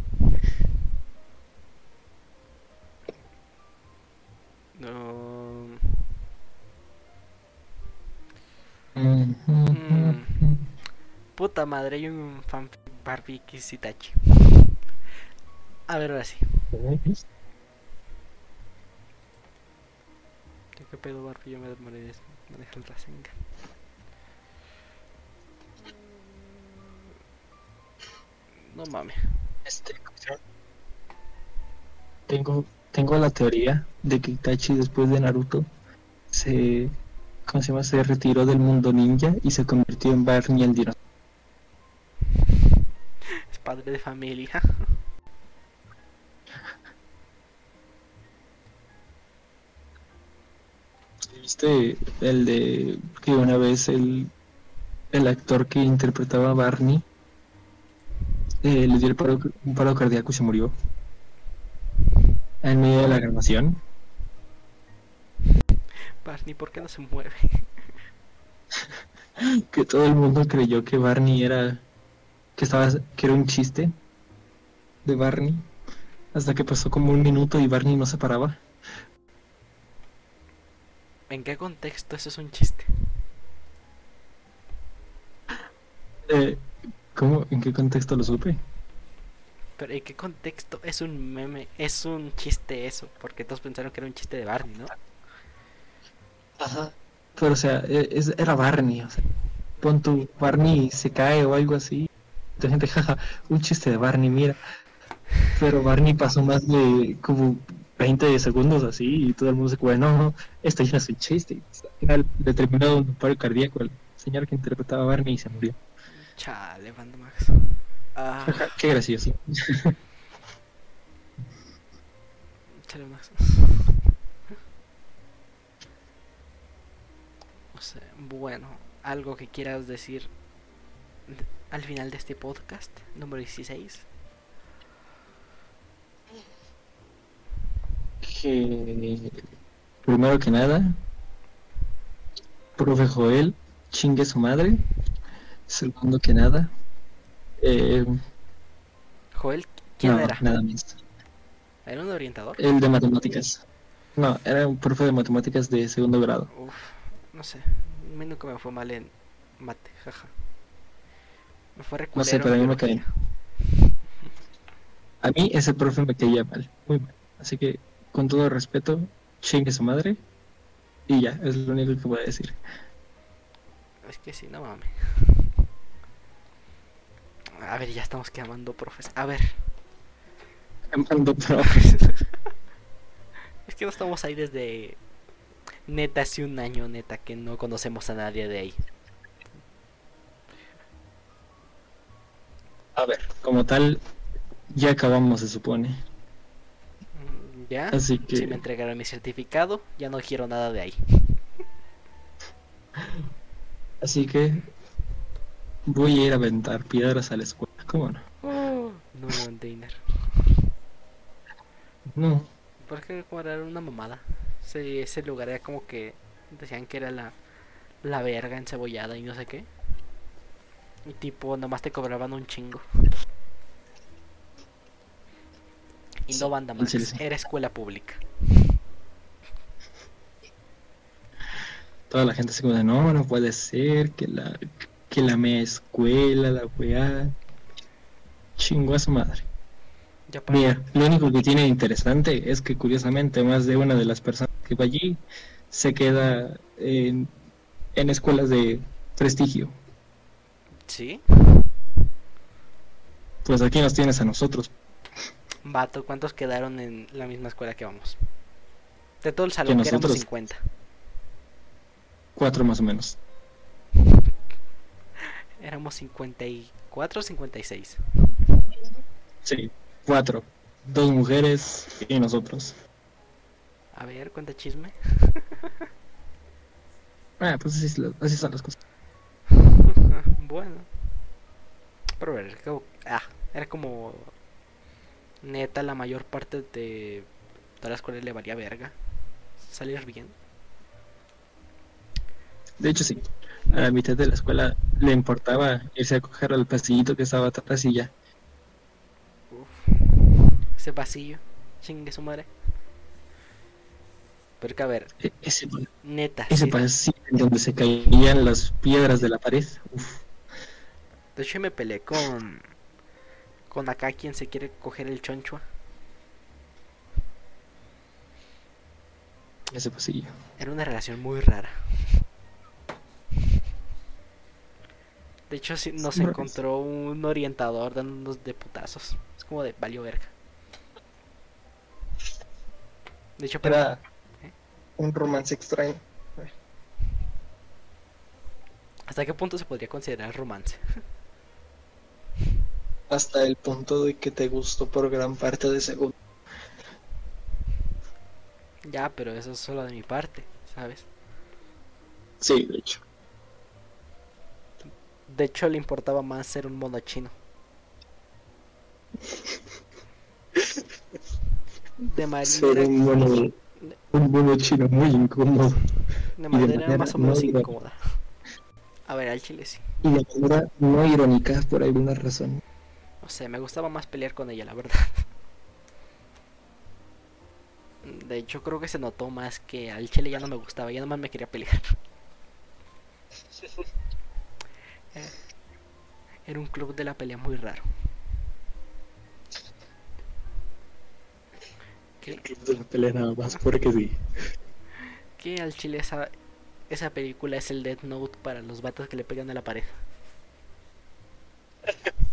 Puta madre, hay un fanfic Barbie que es Itachi. A ver, ahora sí. ¿Qué, pedo Barbie? Yo me demoré de el Rasengan. No mames. Este, tengo tengo la teoría de que Itachi después de Naruto se ¿cómo se llama? Se retiró del mundo ninja y se convirtió en Barney el dinosaurio. Padre de familia. ¿Viste el de que una vez el, el actor que interpretaba a Barney eh, le dio el paro- un paro cardíaco y se murió? En medio de la grabación. Barney, ¿por qué no se mueve? Que todo el mundo creyó que Barney era. Que estaba. que era un chiste de Barney. Hasta que pasó como un minuto y Barney no se paraba. ¿En qué contexto eso es un chiste? Eh, ¿Cómo? ¿En qué contexto lo supe? Pero ¿en qué contexto es un meme? Es un chiste eso, porque todos pensaron que era un chiste de Barney, ¿no? Ajá. Pero, o sea, e- es- era Barney. O sea, pon tu Barney se cae o algo así. La gente, jaja, un chiste de Barney, mira. Pero Barney pasó más de como 20 segundos así y todo el mundo se quedó, no, no, esto ya no es un chiste. Al final le terminó un paro cardíaco al señor que interpretaba a Barney y se murió. Chale, Banda Max. Ah, qué gracioso. chale, Max. O sea, bueno, algo que quieras decir de- al final de este podcast, número 16. Que primero que nada, profe Joel, chingue su madre. Segundo que nada, eh, Joel, ¿quién no, era? nada más. ¿Era un orientador? El de matemáticas. No, era un profe de matemáticas de segundo grado. Uf, no sé. A mí nunca me fue mal en mate, jaja. Me fue No sé, pero a mí me biología. A mí ese profe me caía mal, muy mal. Así que, con todo respeto, chingue su madre. Y ya, es lo único que voy a decir. Es que sí, no mames. A ver, ya estamos quemando profes. A ver, Mando profes. es que no estamos ahí desde neta hace un año, neta, que no conocemos a nadie de ahí. A ver, como tal, ya acabamos, se supone. Mm, ¿Ya? Así que, Si me entregaron mi certificado, ya no quiero nada de ahí. así que voy a ir a aventar piedras a la escuela. ¿Cómo no? No, no, Deiner. No, Porque como era una mamada. Ese, ese lugar era como que decían que era la, la verga encebollada y no sé qué. Y tipo, nomás te cobraban un chingo. Y no banda más, sí. era escuela pública. toda la gente se como de, no, no puede ser, que la, que la mea escuela, la weá. Chingó a su madre. Ya para Mira, lo único que tiene interesante es que curiosamente más de una de las personas que va allí se queda en, en escuelas de prestigio. ¿Sí? Pues aquí nos tienes a nosotros. Vato, ¿cuántos quedaron en la misma escuela que vamos? De todo el salón, que éramos nosotros? 50. Cuatro más o menos. Éramos 54 o 56. Sí, cuatro. Dos mujeres y nosotros. A ver, cuenta chisme. Ah, pues así son las cosas. Bueno. Pero ah, era como neta la mayor parte de toda la escuela le valía verga. Salir bien. De hecho, sí. A la mitad de la escuela le importaba irse a coger al pasillito que estaba atrás y ya. Uf. Ese pasillo. Chingue su madre. Pero que a ver, E- Ese, neta. ese sí, pasillo en donde se caían las piedras de la pared. Uf. De hecho me peleé con con acá quien se quiere coger el chonchua. Ese pasillo. Era una relación muy rara. De hecho, sí, nos encontró un orientador dándonos de putazos. Es como de valió verga. De hecho, pero Era un romance extraño. ¿Hasta qué punto se podría considerar romance? Hasta el punto de que te gustó por gran parte de segundo. Ya, pero eso es solo de mi parte, ¿sabes? Sí, de hecho. De hecho, le importaba más ser un mono chino. De manera, Ser un mono, un mono chino muy incómodo. de manera manera más o menos no incómoda. A ver, al chile sí. Y de manera no irónica por alguna razón. No sé, me gustaba más pelear con ella, la verdad. De hecho, creo que se notó más que al chile ya no me gustaba, ya nomás me quería pelear. Eh, Era un club de la pelea muy raro. Que, El club de la pelea nada más porque sí. que al chile esa, esa película es el Death Note para los vatos que le pegan a la pared.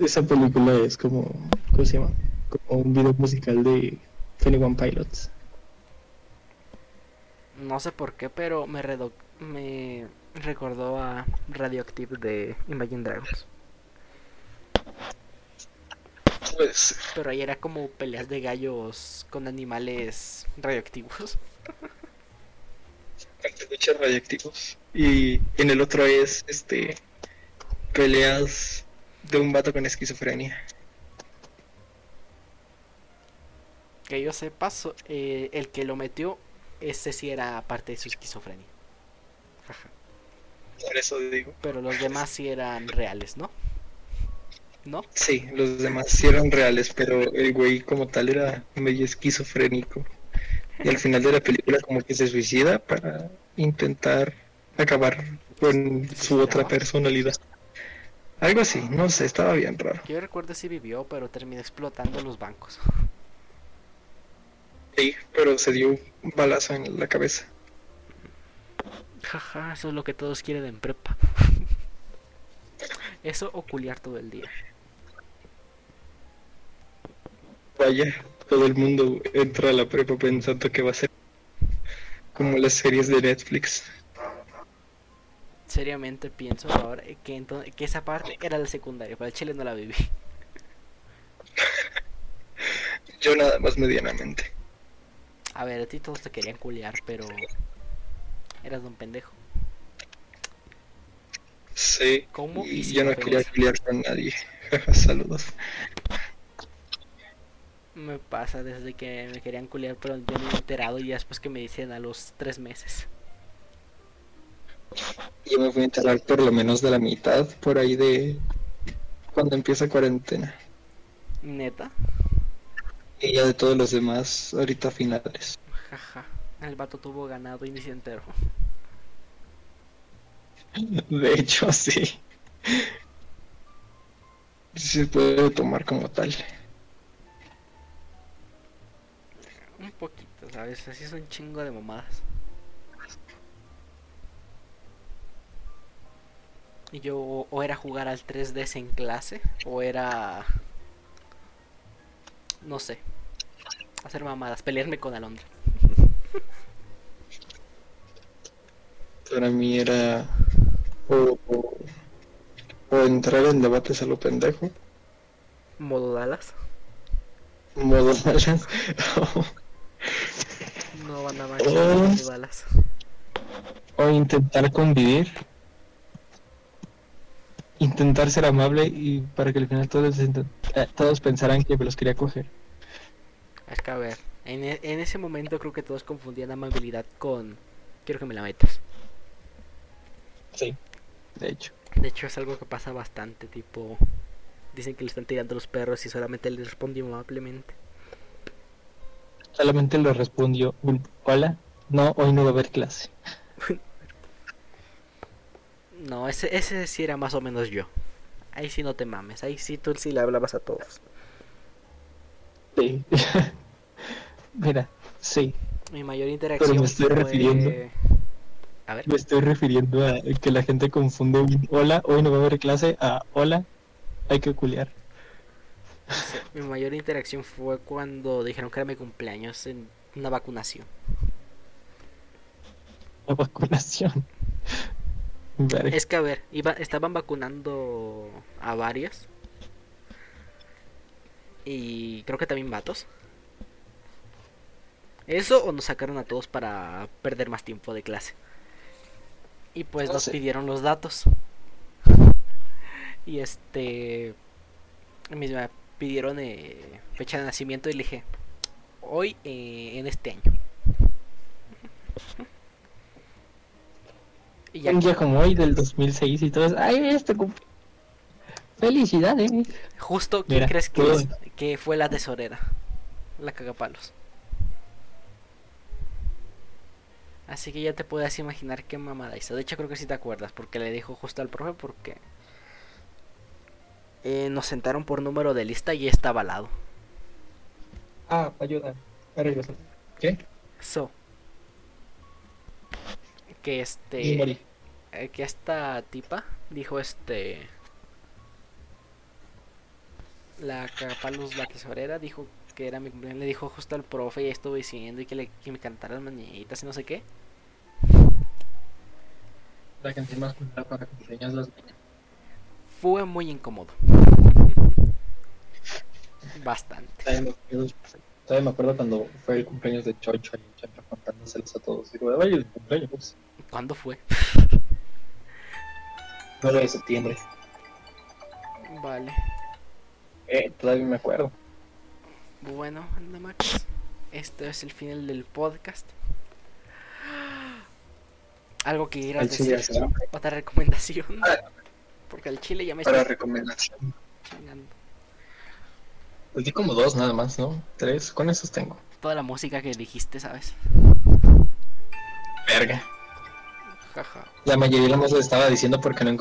Esa película es como, ¿cómo se llama? Como un video musical de 21 Pilots. No sé por qué, pero me, redo- me recordó a Radioactive de Imagine Dragons. Pues, Pero ahí era como peleas de gallos con animales radioactivos. muchos radioactivos. Y en el otro es, este, peleas de un vato con esquizofrenia. Que yo sepa, so- eh, el que lo metió, ese sí era parte de su esquizofrenia. Por eso digo. Pero los demás sí eran reales, ¿no? ¿No? Sí, los demás sí eran reales, pero el güey como tal era medio esquizofrénico. Y al final de la película como que se suicida para intentar acabar con su otra personalidad. Algo así, no sé, estaba bien raro. Yo recuerdo si vivió, pero terminó explotando los bancos. Sí, pero se dio un balazo en la cabeza. Jaja, eso es lo que todos quieren en prepa. Eso o culiar todo el día. Vaya, todo el mundo entra a la prepa pensando que va a ser como las series de Netflix. Seriamente pienso ahora que, ento- que esa parte era la secundaria, pero el chile no la viví. Yo nada más medianamente. A ver, a ti todos te querían culiar, pero eras un pendejo. Sí. ¿Cómo Y yo no quería pelear con nadie. Saludos. Me pasa desde que me querían culiar, pero yo no me he enterado y después que me dicen a los tres meses. Yo me fui a enterar por lo menos de la mitad por ahí de cuando empieza cuarentena. Neta, Y ya de todos los demás ahorita finales. jaja. El vato tuvo ganado y ni se enteró. De hecho, sí. Sí se puede tomar como tal. Un poquito, ¿sabes? Así es un chingo de mamadas. Y yo o era jugar al 3DS en clase o era... No sé. Hacer mamadas, pelearme con Alondra. Para mí era o, o- o entrar en debates a lo pendejo, Modo Dallas. modo Dallas, No van a Oh. modo Dallas. o intentar convivir, intentar ser amable y para que al final todos, eh, todos pensaran que me los quería coger. Es que a ver, en, e- en ese momento creo que todos confundían amabilidad con... Quiero que me la metas. Sí, de hecho. De hecho, es algo que pasa bastante, tipo... Dicen que le están tirando los perros y solamente le respondió amablemente. Solamente le respondió hola, no, hoy no va a haber clase. No, ese, ese sí era más o menos yo. Ahí sí no te mames, ahí sí tú sí le hablabas a todos. Sí. Mira, sí, Mi mayor interacción me estoy fue... refiriendo- A ver, me estoy refiriendo a que la gente confunde un hola, hoy no va a haber clase, a hola, hay que culiar. Mi mayor interacción fue cuando dijeron que era mi cumpleaños en una vacunación. la vacunación. Es que a ver, iba, estaban vacunando a varios. Y creo que también vatos. Eso o nos sacaron a todos para perder más tiempo de clase. Y pues No nos sé. pidieron los datos. Y este... Me pidieron eh, fecha de nacimiento y le dije, hoy eh, en este año. Y ya Un día como hoy del 2006 y todo. ¡Ay, este cumple! ¡Felicidades! Justo, ¿quién Mira, crees que, es? que fue la tesorera? La cagapalos. Así que ya te puedes imaginar qué mamada hizo. De hecho, creo que sí te acuerdas, porque le dijo justo al profe, porque eh, nos sentaron por número de lista y estaba al lado. Ah, ayuda. Arreglos. ¿Qué? So, que este, eh, que esta tipa dijo este, la cagapalos, la tesorera, dijo que era mi cumpleaños, le dijo justo al profe y estuvo diciendo y que, le, que me cantara las mañanitas y no sé qué. La canción más para cumpleaños las niñas. Fue muy incómodo. Bastante. Todavía me acuerdo- todavía me acuerdo cuando fue el cumpleaños de Chocho y Chocho contándoselos a todos. Digo, oye, el cumpleaños. ¿Cuándo fue? 9 de septiembre. Vale. Eh, todavía me acuerdo. Bueno, anda Max. Este es el final del podcast. Algo que Al chile decir. Otra recomendación. Ah. Porque al chile ya me para está recomendación. chingando. Pues di como dos nada más, ¿no? Tres, con esos tengo. Toda la música que dijiste, ¿sabes? Verga. Jaja. La mayoría nomás lo estaba diciendo porque no encontré